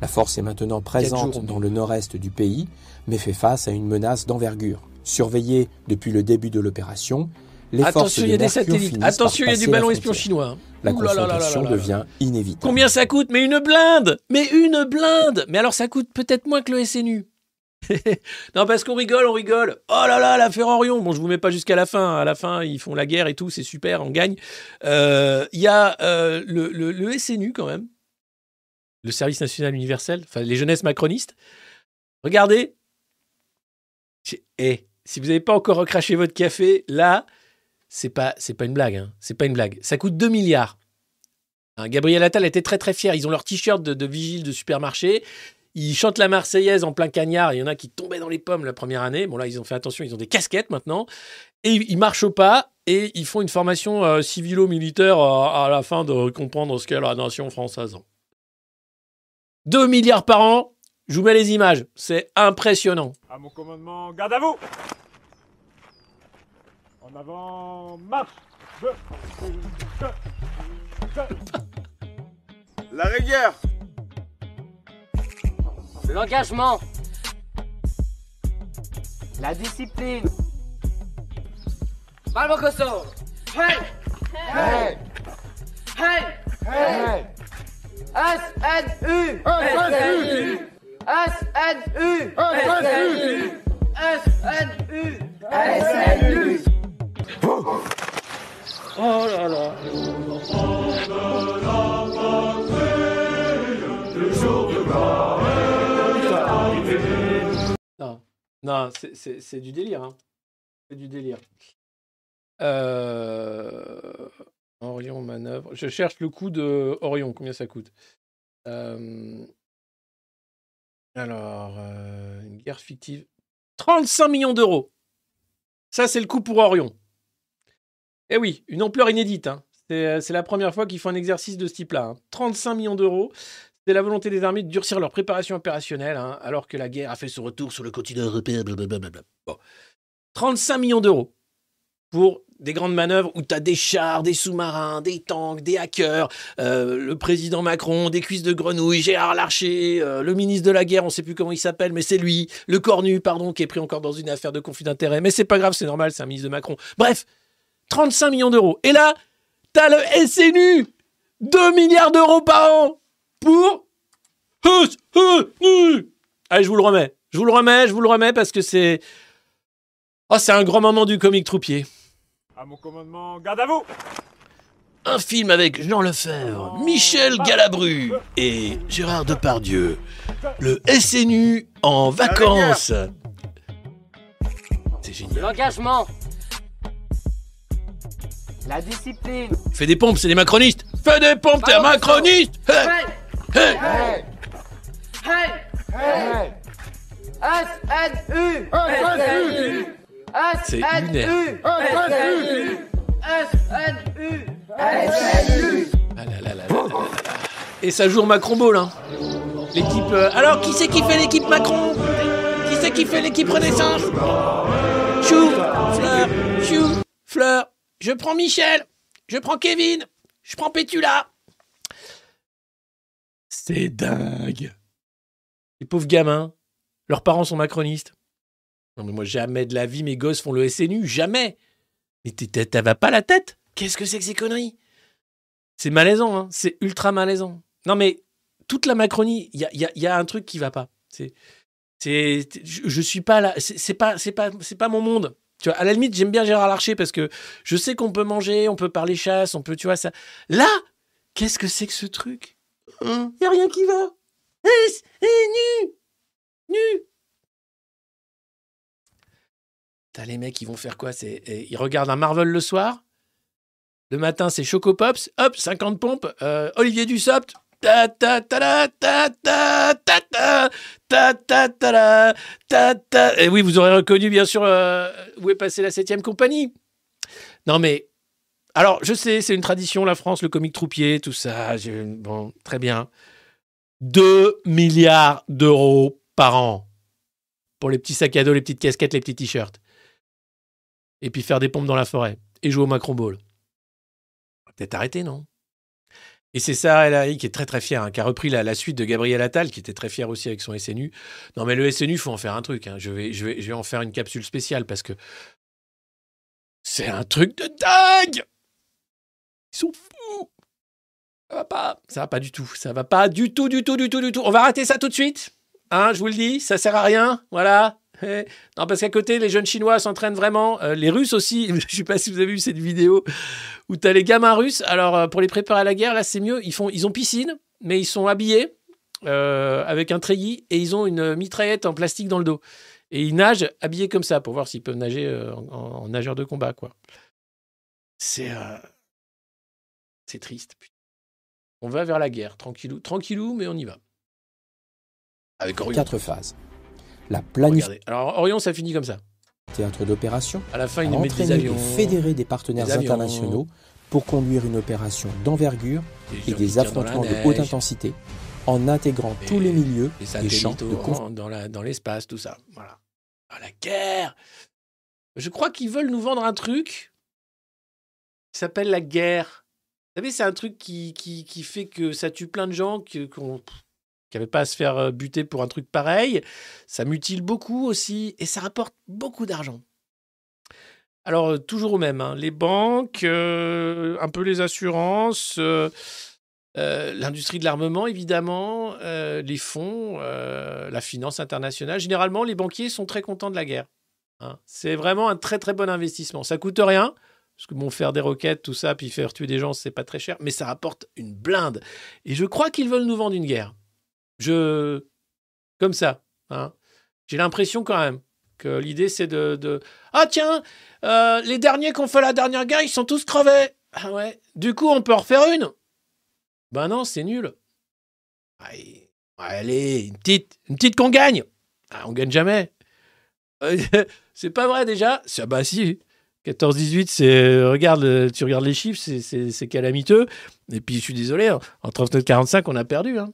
La force est maintenant présente jours. dans le nord-est du pays, mais fait face à une menace d'envergure. Surveillée depuis le début de l'opération, les Attention, il y a de des satellites. Attention, il y a du ballon espion chinois. hein. La confrontation devient inévitable. Combien ça coûte? Mais une blinde Mais une blinde Mais alors ça coûte peut-être moins que le SNU. non, parce qu'on rigole, on rigole. Oh là là, l'affaire Orion. Bon, je vous mets pas jusqu'à la fin. À la fin, ils font la guerre et tout, c'est super, on gagne. Euh, Il y a euh, le, le- le SNU quand même, le Service national universel, enfin les jeunesses macronistes. Regardez. Eh, si vous n'avez pas encore recraché votre café, là, c'est pas, c'est pas une blague. Hein. C'est pas une blague. Ça coûte 2 milliards. Hein, Gabriel Attal était très très fier. Ils ont leur t-shirt de, vigile de supermarché. Ils chantent la Marseillaise en plein cagnard. Il y en a qui tombaient dans les pommes la première année. Bon là, ils ont fait attention. Ils ont des casquettes maintenant. Et ils marchent au pas et ils font une formation euh, civilo-militaire à, à la fin de comprendre ce qu'est la nation française. 2 milliards par an. Je vous mets les images. C'est impressionnant. À mon commandement, garde à vous En avant, marche Deux, deux, deux. La rigueur L'engagement. La discipline. Balbo Koso. Hey! Hey! Hey! Hey! SNU! SNU! SNU! SNU! SNU! SNU! Oh là là. Non, non c'est- du délire. hein. C'est du délire. Euh... Orion manœuvre. Je cherche le coût de Orion. Combien ça coûte? Euh, Alors, euh, une guerre fictive. 35 millions d'euros. Ça, c'est le coût pour Orion. Eh oui, une ampleur inédite. hein. C'est euh, c'est la première fois qu'ils font un exercice de ce type-là. hein. 35 millions d'euros. C'est la volonté des armées de durcir leur préparation opérationnelle, hein, alors que la guerre a fait son retour sur le continent européen. blablabla. Bon. 35 millions d'euros pour des grandes manœuvres où tu as des chars, des sous-marins, des tanks, des hackers, euh, le président Macron, des cuisses de grenouille, Gérard Larcher, euh, le ministre de la guerre, on ne sait plus comment il s'appelle, mais c'est lui, le cornu, pardon, qui est pris encore dans une affaire de conflit d'intérêts. Mais c'est pas grave, c'est normal, c'est un ministre de Macron. Bref, 35 millions d'euros. Et là, t'as le SNU 2 milliards d'euros par an pour. Allez, je vous le remets. Je vous le remets, je vous le remets parce que c'est. Oh, c'est un grand moment du comique troupier. À mon commandement, garde à vous Un film avec Jean Lefebvre, Michel Galabru et Gérard Depardieu. Le SNU en vacances. C'est génial. L'engagement. La discipline. Fais des pompes, c'est des macronistes. Fais des pompes, t'es un macroniste. Hey, hey. Hey! Hey! S-N-U S-N-U C'est S-N-U S-N-U S-N-U. Et ça joue au Macron Ball, hein. L'équipe. euh, Alors, qui c'est qui fait l'équipe Macron? Qui c'est qui fait l'équipe Renaissance? Chou, Fleur, Chou, Fleur. Je prends Michel. Je prends Kevin. Je prends Pétula. C'est dingue. Les pauvres gamins. Leurs parents sont macronistes. Non, mais moi, jamais de la vie, mes gosses font le SNU. Jamais. Mais t'as va pas la tête Qu'est-ce que c'est que ces conneries? C'est malaisant, hein. c'est ultra malaisant. Non, mais toute la Macronie, il y a, un truc qui va pas. C'est, je, suis pas là. C'est pas, pas, c'est pas mon monde. Tu vois, à la limite, j'aime bien Gérard Larcher parce que je sais qu'on peut manger, on peut parler chasse, on peut, tu vois ça. Là, qu'est-ce que c'est que ce truc? Il y a rien qui va. Eh, nu, nu. T'as les mecs, ils vont faire quoi? C'est, ils regardent un Marvel le soir? Le matin, c'est Choco Pops. Hop, 50 pompes. Euh, Olivier Dussopt. Et oui, vous aurez reconnu bien sûr euh, où est passée la septième compagnie. Non mais alors je sais, c'est une tradition la France, le comique troupier, tout ça. Bon, très bien. 2 milliards d'euros par an pour les petits sacs à dos, les petites casquettes, les petits t-shirts. Et puis faire des pompes dans la forêt et jouer au Macron Ball. Peut-être arrêter, non? Et c'est ça, El Haïry, qui est très très fier, hein, qui a repris la, la suite de Gabriel Attal, qui était très fier aussi avec son SNU. Non, mais le SNU, faut en faire un truc. hein. Je, vais, je, vais, je vais en faire une capsule spéciale parce que c'est un truc de dingue Ils sont fous Ça va pas, ça va pas du tout, ça va pas du tout, du tout, du tout, du tout. On va arrêter ça tout de suite. Hein, je vous le dis, ça sert à rien. Voilà. Eh, Non, parce qu'à côté, les jeunes Chinois s'entraînent vraiment. Euh, les Russes aussi. Je sais pas si vous avez vu cette vidéo où tu as les gamins russes. Alors, euh, pour les préparer à la guerre, là, c'est mieux. Ils, font, ils ont piscine, mais ils sont habillés euh, avec un treillis et ils ont une mitraillette en plastique dans le dos. Et ils nagent habillés comme ça pour voir s'ils peuvent nager euh, en, nageur de combat, quoi. C'est. euh, C'est triste. putain. On va vers la guerre, tranquillou, tranquillou, mais on y va. Avec. Quatre phases. La planification. Alors, Orion, ça finit comme ça. théâtre d'opération, À la fin, des avions. et fédérer des partenaires des avions. internationaux pour conduire une opération d'envergure et des affrontements de haute intensité en intégrant tous les milieux les et champs de en- dans l'espace, tout ça. Voilà. Ah, la guerre Je crois qu'ils veulent nous vendre un truc qui s'appelle la guerre. Vous savez, c'est un truc qui, qui, qui fait que ça tue plein de gens qu'on qui n'avaient pas à se faire euh, buter pour un truc pareil. Ça mutile beaucoup aussi et ça rapporte beaucoup d'argent. Alors, euh, toujours au même, hein, les banques, euh, un peu les assurances, l'industrie de l'armement, évidemment, les fonds, la finance internationale. Généralement, les banquiers sont très contents de la guerre. hein. C'est vraiment un très très bon investissement. Ça coûte rien, parce que bon, faire des roquettes, tout ça, puis faire tuer des gens, c'est pas très cher, mais ça rapporte une blinde. Et je crois qu'ils veulent nous vendre une guerre. Je. Comme ça. hein. J'ai l'impression quand même que l'idée c'est de, de- Ah tiens, euh, les derniers qui ont fait la dernière guerre, ils sont tous crevés. Ah ouais. Du coup, on peut en refaire une Ben non, c'est nul. Allez, une petite, une petite qu'on gagne. Ah, on gagne jamais. C'est pas vrai déjà. C'est- Bah si. 14-18, c'est regarde, tu regardes les chiffres, c'est calamiteux. Et puis je suis désolé, hein, en 39-45, on a perdu. hein.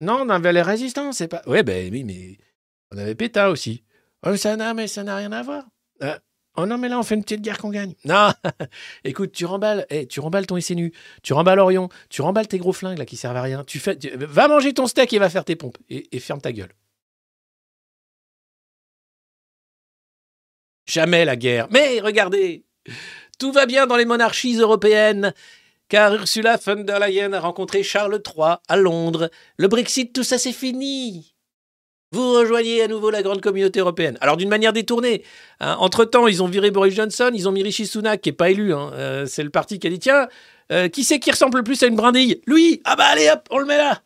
Non, on avait les résistants, c'est pas. Ouais, ben oui, mais on avait Pétain aussi. Oh, ça n'a, mais ça n'a rien à voir. Euh, oh non, mais là, on fait une petite guerre qu'on gagne. Non, écoute, tu remballes, eh, tu remballes ton SNU, tu remballes Orion, tu remballes tes gros flingues là qui servent à rien. Tu fais, va manger ton steak et va faire tes pompes et ferme ta gueule. Jamais la guerre. Mais regardez, tout va bien dans les monarchies européennes. Car Ursula von der Leyen a rencontré Charles III à Londres. Le Brexit, tout ça, c'est fini. Vous rejoignez à nouveau la grande communauté européenne. Alors d'une manière détournée. hein. Entre-temps, ils ont viré Boris Johnson, ils ont mis Rishi Sunak, qui n'est pas élu. hein. Euh, c'est le parti qui a dit, tiens, euh, qui c'est qui ressemble le plus à une brindille? Lui Ah bah allez hop, on le met là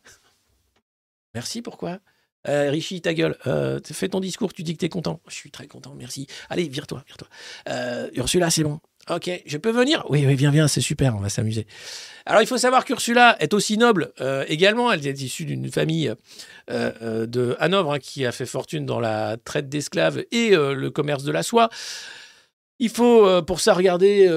Merci, pourquoi? Euh, Rishi, ta gueule. Euh, fais ton discours, tu dis que t'es content. Je suis très content, merci. Allez, vire-toi, vire-toi. Ursula, c'est bon. Ok, je peux venir? Oui, oui, viens, viens, c'est super, on va s'amuser. Alors, il faut savoir qu'Ursula est aussi noble euh, également. Elle est issue d'une famille euh, euh, de Hanovre hein, qui a fait fortune dans la traite d'esclaves et le commerce de la soie. Il faut pour ça regarder,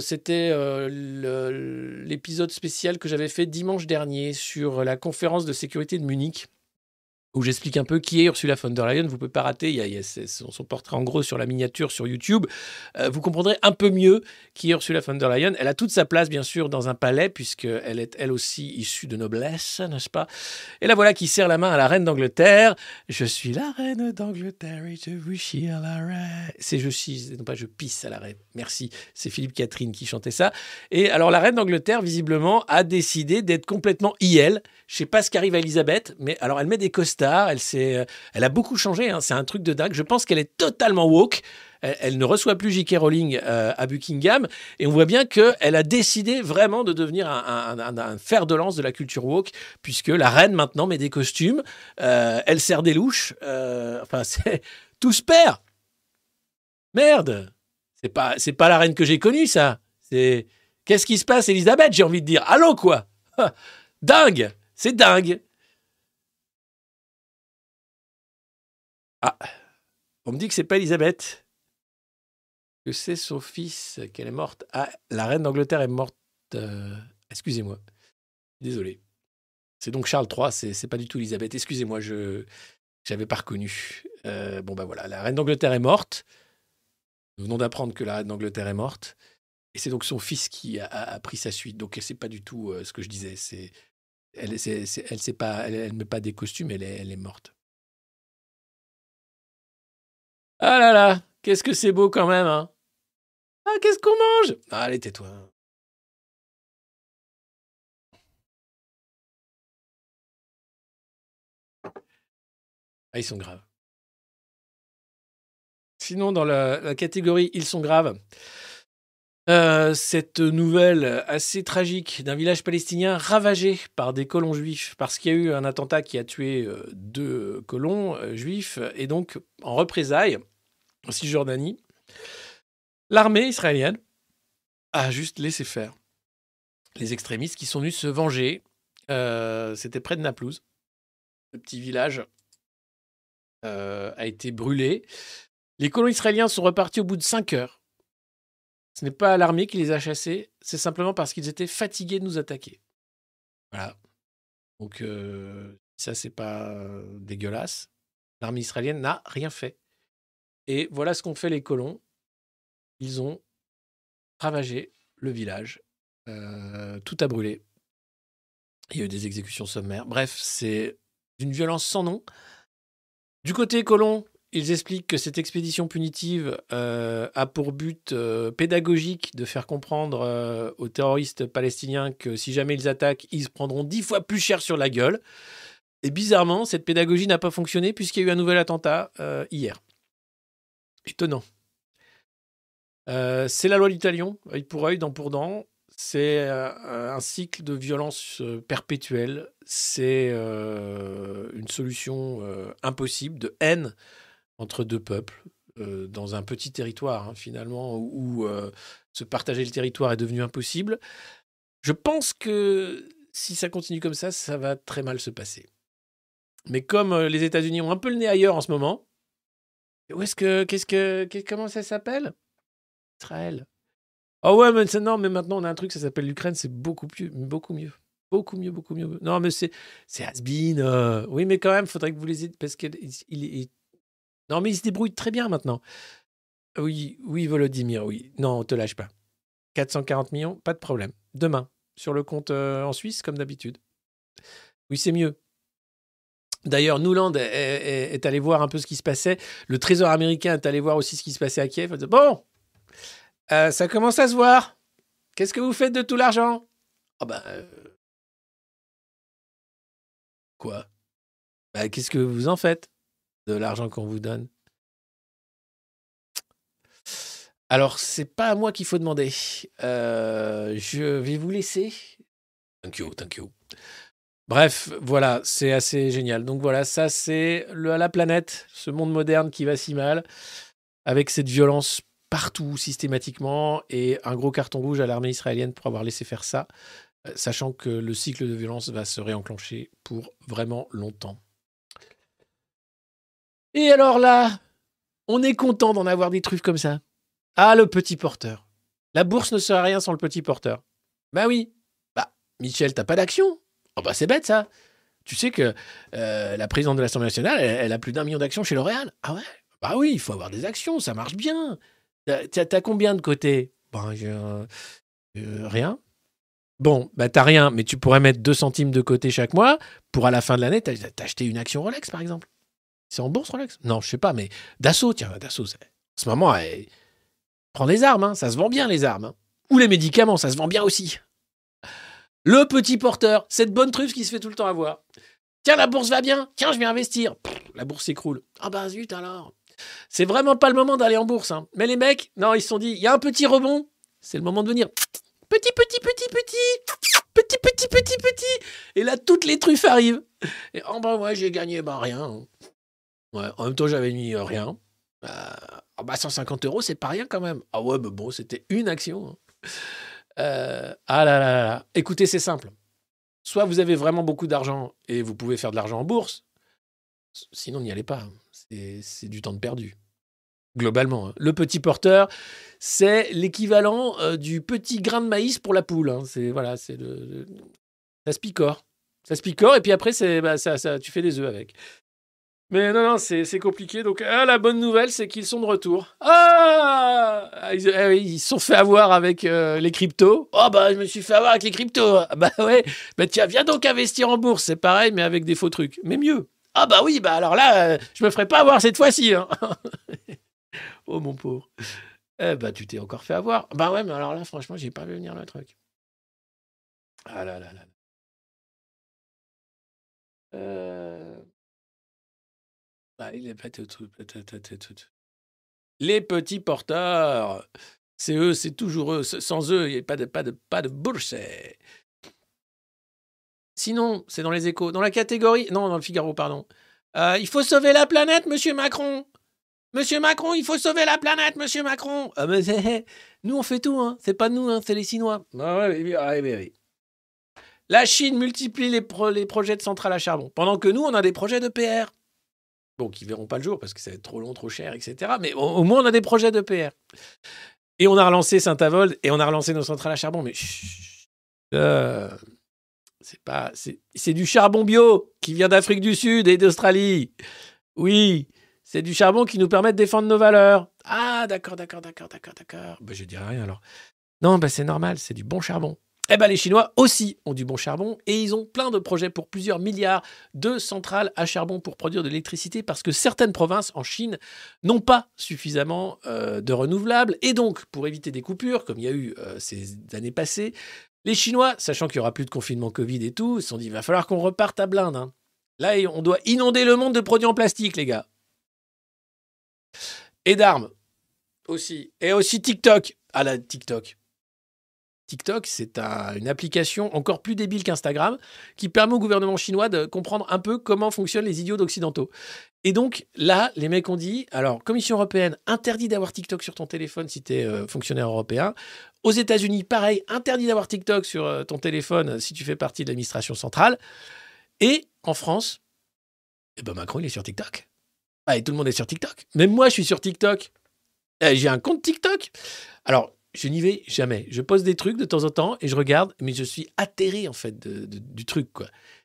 c'était l'épisode spécial que j'avais fait dimanche dernier sur la conférence de sécurité de Munich où j'explique un peu qui est Ursula von der Leyen. Vous pouvez pas rater, il y a, son, portrait en gros sur la miniature sur YouTube. Euh, vous comprendrez un peu mieux qui est Ursula von der Leyen. Elle a toute sa place, bien sûr, dans un palais, puisqu'elle est elle aussi issue de noblesse, n'est-ce pas? Et la voilà qui serre la main à la reine d'Angleterre. Je suis la reine d'Angleterre et je vous chie à la reine. C'est je chie, non pas je pisse à la reine. Merci. C'est Philippe Catherine qui chantait ça. Et alors, la reine d'Angleterre, visiblement, a décidé d'être complètement IL. Je sais pas ce qu'arrive à Elisabeth, mais alors elle met des elle, s'est- elle a beaucoup changé, hein, c'est un truc de dingue. Je pense qu'elle est totalement woke. Elle, ne reçoit plus J.K. Rowling euh, à Buckingham, et on voit bien qu'elle a décidé vraiment de devenir un, fer de lance de la culture woke, puisque la reine maintenant met des costumes, euh, elle sert des louches, euh, enfin tout se perd. Merde, c'est pas pas la reine que j'ai connue ça. C'est qu'est-ce qui se passe, Elisabeth J'ai envie de dire allô quoi? Dingue, c'est dingue. Ah, on me dit que c'est pas Elisabeth. Que c'est son fils, qu'elle est morte. Ah, la reine d'Angleterre est morte. euh, Excusez-moi. Désolé. C'est donc Charles III, c'est pas du tout Elisabeth. Excusez-moi, je j'avais pas reconnu. Euh, bon, bah voilà, la reine d'Angleterre est morte. Nous venons d'apprendre que la reine d'Angleterre est morte. Et c'est donc son fils qui a, pris sa suite. Donc c'est pas du tout euh, ce que je disais. C'est elle, c'est- elle, pas, elle, elle met pas des costumes, elle est, elle est morte. Ah là là, qu'est-ce que c'est beau quand même, hein Ah, qu'est-ce qu'on mange? Ah, Allez, tais-toi. Ah, ils sont graves. Sinon, dans la, la catégorie Ils sont graves, euh, cette nouvelle assez tragique d'un village palestinien ravagé par des colons juifs parce qu'il y a eu un attentat qui a tué euh, deux colons euh, juifs et donc en représailles en Cisjordanie, l'armée israélienne a juste laissé faire les extrémistes qui sont venus se venger. C'était près de Naplouse. Le petit village a été brûlé. Les colons israéliens sont repartis au bout de cinq heures. Ce n'est pas l'armée qui les a chassés, c'est simplement parce qu'ils étaient fatigués de nous attaquer. Voilà. Donc, euh, ça, c'est pas euh, dégueulasse. L'armée israélienne n'a rien fait. Et voilà ce qu'ont fait les colons. Ils ont ravagé le village. Euh, tout a brûlé. Il y a eu des exécutions sommaires. Bref, c'est d'une violence sans nom. Du côté colon, ils expliquent que cette expédition punitive euh, a pour but euh, pédagogique de faire comprendre euh, aux terroristes palestiniens que si jamais ils attaquent, ils se prendront dix fois plus cher sur la gueule. Et bizarrement, cette pédagogie n'a pas fonctionné puisqu'il y a eu un nouvel attentat hier. Étonnant. C'est la loi du talion, œil pour œil, dent pour dent. C'est un cycle de violence perpétuelle. C'est une solution impossible de haine entre deux peuples euh, dans un petit territoire, hein, finalement, où, euh, se partager le territoire est devenu impossible. Je pense que si ça continue comme ça, ça va très mal se passer. Mais comme euh, les États-Unis ont un peu le nez ailleurs en ce moment, où est-ce que, qu'est-ce que, comment ça s'appelle? Israël. Oh ouais, mais non, mais maintenant on a un truc, ça s'appelle l'Ukraine, c'est beaucoup plus, beaucoup mieux. Beaucoup mieux, beaucoup mieux. Non, mais c'est, c'est euh. Oui, mais quand même, faudrait que vous les parce qu'il il, il- non, mais il se débrouille très bien maintenant. Oui, oui, Volodymyr, oui. Non, on te lâche pas. 440 millions, pas de problème. Demain, sur le compte euh, en Suisse, comme d'habitude. Oui, c'est mieux. D'ailleurs, Newland est, allé voir un peu ce qui se passait. Le Trésor américain est allé voir aussi ce qui se passait à Kiev. Bon, euh, ça commence à se voir. Qu'est-ce que vous faites de tout l'argent? Ah ben... euh, Quoi? Bah, Qu'est-ce que vous en faites? De l'argent qu'on vous donne Alors, c'est pas à moi qu'il faut demander. Euh, je vais vous laisser. Thank you, thank you. Bref, voilà, c'est assez génial. Donc voilà, ça c'est la planète, ce monde moderne qui va si mal, avec cette violence partout, systématiquement, et un gros carton rouge à l'armée israélienne pour avoir laissé faire ça, euh, sachant que le cycle de violence va se réenclencher pour vraiment longtemps. Et alors là, on est content d'en avoir des trucs comme ça. Ah, le petit porteur. La bourse ne serait rien sans le petit porteur. Bah oui. Bah, Michel, t'as pas d'action Oh bah c'est bête ça. Tu sais que euh, la présidente de l'Assemblée nationale, elle, a plus d'un million d'actions chez L'Oréal. Ah ouais? Bah oui, il faut avoir des actions, ça marche bien. T'as combien de côté Bah, euh, rien. Bon, bah t'as rien, mais tu pourrais mettre 2 centimes de côté chaque mois pour à la fin de l'année t'a- t'acheter une action Rolex, par exemple. C'est en bourse, Rolex? Non, je sais pas, mais Dassault, tiens, Dassault, en ce moment, elle prend des armes, hein, ça se vend bien, les armes. hein. Ou les médicaments, ça se vend bien aussi. Le petit porteur, cette bonne truffe qui se fait tout le temps avoir. Tiens, la bourse va bien, tiens, je vais investir. La bourse s'écroule. Ah bah zut alors. C'est vraiment pas le moment d'aller en bourse. hein. Mais les mecs, non, ils se sont dit, il y a un petit rebond, c'est le moment de venir. Petit, petit, petit, petit, petit, petit, petit, petit. Et là, toutes les truffes arrivent. Et oh bah ouais, j'ai gagné, bah rien. Ouais, en même temps, j'avais mis euh, rien. Euh, ah bah 150 euros, c'est pas rien quand même. Ah ouais, mais bon, c'était une action. hein. Euh, ah là là là. Écoutez, c'est simple. Soit vous avez vraiment beaucoup d'argent et vous pouvez faire de l'argent en bourse, sinon n'y allez pas. C'est c'est du temps de perdu. Globalement. hein. Le petit porteur, c'est l'équivalent euh, du petit grain de maïs pour la poule. hein. C'est voilà, c'est ça se picore. Ça se picore et puis après, bah, ça, ça, tu fais des œufs avec. Mais non, non, c'est compliqué. Donc, ah, la bonne nouvelle, c'est qu'ils sont de retour. Ah Ah, ils, ah ils se sont fait avoir avec euh, les cryptos. Oh, bah, je me suis fait avoir avec les cryptos. Ah, bah, ouais. Bah, tiens, viens donc investir en bourse. C'est pareil, mais avec des faux trucs. Mais mieux. Ah, bah oui, bah alors là, euh, je me ferai pas avoir cette fois-ci. hein. oh, mon pauvre. Eh bah, tu t'es encore fait avoir. Bah, ouais, mais alors là, franchement, j'ai pas vu venir le truc. Ah là là là. Euh... Les petits porteurs, c'est eux, c'est toujours eux. Sans eux, il n'y a pas de, pas. Sinon, c'est dans les échos. Dans la catégorie. Non, dans le Figaro, pardon. Euh, il faut sauver la planète, monsieur Macron. Monsieur Macron, il faut sauver la planète, monsieur Macron. Ah, nous, on fait tout, hein. C'est pas nous, hein, c'est les Chinois. Ah oui. La Chine multiplie les, les projets de centrales à charbon, pendant que nous, on a des projets de PR. Bon, qui verront pas le jour parce que ça va être trop long, trop cher, etc. Mais au, moins, on a des projets de PR. Et on a relancé Saint-Avold et on a relancé nos centrales à charbon. Mais euh, c'est pas, c'est du charbon bio qui vient d'Afrique du Sud et d'Australie. Oui, c'est du charbon qui nous permet de défendre nos valeurs. Ah, d'accord, d'accord, d'accord, d'accord, d'accord. Ben, je dirais rien alors. Non, ben, c'est normal, c'est du bon charbon. Eh ben, les Chinois aussi ont du bon charbon et ils ont plein de projets pour plusieurs milliards de centrales à charbon pour produire de l'électricité parce que certaines provinces en Chine n'ont pas suffisamment euh, de renouvelables et donc pour éviter des coupures comme il y a eu euh, ces années passées, les Chinois, sachant qu'il n'y aura plus de confinement Covid et tout, se sont dit il va falloir qu'on reparte à blinde. hein. Là, on doit inonder le monde de produits en plastique, les gars. Et d'armes aussi. Et aussi TikTok. Ah la TikTok. TikTok, c'est un- une application encore plus débile qu'Instagram qui permet au gouvernement chinois de comprendre un peu comment fonctionnent les idiots d'occidentaux. Et donc là, les mecs ont dit, alors Commission européenne, interdit d'avoir TikTok sur ton téléphone si tu es fonctionnaire européen. Aux États-Unis, pareil, interdit d'avoir TikTok sur euh, ton téléphone si tu fais partie de l'administration centrale. Et en France, eh ben Macron, il est sur TikTok. Ah, et tout le monde est sur TikTok. Même moi, je suis sur TikTok. Euh, J'ai un compte TikTok. Alors, je n'y vais jamais. Je poste des trucs de temps en temps et je regarde, mais je suis atterré en fait du truc.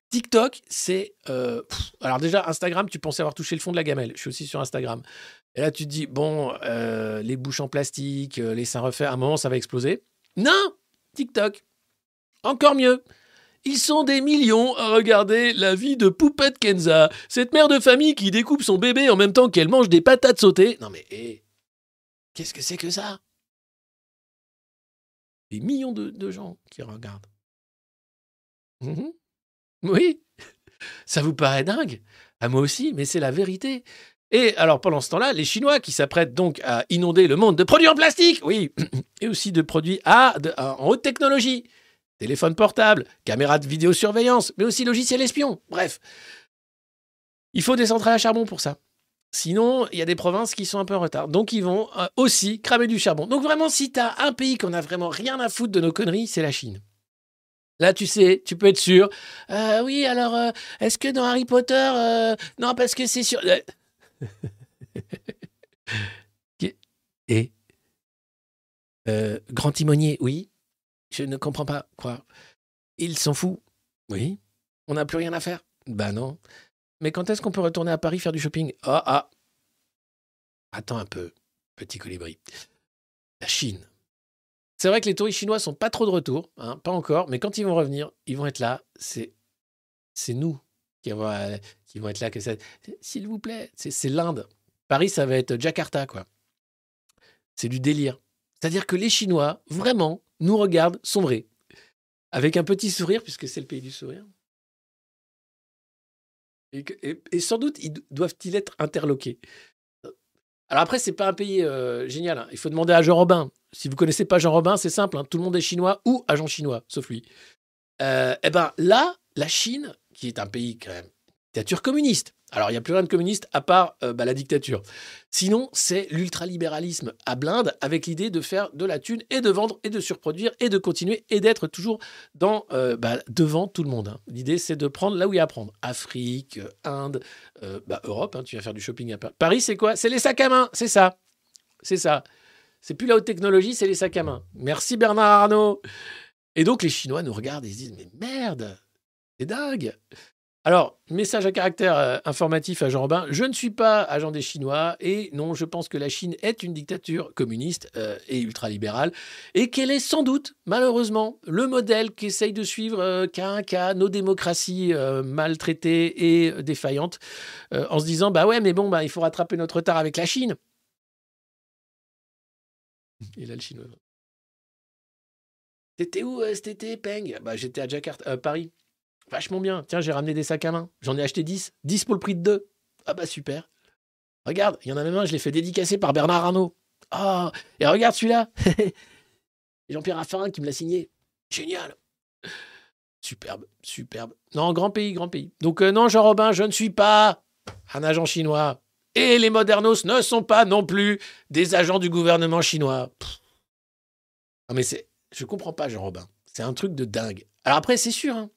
TikTok, c'est... euh, alors déjà, Instagram, tu pensais avoir touché le fond de la gamelle. Je suis aussi sur Instagram. Et là, tu te dis, bon, euh, les bouches en plastique, euh, les seins refaits, à un moment, ça va exploser. Non TikTok. Encore mieux. Ils sont des millions à regarder la vie de Poupette Kenza, cette mère de famille qui découpe son bébé en même temps qu'elle mange des patates sautées. Non mais, hé, qu'est-ce que c'est que ça? Des millions de, gens qui regardent. Mhm. Oui, ça vous paraît dingue? À moi aussi, mais c'est la vérité. Et alors pendant ce temps-là, les Chinois qui s'apprêtent donc à inonder le monde de produits en plastique, oui, et aussi de produits à, en haute technologie, téléphone portable, caméra de vidéosurveillance, mais aussi logiciel espion. Bref, il faut des centrales à charbon pour ça. Sinon, il y a des provinces qui sont un peu en retard. Donc, ils vont euh, aussi cramer du charbon. Donc, vraiment, si tu as un pays qu'on a vraiment rien à foutre de nos conneries, c'est la Chine. Là, tu sais, tu peux être sûr. Euh, oui, alors, euh, est-ce que dans Harry Potter. non, parce que c'est sûr. Et Grand Timonier, oui. Je ne comprends pas. Quoi Il s'en fout. Oui. On n'a plus rien à faire. Bah non. Mais quand est-ce qu'on peut retourner à Paris faire du shopping? Ah, ah. Attends un peu, petit colibri. La Chine. C'est vrai que les touristes chinois sont pas trop de retour, hein, pas encore, mais quand ils vont revenir, ils vont être là. C'est, nous qui, vont, euh, qui vont être là. S'il vous plaît, c'est, c'est l'Inde. Paris, ça va être Jakarta, quoi. C'est du délire. C'est-à-dire que les Chinois, vraiment, nous regardent sombrer. Avec un petit sourire, puisque c'est le pays du sourire. Et, sans doute, ils do- doivent-ils être interloqués. Alors après, c'est pas un pays euh, génial. hein. Il faut demander à Jean Robin. Si vous connaissez pas Jean Robin, c'est simple. hein. Tout le monde est chinois ou agent chinois, sauf lui. Euh, eh ben là, la Chine, qui est un pays quand même dictature communiste. Alors il n'y a plus rien de communiste à part euh, bah, la dictature. Sinon, c'est l'ultralibéralisme à blinde avec l'idée de faire de la thune et de vendre et de surproduire et de continuer et d'être toujours euh, bah, devant tout le monde. hein. L'idée, c'est de prendre là où il y a à prendre. Afrique, Inde, euh, bah, Europe, hein, tu vas faire du shopping à Paris. Paris, c'est quoi? C'est les sacs à main, c'est ça. C'est ça. C'est plus la haute technologie, c'est les sacs à main. Merci Bernard Arnault. Et donc les Chinois nous regardent et se disent, mais merde, c'est dingue. Alors, message à caractère euh, informatif à Jean Robin. Je ne suis pas agent des Chinois et non, je pense que la Chine est une dictature communiste euh, et ultralibérale et qu'elle est sans doute, malheureusement, le modèle qu'essayent de suivre euh, cas nos démocraties euh, maltraitées et défaillantes en se disant bah ouais, mais bon, bah, il faut rattraper notre retard avec la Chine. Et là, le Chinois. T'étais où cet été, Peng? Bah, j'étais à Jakarta, Paris. Vachement bien. Tiens, j'ai ramené des sacs à main. J'en ai acheté 10. 10 pour le prix de 2. Ah bah super. Regarde, il y en a même un, je l'ai fait dédicacer par Bernard Arnault. Ah, et regarde celui-là. Jean-Pierre Raffarin qui me l'a signé. Génial. Superbe, superbe. Non, grand pays, grand pays. Donc euh, non, Jean-Robin, je ne suis pas un agent chinois. Et les modernos ne sont pas non plus des agents du gouvernement chinois. Non mais c'est... Je comprends pas, Jean-Robin. C'est un truc de dingue. Alors après, c'est sûr, hein,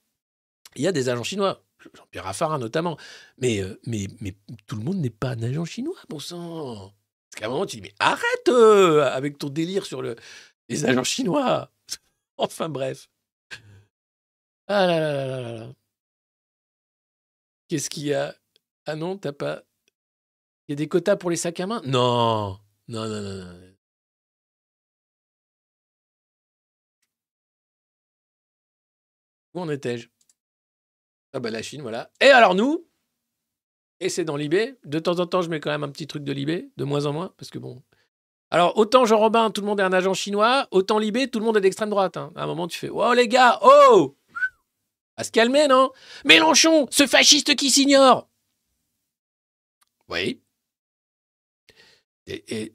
il y a des agents chinois, Jean-Pierre Raffarin notamment, mais, euh, mais, mais tout le monde n'est pas un agent chinois, bon sang. Parce qu'à un moment, tu dis, mais arrête euh, avec ton délire sur le, les agents chinois. enfin bref. Ah là là là là là. Qu'est-ce qu'il y a? Ah non, t'as pas. Il y a des quotas pour les sacs à main? Non, non, non, non. non. Où en étais-je? Ah bah la Chine, voilà. Et alors nous Et c'est dans l'IB. De temps en temps, je mets quand même un petit truc de l'IB, de moins en moins, parce que bon. Alors, autant Jean Robin, tout le monde est un agent chinois, autant l'IB, tout le monde est d'extrême droite. hein. À un moment, tu fais Oh les gars, oh À se calmer, non Mélenchon, ce fasciste qui s'ignore Oui. Et, et...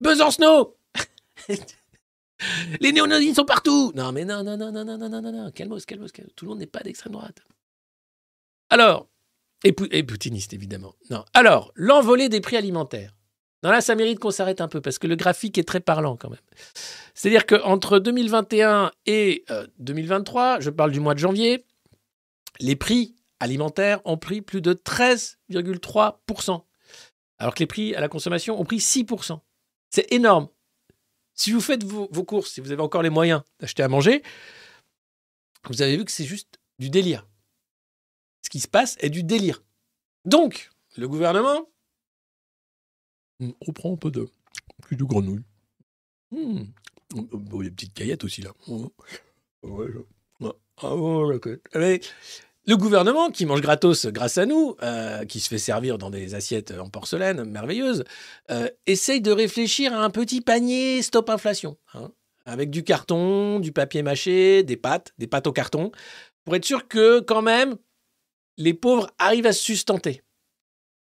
Besancenot Les néo-nazis sont partout Non, mais non, non, non, non, non, non, non, non, non, calmos, calmos, calmos. Tout le monde n'est pas d'extrême droite. Alors, et, poutiniste, évidemment. Non. Alors, l'envolée des prix alimentaires. Là, ça mérite qu'on s'arrête un peu parce que le graphique est très parlant quand même. C'est-à-dire qu'entre 2021 et euh, 2023, je parle du mois de janvier, les prix alimentaires ont pris plus de 13,3%. Alors que les prix à la consommation ont pris 6%. C'est énorme. Si vous faites vos courses, si vous avez encore les moyens d'acheter à manger, vous avez vu que c'est juste du délire. Ce qui se passe est du délire. Donc, le gouvernement, on prend un peu de, plus de grenouille. Hmm. Bon, il y a une petite caillette aussi là. Oh. Ouais, je- ah. Mais le gouvernement qui mange gratos grâce à nous, euh, qui se fait servir dans des assiettes en porcelaine merveilleuses, euh, essaye de réfléchir à un petit panier stop inflation, hein, avec du carton, du papier mâché, des pâtes, des pâtes au carton, pour être sûr que quand même les pauvres arrivent à se sustenter.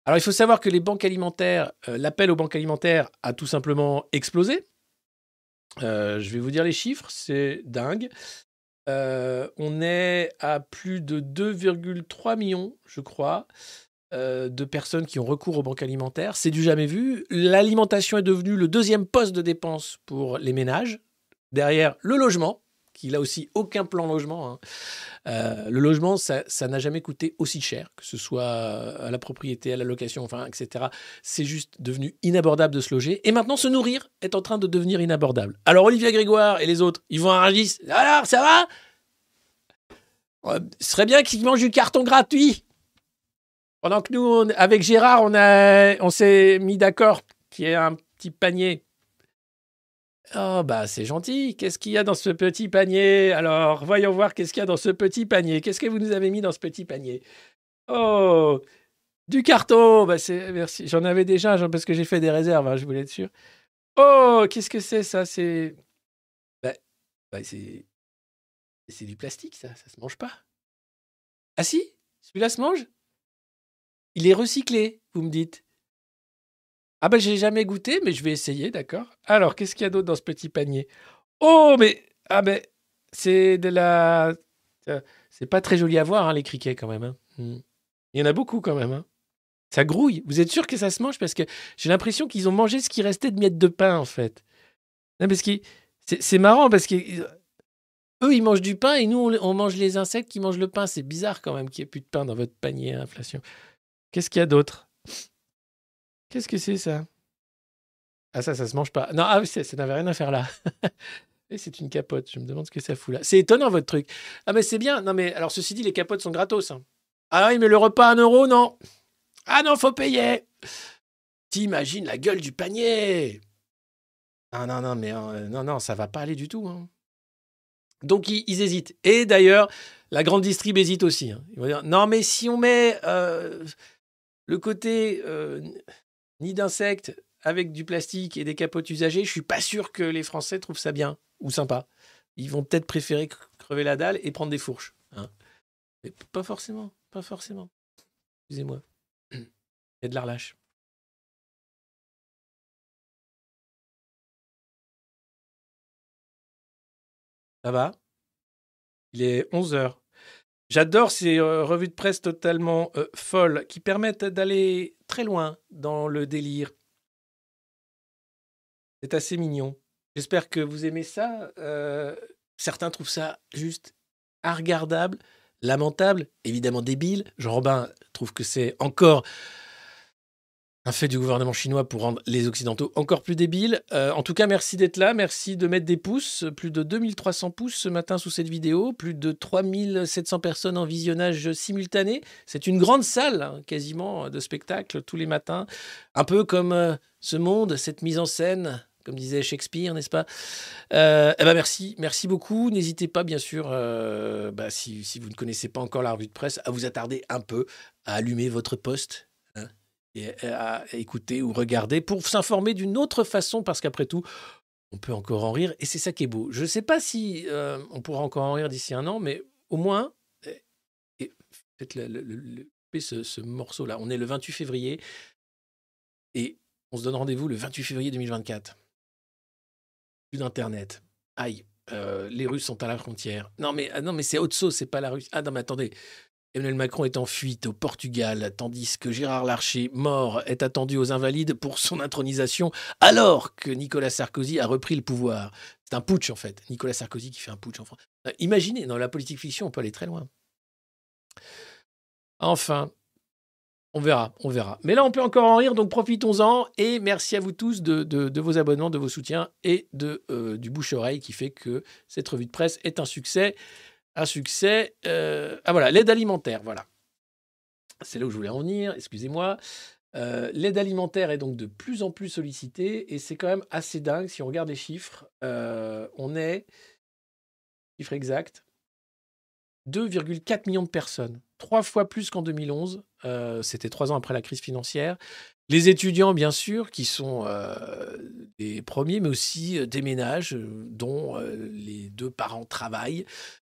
Alors il faut savoir que les banques alimentaires, euh, l'appel aux banques alimentaires a tout simplement explosé. Euh, je vais vous dire les chiffres, c'est dingue. Euh, on est à plus de 2,3 millions, je crois, de personnes qui ont recours aux banques alimentaires. C'est du jamais vu. L'alimentation est devenue le deuxième poste de dépense pour les ménages. Derrière le logement, qui n'a aussi aucun plan logement. hein. Euh, le logement, ça n'a jamais coûté aussi cher, que ce soit à la propriété, à la location, enfin, etc. C'est juste devenu inabordable de se loger. Et maintenant, se nourrir est en train de devenir inabordable. Alors, Olivier Grégoire et les autres, ils vont à Rungis. Alors, ça va? Euh, Ce serait bien qu'ils mangent du carton gratuit. Pendant que nous, avec Gérard, on, on s'est mis d'accord qu'il y ait un petit panier. Oh, bah, c'est gentil. Qu'est-ce qu'il y a dans ce petit panier? Alors, voyons voir qu'est-ce qu'il y a dans ce petit panier. Qu'est-ce que vous nous avez mis dans ce petit panier? Oh, du carton. Bah, c'est, merci. J'en avais déjà, parce que j'ai fait des réserves, hein, je voulais être sûr. Oh, qu'est-ce que c'est, ça? C'est. Bah, bah, c'est. C'est du plastique, ça. Ça se mange pas. Ah, si? Celui-là se mange? Il est recyclé, vous me dites. Ah ben j'ai jamais goûté, mais je vais essayer, d'accord. Alors, qu'est-ce qu'il y a d'autre dans ce petit panier? Oh, mais ah ben c'est de la, c'est pas très joli à voir hein, les criquets quand même. hein. Hmm. Il y en a beaucoup quand même. hein. Ça grouille. Vous êtes sûr que ça se mange? Parce que j'ai l'impression qu'ils ont mangé ce qui restait de miettes de pain en fait. Parce c'est marrant parce que eux ils mangent du pain et nous on, mange les insectes qui mangent le pain. C'est bizarre quand même qu'il n'y ait plus de pain dans votre panier inflation. Qu'est-ce qu'il y a d'autre? Qu'est-ce que c'est ça? Ah ça, ça se mange pas. Non, ah, ça n'avait rien à faire là. Et c'est une capote. Je me demande ce que ça fout là. C'est étonnant votre truc. Ah mais c'est bien. Non mais alors ceci dit, les capotes sont gratos. hein. Ah oui, mais le repas à un euro, non. Ah non, faut payer. T'imagines la gueule du panier. Ah non, non, mais euh, non, non, ça va pas aller du tout. hein. Donc ils, ils hésitent. Et d'ailleurs, la grande distrib hésite aussi. hein. Ils vont dire, non mais si on met euh, le côté euh, nid d'insectes avec du plastique et des capotes usagées, je suis pas sûr que les Français trouvent ça bien ou sympa. Ils vont peut-être préférer cre- crever la dalle et prendre des fourches. hein. Mais pas forcément, pas forcément. Excusez-moi. Il y a de la relâche. Ça va? Il est 11 heures. J'adore ces euh, revues de presse totalement euh, folles qui permettent d'aller très loin dans le délire. C'est assez mignon. J'espère que vous aimez ça. Euh, certains trouvent ça juste regardable, lamentable, évidemment débile. Jean Robin trouve que c'est encore un fait du gouvernement chinois pour rendre les Occidentaux encore plus débiles. Euh, en tout cas, merci d'être là, merci de mettre des pouces. Plus de 2300 pouces ce matin sous cette vidéo, plus de 3700 personnes en visionnage simultané. C'est une grande salle, hein, quasiment, de spectacle tous les matins. Un peu comme euh, ce monde, cette mise en scène, comme disait Shakespeare, n'est-ce pas? Euh, eh ben merci, merci beaucoup. N'hésitez pas, bien sûr, bah, si, si vous ne connaissez pas encore la revue de presse, à vous attarder un peu, à allumer votre poste à écouter ou regarder pour s'informer d'une autre façon, parce qu'après tout, on peut encore en rire, et c'est ça qui est beau. Je ne sais pas si euh, on pourra encore en rire d'ici un an, mais au moins, faites le, le- le- ce, ce morceau-là. On est le 28 février, et on se donne rendez-vous le 28 février 2024. Plus d'Internet. Aïe, euh, les Russes sont à la frontière. Non, mais, ah non, mais c'est autre chose, c'est pas la Russie. Ah non, mais attendez. Emmanuel Macron est en fuite au Portugal, tandis que Gérard Larcher, mort, est attendu aux Invalides pour son intronisation, alors que Nicolas Sarkozy a repris le pouvoir. C'est un putsch, en fait. Nicolas Sarkozy qui fait un putsch en France. Euh, Imaginez, dans la politique fiction, on peut aller très loin. Enfin, on verra, on verra. Mais là, on peut encore en rire, donc profitons-en. Et merci à vous tous de, vos abonnements, de vos soutiens et euh, du bouche-oreille qui fait que cette revue de presse est un succès. Un succès. euh, Ah voilà, l'aide alimentaire, voilà. C'est là où je voulais en venir, excusez-moi. Euh, l'aide alimentaire est donc de plus en plus sollicitée et c'est quand même assez dingue si on regarde les chiffres. euh, on est, chiffre exact, 2,4 millions de personnes, trois fois plus qu'en 2011. euh, C'était trois ans après la crise financière. Les étudiants, bien sûr, qui sont les premiers, mais aussi des ménages dont les deux parents travaillent,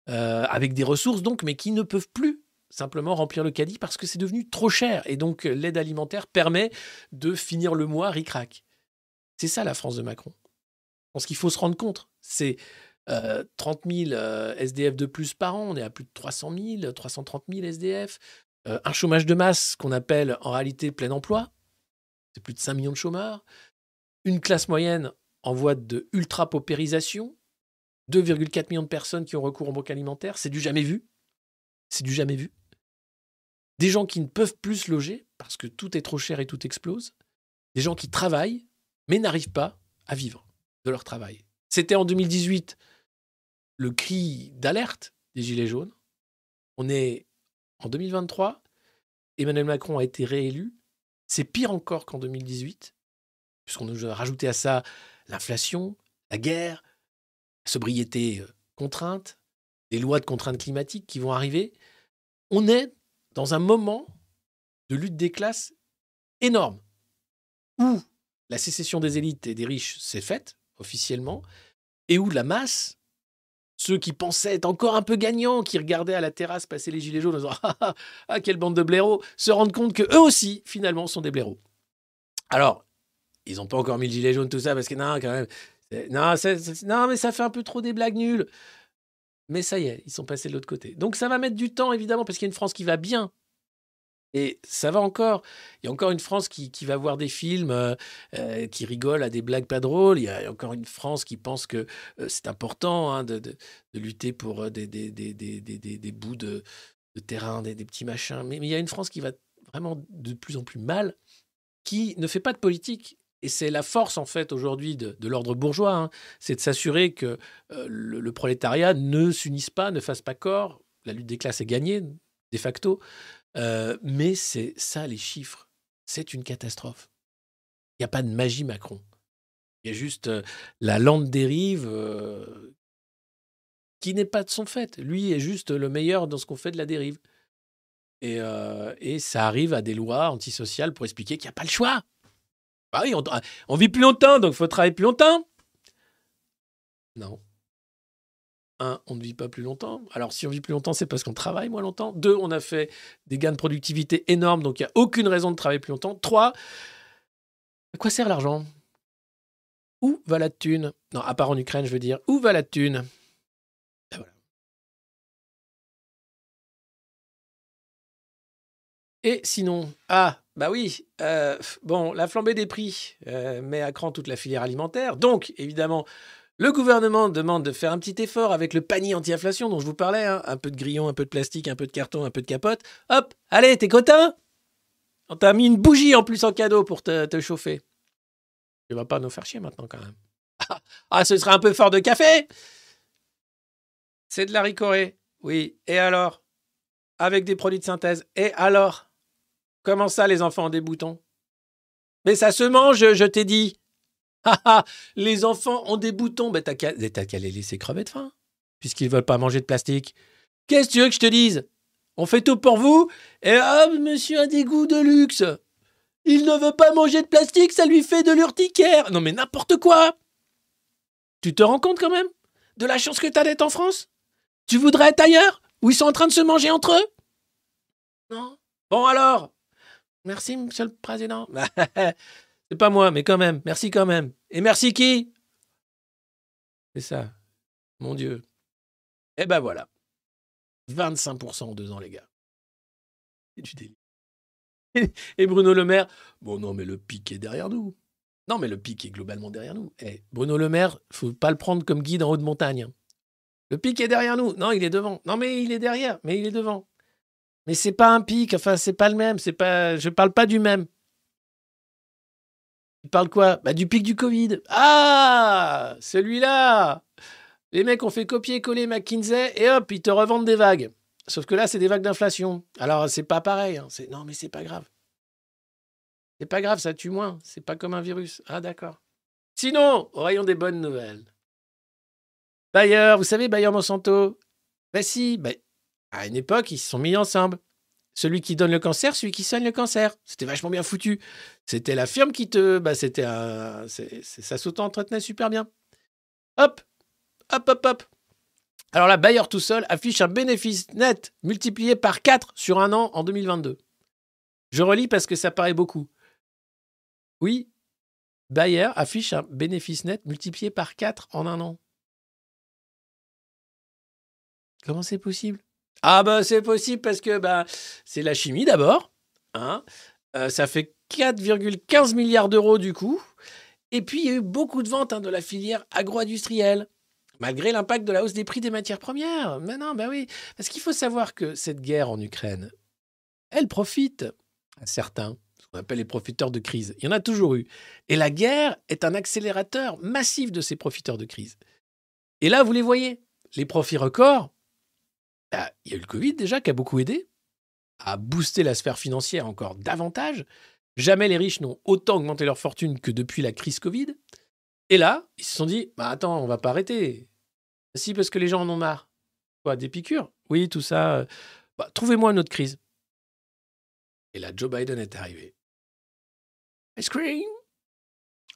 euh, avec des ressources donc, mais qui ne peuvent plus simplement remplir le caddie parce que c'est devenu trop cher. Et donc, euh, l'aide alimentaire permet de finir le mois ric-rac. C'est ça la France de Macron. Je qu'il faut se rendre compte. C'est euh, 30 000 euh, SDF de plus par an. On est à plus de 300 000, 330 000 SDF. Un chômage de masse qu'on appelle en réalité plein emploi. C'est plus de 5 millions de chômeurs. Une classe moyenne en voie de ultra-paupérisation. 2,4 millions de personnes qui ont recours aux banques alimentaires. C'est du jamais vu. C'est du jamais vu. Des gens qui ne peuvent plus se loger parce que tout est trop cher et tout explose. Des gens qui travaillent mais n'arrivent pas à vivre de leur travail. C'était en 2018 le cri d'alerte des Gilets jaunes. On est en 2023. Emmanuel Macron a été réélu. C'est pire encore qu'en 2018, puisqu'on a rajouté à ça l'inflation, la guerre, sobriété euh, contrainte, les lois de contraintes climatiques qui vont arriver. On est dans un moment de lutte des classes énorme, où la sécession des élites et des riches s'est faite officiellement, et où la masse, ceux qui pensaient être encore un peu gagnants, qui regardaient à la terrasse passer les gilets jaunes en disant ah, ah, ah, quelle bande de blaireaux, se rendent compte que eux aussi, finalement, sont des blaireaux. Alors, ils n'ont pas encore mis le gilet jaune, tout ça, parce que non, quand même, non, non, mais ça fait un peu trop des blagues nulles. Mais ça y est, ils sont passés de l'autre côté. Donc ça va mettre du temps, évidemment, parce qu'il y a une France qui va bien. Et ça va encore. Il y a encore une France qui, qui va voir des films, euh, euh, qui rigole à des blagues pas drôles. Il y a encore une France qui pense que euh, c'est important hein, de, de, de, lutter pour des, des, des, des bouts de, terrain, des, petits machins. Mais, il y a une France qui va vraiment de plus en plus mal, qui ne fait pas de politique. Et c'est la force, en fait, aujourd'hui de, l'ordre bourgeois, hein. c'est de s'assurer que le, le, prolétariat ne s'unisse pas, ne fasse pas corps. La lutte des classes est gagnée, de facto. Euh, mais c'est ça, les chiffres. C'est une catastrophe. Il n'y a pas de magie Macron. Il y a juste euh, la lente dérive euh, qui n'est pas de son fait. Lui est juste le meilleur dans ce qu'on fait de la dérive. Et, et, ça arrive à des lois antisociales pour expliquer qu'il n'y a pas le choix. Bah oui, on, vit plus longtemps, donc il faut travailler plus longtemps. Non. Un, on ne vit pas plus longtemps. Alors, si on vit plus longtemps, c'est parce qu'on travaille moins longtemps. Deux, on a fait des gains de productivité énormes, donc il n'y a aucune raison de travailler plus longtemps. Trois, à quoi sert l'argent? Où va la thune? Non, à part en Ukraine, je veux dire. Où va la thune? Ben voilà. Et sinon, ah, bah oui, euh, bon, la flambée des prix euh, met à cran toute la filière alimentaire. Donc, évidemment, le gouvernement demande de faire un petit effort avec le panier anti-inflation dont je vous parlais. Hein. Un peu de grillon, un peu de plastique, un peu de carton, un peu de capote. Hop, allez, t'es content On t'a mis une bougie en plus en cadeau pour te, chauffer. Tu vas pas nous faire chier maintenant quand même. ah, ce serait un peu fort de café C'est de la ricorée. Oui, et alors? Avec des produits de synthèse. Et alors? Comment ça, les enfants ont des boutons? Mais ça se mange, je t'ai dit. Les enfants ont des boutons. Ben, t'as qu'à les laisser crever de faim, puisqu'ils veulent pas manger de plastique. Qu'est-ce que tu veux que je te dise? On fait tout pour vous, et ah, monsieur a des goûts de luxe. Il ne veut pas manger de plastique, ça lui fait de l'urticaire. Non mais n'importe quoi Tu te rends compte quand même de la chance que t'as d'être en France? Tu voudrais être ailleurs Où ils sont en train de se manger entre eux? Non Bon alors Merci, monsieur le président. C'est pas moi, mais quand même. Merci quand même. Et merci qui? C'est ça. Mon Dieu. Eh ben voilà. 25% en deux ans, les gars. C'est du délire. Et Bruno Le Maire, bon non, mais le pic est derrière nous. Non, mais le pic est globalement derrière nous. Eh, Bruno Le Maire, faut pas le prendre comme guide en haut de montagne. Le pic est derrière nous. Non, il est devant. Non, mais il est derrière, mais il est devant. Mais c'est pas un pic, enfin, c'est pas le même. C'est pas, je parle pas du même. Il parle quoi? Bah, Du pic du Covid. Ah Celui-là Les mecs ont fait copier-coller McKinsey et hop, ils te revendent des vagues. Sauf que là, c'est des vagues d'inflation. Alors, c'est pas pareil. Hein. Non, mais c'est pas grave. C'est pas grave, ça tue moins. C'est pas comme un virus. Ah, d'accord. Sinon, au des bonnes nouvelles. Bayer, vous savez, Bayer Monsanto? Ben si, ben, à une époque, ils se sont mis ensemble celui qui donne le cancer, celui qui soigne le cancer. C'était vachement bien foutu. C'était la firme qui te. Bah, c'était un. ça s'auto-entretenait super bien. Hop, hop, hop, hop. Alors là, Bayer tout seul affiche un bénéfice net multiplié par 4 sur un an en 2022. Je relis parce que ça paraît beaucoup. Oui, Bayer affiche un bénéfice net multiplié par 4 en un an. Comment c'est possible? Ah bah c'est possible parce que bah, c'est la chimie d'abord. Hein. Euh, ça fait 4,15 milliards d'euros du coup. Et puis il y a eu beaucoup de ventes hein, de la filière agro-industrielle. Malgré l'impact de la hausse des prix des matières premières. Mais non, bah oui. Parce qu'il faut savoir que cette guerre en Ukraine, elle profite à certains, ce qu'on appelle les profiteurs de crise. Il y en a toujours eu. Et la guerre est un accélérateur massif de ces profiteurs de crise. Et là, vous les voyez, les profits records, bah, il y a eu le Covid déjà qui a beaucoup aidé à booster la sphère financière encore davantage. Jamais les riches n'ont autant augmenté leur fortune que depuis la crise Covid. Et là, ils se sont dit, bah attends, on va pas arrêter. Si, parce que les gens en ont marre. Quoi, des piqûres? Oui, tout ça. euh, bah, Trouvez-moi une autre crise. Et là, Joe Biden est arrivé. Ice cream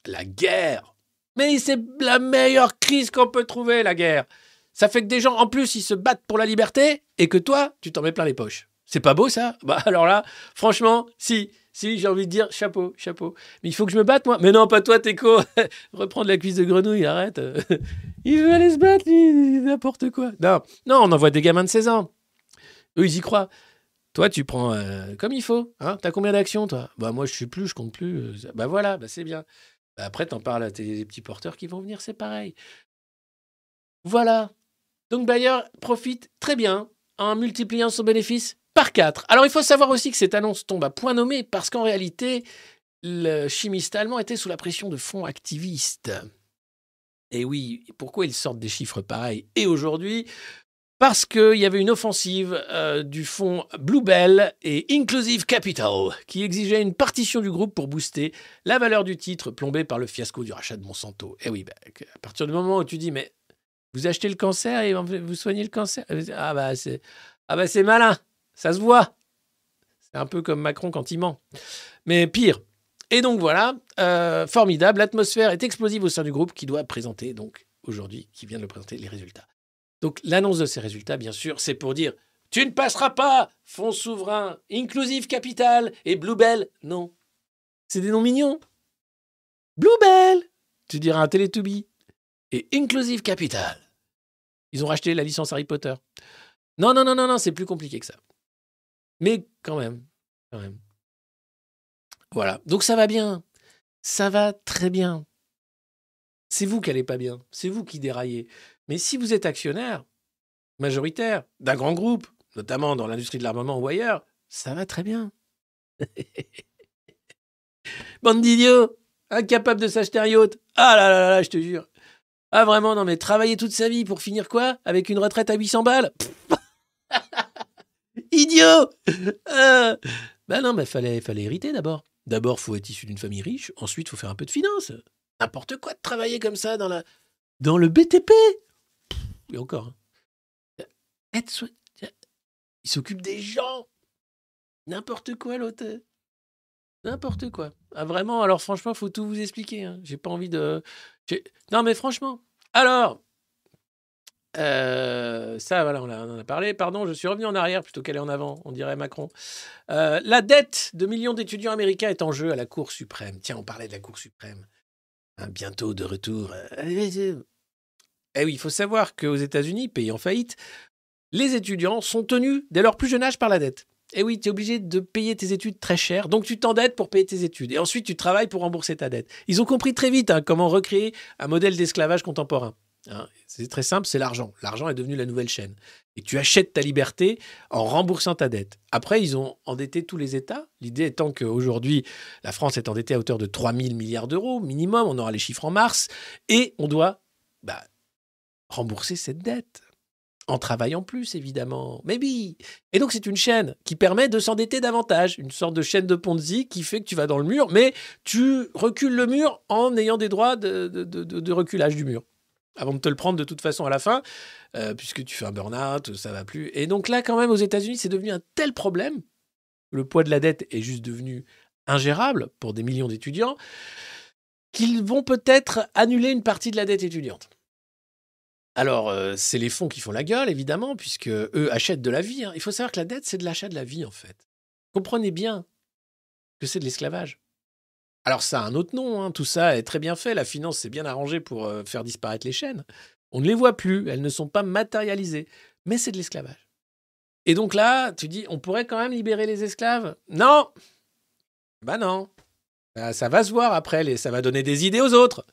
La guerre Mais c'est la meilleure crise qu'on peut trouver, la guerre Ça fait que des gens, en plus, ils se battent pour la liberté et que toi, tu t'en mets plein les poches. C'est pas beau, ça? Bah alors là, franchement, si, si, j'ai envie de dire chapeau, chapeau. Mais il faut que je me batte, moi. Mais non, pas toi, Teco. Reprendre la cuisse de grenouille, arrête. il veut aller se battre, n'importe quoi. Non, non, on envoie des gamins de 16 ans. Eux, ils y croient. Toi, tu prends euh, comme il faut. Hein T'as combien d'actions, toi? Bah moi, je suis plus, je compte plus. euh, Bah voilà, bah c'est bien. Bah, après, t'en parles à tes petits porteurs qui vont venir, c'est pareil. Voilà. Donc Bayer profite très bien en multipliant son bénéfice par 4. Alors il faut savoir aussi que cette annonce tombe à point nommé parce qu'en réalité, le chimiste allemand était sous la pression de fonds activistes. Et oui, pourquoi ils sortent des chiffres pareils Et aujourd'hui, parce qu'il y avait une offensive euh, du fonds Bluebell et Inclusive Capital qui exigeait une partition du groupe pour booster la valeur du titre plombé par le fiasco du rachat de Monsanto. Et oui, bah, à partir du moment où tu dis, mais vous achetez le cancer et vous soignez le cancer? Ah bah c'est ah bah c'est malin, ça se voit. C'est un peu comme Macron quand il ment. Mais pire. Et donc voilà, euh, formidable, l'atmosphère est explosive au sein du groupe qui doit présenter donc aujourd'hui, qui vient de présenter, les résultats. Donc l'annonce de ces résultats, bien sûr, c'est pour dire tu ne passeras pas, Fonds souverain, Inclusive Capital et Bluebell. Non. C'est des noms mignons. Bluebell, tu diras un Teletubby. Et Inclusive Capital. Ils ont racheté la licence Harry Potter. Non, non, non, non, non, c'est plus compliqué que ça. Mais quand même, quand même. Voilà. Donc ça va bien. Ça va très bien. C'est vous qui n'allez pas bien. C'est vous qui déraillez. Mais si vous êtes actionnaire majoritaire d'un grand groupe, notamment dans l'industrie de l'armement ou ailleurs, ça va très bien. Bande d'idiots, incapable de s'acheter un yacht. Ah là là, là, je te jure. Ah vraiment, non mais travailler toute sa vie pour finir quoi? Avec une retraite à 800 balles? Idiot euh... Ben non, mais fallait, fallait hériter d'abord. D'abord, faut être issu d'une famille riche. Ensuite, faut faire un peu de finance. N'importe quoi de travailler comme ça dans la, dans le BTP. Et encore. hein. Il s'occupe des gens. N'importe quoi, l'autre. N'importe quoi. Ah, vraiment, alors franchement, faut tout vous expliquer. hein. J'ai pas envie de. Non, mais franchement. Alors. euh, ça, voilà, on en a parlé. Pardon, je suis revenu en arrière plutôt qu'aller en avant, on dirait Macron. Euh, la dette de millions d'étudiants américains est en jeu à la Cour suprême. Tiens, on parlait de la Cour suprême. Hein, bientôt de retour. Euh, Eh oui, il faut savoir qu'aux États-Unis, pays en faillite, les étudiants sont tenus dès leur plus jeune âge par la dette. Et oui, tu es obligé de payer tes études très cher, donc tu t'endettes pour payer tes études. Et ensuite, tu travailles pour rembourser ta dette. Ils ont compris très vite hein, comment recréer un modèle d'esclavage contemporain. Hein, c'est très simple, c'est l'argent. L'argent est devenu la nouvelle chaîne. Et tu achètes ta liberté en remboursant ta dette. Après, ils ont endetté tous les États. L'idée étant qu'aujourd'hui, la France est endettée à hauteur de 3 000 milliards d'euros minimum. On aura les chiffres en mars. Et on doit bah, rembourser cette dette. En travaillant plus, évidemment. Mais oui Et donc, c'est une chaîne qui permet de s'endetter davantage. Une sorte de chaîne de Ponzi qui fait que tu vas dans le mur, mais tu recules le mur en ayant des droits de, reculage du mur. Avant de te le prendre de toute façon à la fin, euh, puisque tu fais un burn-out, ça va plus. Et donc là, quand même, aux États-Unis, c'est devenu un tel problème. Le poids de la dette est juste devenu ingérable pour des millions d'étudiants qu'ils vont peut-être annuler une partie de la dette étudiante. Alors, euh, c'est les fonds qui font la gueule, évidemment, puisque eux achètent de la vie. hein. Il faut savoir que la dette, c'est de l'achat de la vie, en fait. Comprenez bien que c'est de l'esclavage. Alors, ça a un autre nom, hein. tout ça est très bien fait. La finance s'est bien arrangée pour euh, faire disparaître les chaînes. On ne les voit plus, elles ne sont pas matérialisées. Mais c'est de l'esclavage. Et donc là, tu dis, on pourrait quand même libérer les esclaves? Non Bah non. Bah, ça va se voir après, ça va donner des idées aux autres.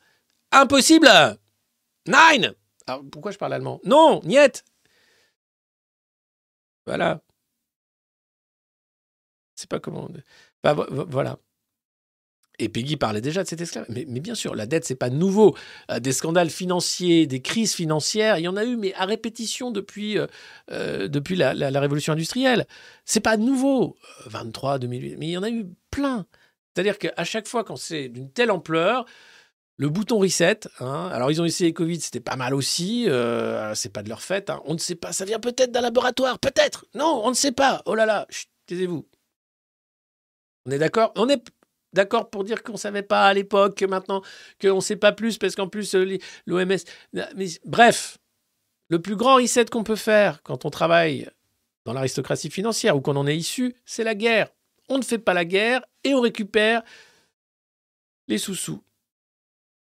Impossible Nine Alors pourquoi je parle allemand? Non, niet Voilà. C'est pas comment. Bah, vo- vo- voilà. Et Peggy parlait déjà de cet esclave. Mais, bien sûr, la dette, c'est pas nouveau. Euh, des scandales financiers, des crises financières, il y en a eu, mais à répétition depuis, euh, euh, depuis la, la- la révolution industrielle. C'est pas nouveau. Euh, 23, 2008, mais il y en a eu plein. C'est-à-dire qu'à chaque fois, quand c'est d'une telle ampleur, le bouton reset, hein, alors ils ont essayé Covid, c'était pas mal aussi, euh, c'est pas de leur fait, hein, on ne sait pas, ça vient peut-être d'un laboratoire, peut-être, non, on ne sait pas, oh là là, taisez-vous. On est d'accord? On est d'accord pour dire qu'on savait pas à l'époque, que maintenant, qu'on ne sait pas plus, parce qu'en plus, euh, l'OMS... Bref, le plus grand reset qu'on peut faire quand on travaille dans l'aristocratie financière ou qu'on en est issu, c'est la guerre. On ne fait pas la guerre et on récupère les sous-sous.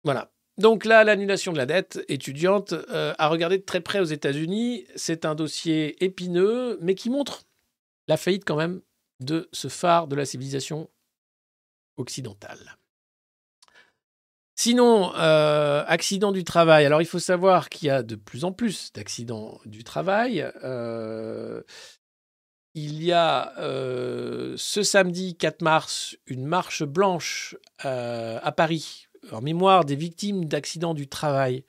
Voilà. Donc là, l'annulation de la dette étudiante, euh, à regarder de très près aux États-Unis, c'est un dossier épineux, mais qui montre la faillite quand même de ce phare de la civilisation occidentale. Sinon, euh, accident du travail. Alors, il faut savoir qu'il y a de plus en plus d'accidents du travail. Euh, il y a ce samedi 4 mars une marche blanche à Paris en mémoire des victimes d'accidents du travail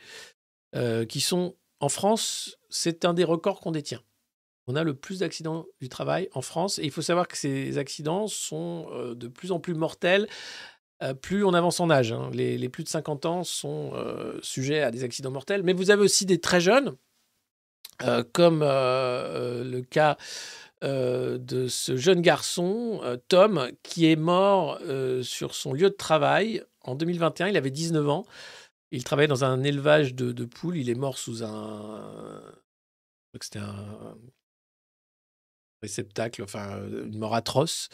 euh, qui sont en France, c'est un des records qu'on détient. On a le plus d'accidents du travail en France et il faut savoir que ces accidents sont euh, de plus en plus mortels euh, plus on avance en âge. hein. Les, plus de 50 ans sont sujets à des accidents mortels, mais vous avez aussi des très jeunes, comme le cas de ce jeune garçon, Tom, qui est mort sur son lieu de travail en 2021. Il avait 19 ans. Il travaillait dans un élevage de, poules. Il est mort sous un. C'était un réceptacle, enfin, une mort atroce.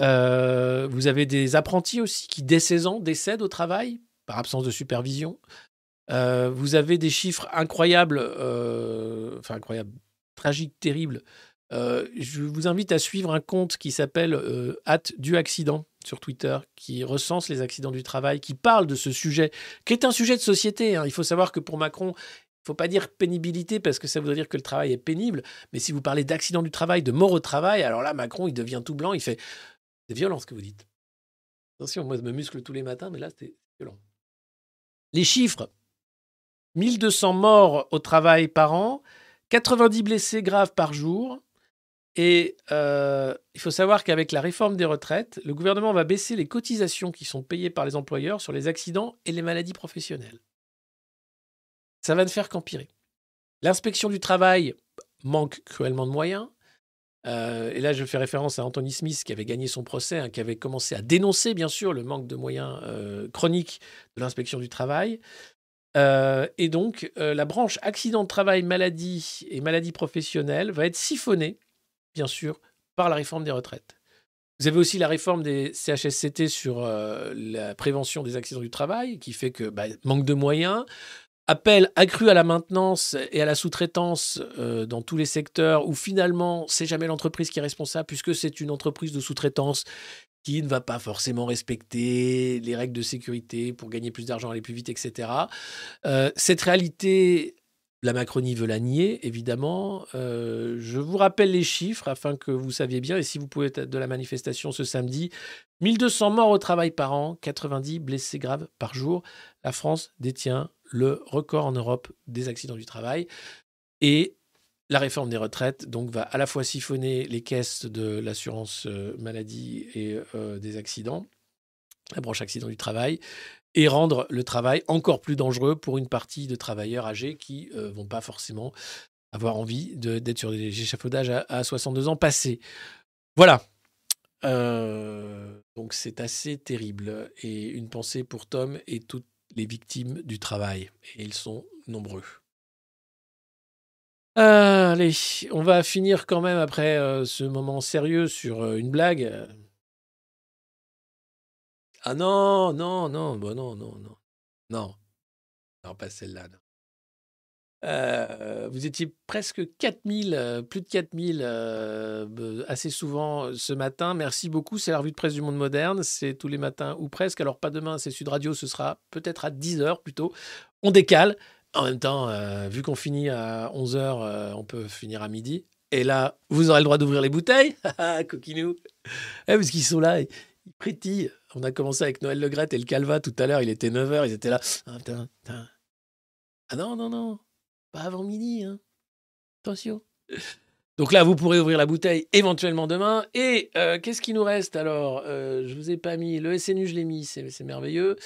Euh, vous avez des apprentis aussi qui, dès 16 ans, décèdent au travail par absence de supervision. Euh, vous avez des chiffres incroyables, euh, enfin incroyables, tragiques, terribles. Euh, je vous invite à suivre un compte qui s'appelle euh, du accident sur Twitter, qui recense les accidents du travail, qui parle de ce sujet, qui est un sujet de société. hein. Il faut savoir que pour Macron, il faut pas dire pénibilité parce que ça voudrait dire que le travail est pénible. Mais si vous parlez d'accident du travail, de mort au travail, alors là, Macron, il devient tout blanc. Il fait C'est violent ce que vous dites. Attention, moi, je me muscle tous les matins, mais là, c'est violent. Les chiffres 1200 morts au travail par an, 90 blessés graves par jour. Et euh, il faut savoir qu'avec la réforme des retraites, le gouvernement va baisser les cotisations qui sont payées par les employeurs sur les accidents et les maladies professionnelles. Ça va ne faire qu'empirer. L'inspection du travail manque cruellement de moyens. Euh, et là, je fais référence à Anthony Smith qui avait gagné son procès, hein, qui avait commencé à dénoncer, bien sûr, le manque de moyens euh, chroniques de l'inspection du travail. Euh, et donc, la branche accident de travail, maladie et maladie professionnelle va être siphonnée, bien sûr, par la réforme des retraites. Vous avez aussi la réforme des CHSCT sur euh, la prévention des accidents du travail, qui fait que bah, manque de moyens, appel accru à la maintenance et à la sous-traitance euh, dans tous les secteurs, où finalement, c'est jamais l'entreprise qui est responsable, puisque c'est une entreprise de sous-traitance qui ne va pas forcément respecter les règles de sécurité pour gagner plus d'argent, aller plus vite, etc. Euh, cette réalité, la Macronie veut la nier, évidemment. Euh, je vous rappelle les chiffres afin que vous saviez bien, et si vous pouvez être de la manifestation ce samedi, 1200 morts au travail par an, 90 blessés graves par jour. La France détient le record en Europe des accidents du travail. Et la réforme des retraites donc va à la fois siphonner les caisses de l'assurance euh, maladie et euh, des accidents, la branche accident du travail, et rendre le travail encore plus dangereux pour une partie de travailleurs âgés qui ne vont pas forcément avoir envie d'être sur des échafaudages à, à 62 ans passés. Voilà. Euh, donc c'est assez terrible. Et une pensée pour Tom et toutes les victimes du travail. Et ils sont nombreux. Euh, allez, on va finir quand même après euh, ce moment sérieux sur euh, une blague. Ah non, non, non, bon non, non, non. Non, non, pas celle-là. Euh, vous étiez presque 4000, euh, plus de 4000 euh, assez souvent ce matin. Merci beaucoup. C'est la revue de presse du monde moderne. C'est tous les matins ou presque. Alors, pas demain, c'est Sud Radio. Ce sera peut-être à 10h plutôt. On décale. En même temps, vu qu'on finit à 11h, on peut finir à midi. Et là, vous aurez le droit d'ouvrir les bouteilles. Ah, Coquinou. Eh, parce qu'ils sont là, ils, ils prétillent. On a commencé avec Noël Legrette et le Calva tout à l'heure. Il était 9h. Ils étaient là. Ah. Ah non, non, non. Pas avant midi, hein. Attention. Donc là, vous pourrez ouvrir la bouteille éventuellement demain. Et euh, qu'est-ce qui nous reste? Alors Euh, Je vous ai pas mis le SNU, je l'ai mis, c'est merveilleux.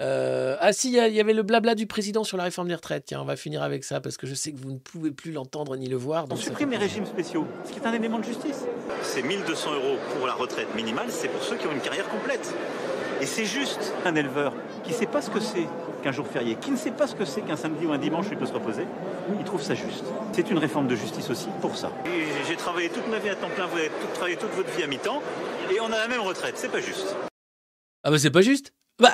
Euh, ah si, il y, avait le blabla du président sur la réforme des retraites. Tiens, on va finir avec ça parce que je sais que vous ne pouvez plus l'entendre ni le voir. On donc supprime les régimes spéciaux, ce qui est un élément de justice. C'est 1200 euros pour la retraite minimale, c'est pour ceux qui ont une carrière complète. Et c'est juste un éleveur qui ne sait pas ce que c'est qu'un jour férié, qui ne sait pas ce que c'est qu'un samedi ou un dimanche où il peut se reposer, il trouve ça juste. C'est une réforme de justice aussi pour ça. J'ai travaillé toute ma vie à temps plein, vous avez tout- travaillé toute votre vie à mi-temps, et on a la même retraite, c'est pas juste. Ah bah c'est pas juste. Bah,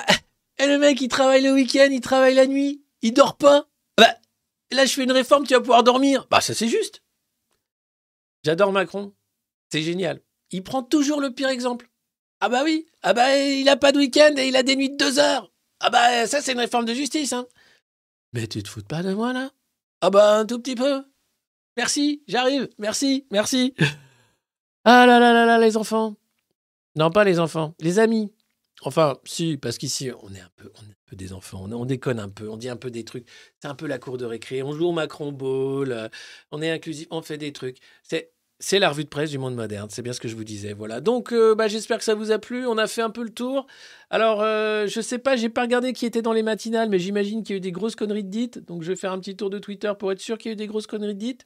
et le mec il travaille le week-end, il travaille la nuit, il dort pas. Bah, là je fais une réforme, tu vas pouvoir dormir. Bah ça c'est juste. J'adore Macron, c'est génial. Il prend toujours le pire exemple. Ah bah oui, ah bah il a pas de week-end et il a des nuits de deux heures. Ah bah ça c'est une réforme de justice. Hein. Mais tu te fous pas de moi là? Ah bah un tout petit peu. Merci, j'arrive, merci, merci. Ah là là là là les enfants. Non pas les enfants, les amis. Enfin, si, parce qu'ici, on est un peu, on est un peu des enfants, on, on déconne un peu, on dit un peu des trucs. C'est un peu la cour de récré. On joue au Macron Ball, euh, on est inclusif, on fait des trucs. C'est, c'est la revue de presse du monde moderne. C'est bien ce que je vous disais. Voilà. Donc, euh, bah, j'espère que ça vous a plu. On a fait un peu le tour. Alors, euh, je sais pas, j'ai pas regardé qui était dans les matinales, mais j'imagine qu'il y a eu des grosses conneries dites. Donc, je vais faire un petit tour de Twitter pour être sûr qu'il y a eu des grosses conneries dites.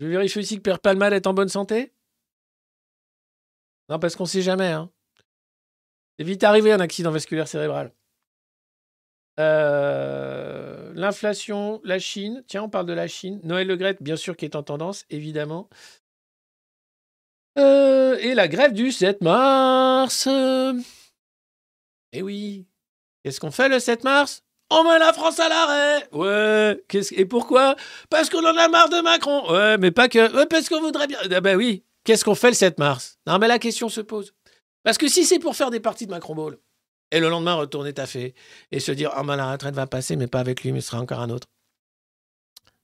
Je vérifie aussi que Père Palmade est en bonne santé. Non, parce qu'on sait jamais. Hein. C'est vite arrivé un accident vasculaire cérébral. Euh, L'inflation, la Chine. Tiens, on parle de la Chine. Noël Le Graët, bien sûr, qui est en tendance, évidemment. Euh, et la grève du 7 mars. Eh oui. Qu'est-ce qu'on fait le 7 mars? On met la France à l'arrêt Ouais. Et pourquoi? Parce qu'on en a marre de Macron Ouais, mais pas que. Parce qu'on voudrait bien. Ah ben oui. Qu'est-ce qu'on fait le 7 mars? Non, mais la question se pose. Parce que si c'est pour faire des parties de Macron Ball, et le lendemain retourner taffer, et se dire, ah ben la retraite va passer, mais pas avec lui, mais ce sera encore un autre.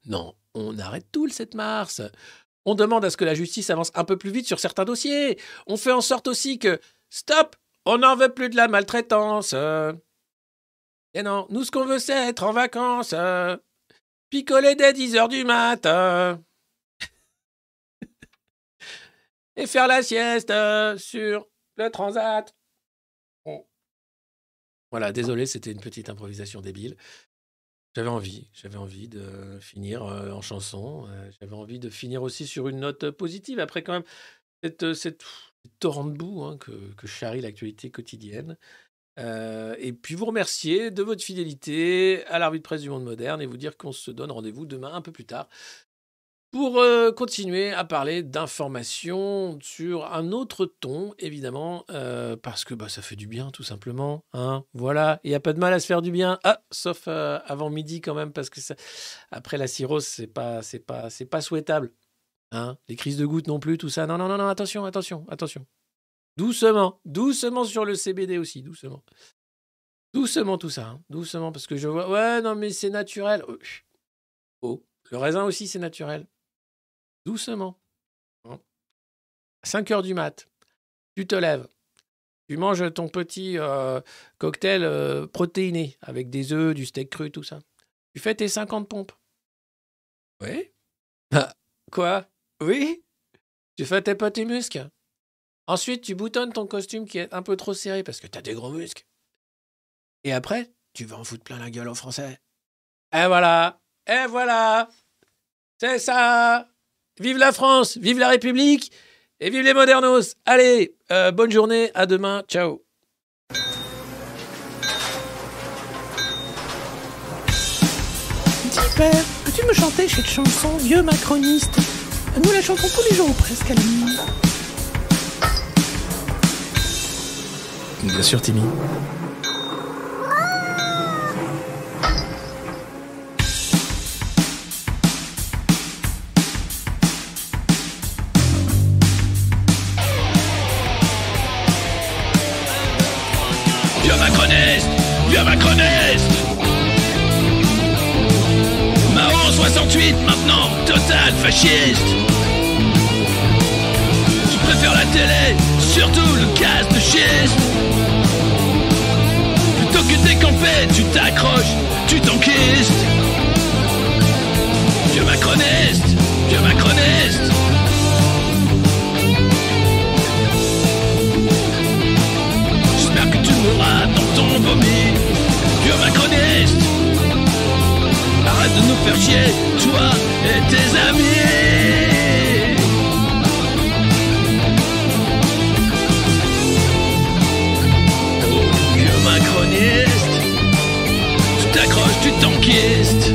Non, on arrête tout le 7 mars. On demande à ce que la justice avance un peu plus vite sur certains dossiers. On fait en sorte aussi que, stop, on n'en veut plus de la maltraitance. Et non, nous, ce qu'on veut, c'est être en vacances. Picoler dès 10 heures du matin. Et faire la sieste euh, sur le transat. Voilà, désolé, c'était une petite improvisation débile. J'avais envie, j'avais envie de finir euh, en chanson. euh, j'avais envie de finir aussi sur une note positive. Après, quand même, cette, cette, torrent de boue hein, que, que charrie l'actualité quotidienne. Et puis vous remercier de votre fidélité à la revue de presse du monde moderne et vous dire qu'on se donne rendez-vous demain un peu plus tard pour euh, continuer à parler d'informations sur un autre ton, évidemment, euh, parce que bah, ça fait du bien, tout simplement. Hein voilà, il n'y a pas de mal à se faire du bien, ah, sauf euh, avant midi quand même, parce que après la cirrhose, c'est pas, c'est pas, c'est pas souhaitable. Hein Les crises de gouttes non plus, tout ça. Non, non, non, attention, attention, attention. Doucement, doucement sur le CBD aussi, doucement. Doucement tout ça, hein, doucement, parce que je vois, ouais, non, mais c'est naturel. Oh, le raisin aussi, c'est naturel. Doucement. 5 heures du mat, tu te lèves, tu manges ton petit euh, cocktail euh, protéiné avec des œufs, du steak cru, tout ça. Tu fais tes 50 pompes. Oui Ah, Quoi? Oui? Tu fais tes petits muscles. Ensuite, tu boutonnes ton costume qui est un peu trop serré parce que tu as des gros muscles. Et après, tu vas en foutre plein la gueule aux Français. Et voilà Et voilà C'est ça Vive la France Vive la République Et vive les modernos Allez, euh, bonne journée, à demain, ciao Dis père, peux-tu me chanter cette chanson, vieux macroniste? Nous la chantons tous les jours ou presque à la nuit. Bien sûr, Timmy. Macroniste Mao 68 maintenant, total fasciste. Tu préfères la télé, surtout le gaz de schiste Plutôt que décamper, tu t'accroches, tu t'enquistes. Vieux macroniste, vieux macroniste. J'espère que tu mourras dans ton vomi Arrête de nous faire chier, toi et tes amis. Oh, vieux macroniste Tu t'accroches, tu t'enquistes.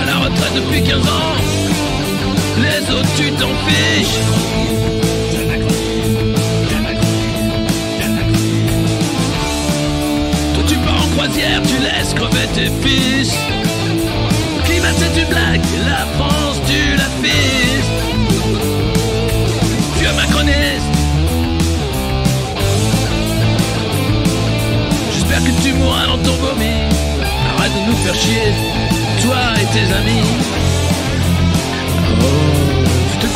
À la retraite depuis 15 ans Les autres tu t'en fiches tu laisses crever tes fils. Climat c'est une blague, la France tu la fises Vieux macroniste J'espère que tu mourras dans ton vomi. Arrête de nous faire chier, toi et tes amis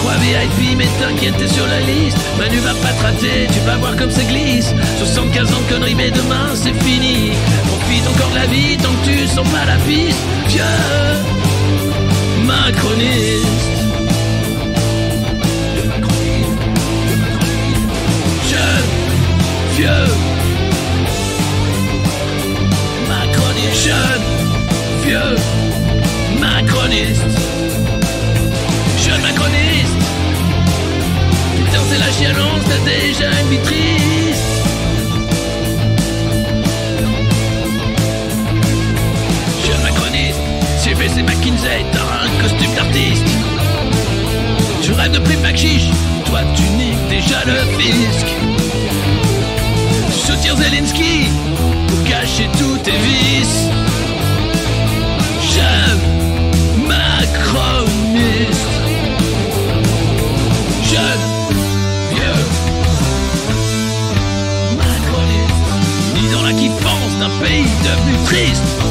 crois VIP, mais t'inquiète, t'es sur la liste. Manu va pas te rater, tu vas voir comme ça glisse. 75 ans de conneries, mais demain c'est fini. Profite encore de la vie tant que tu sens pas la piste. Vieux macroniste. Vieux macroniste. Jeune, vieux macroniste. Déjà une vie triste Jeune macroniste CVC McKinsey, t'as un costume d'artiste. Tu rêves de prix chiche toi tu niques déjà le fisc. Tu soutiens Zelensky pour cacher tous tes vices d'un pays devenu triste.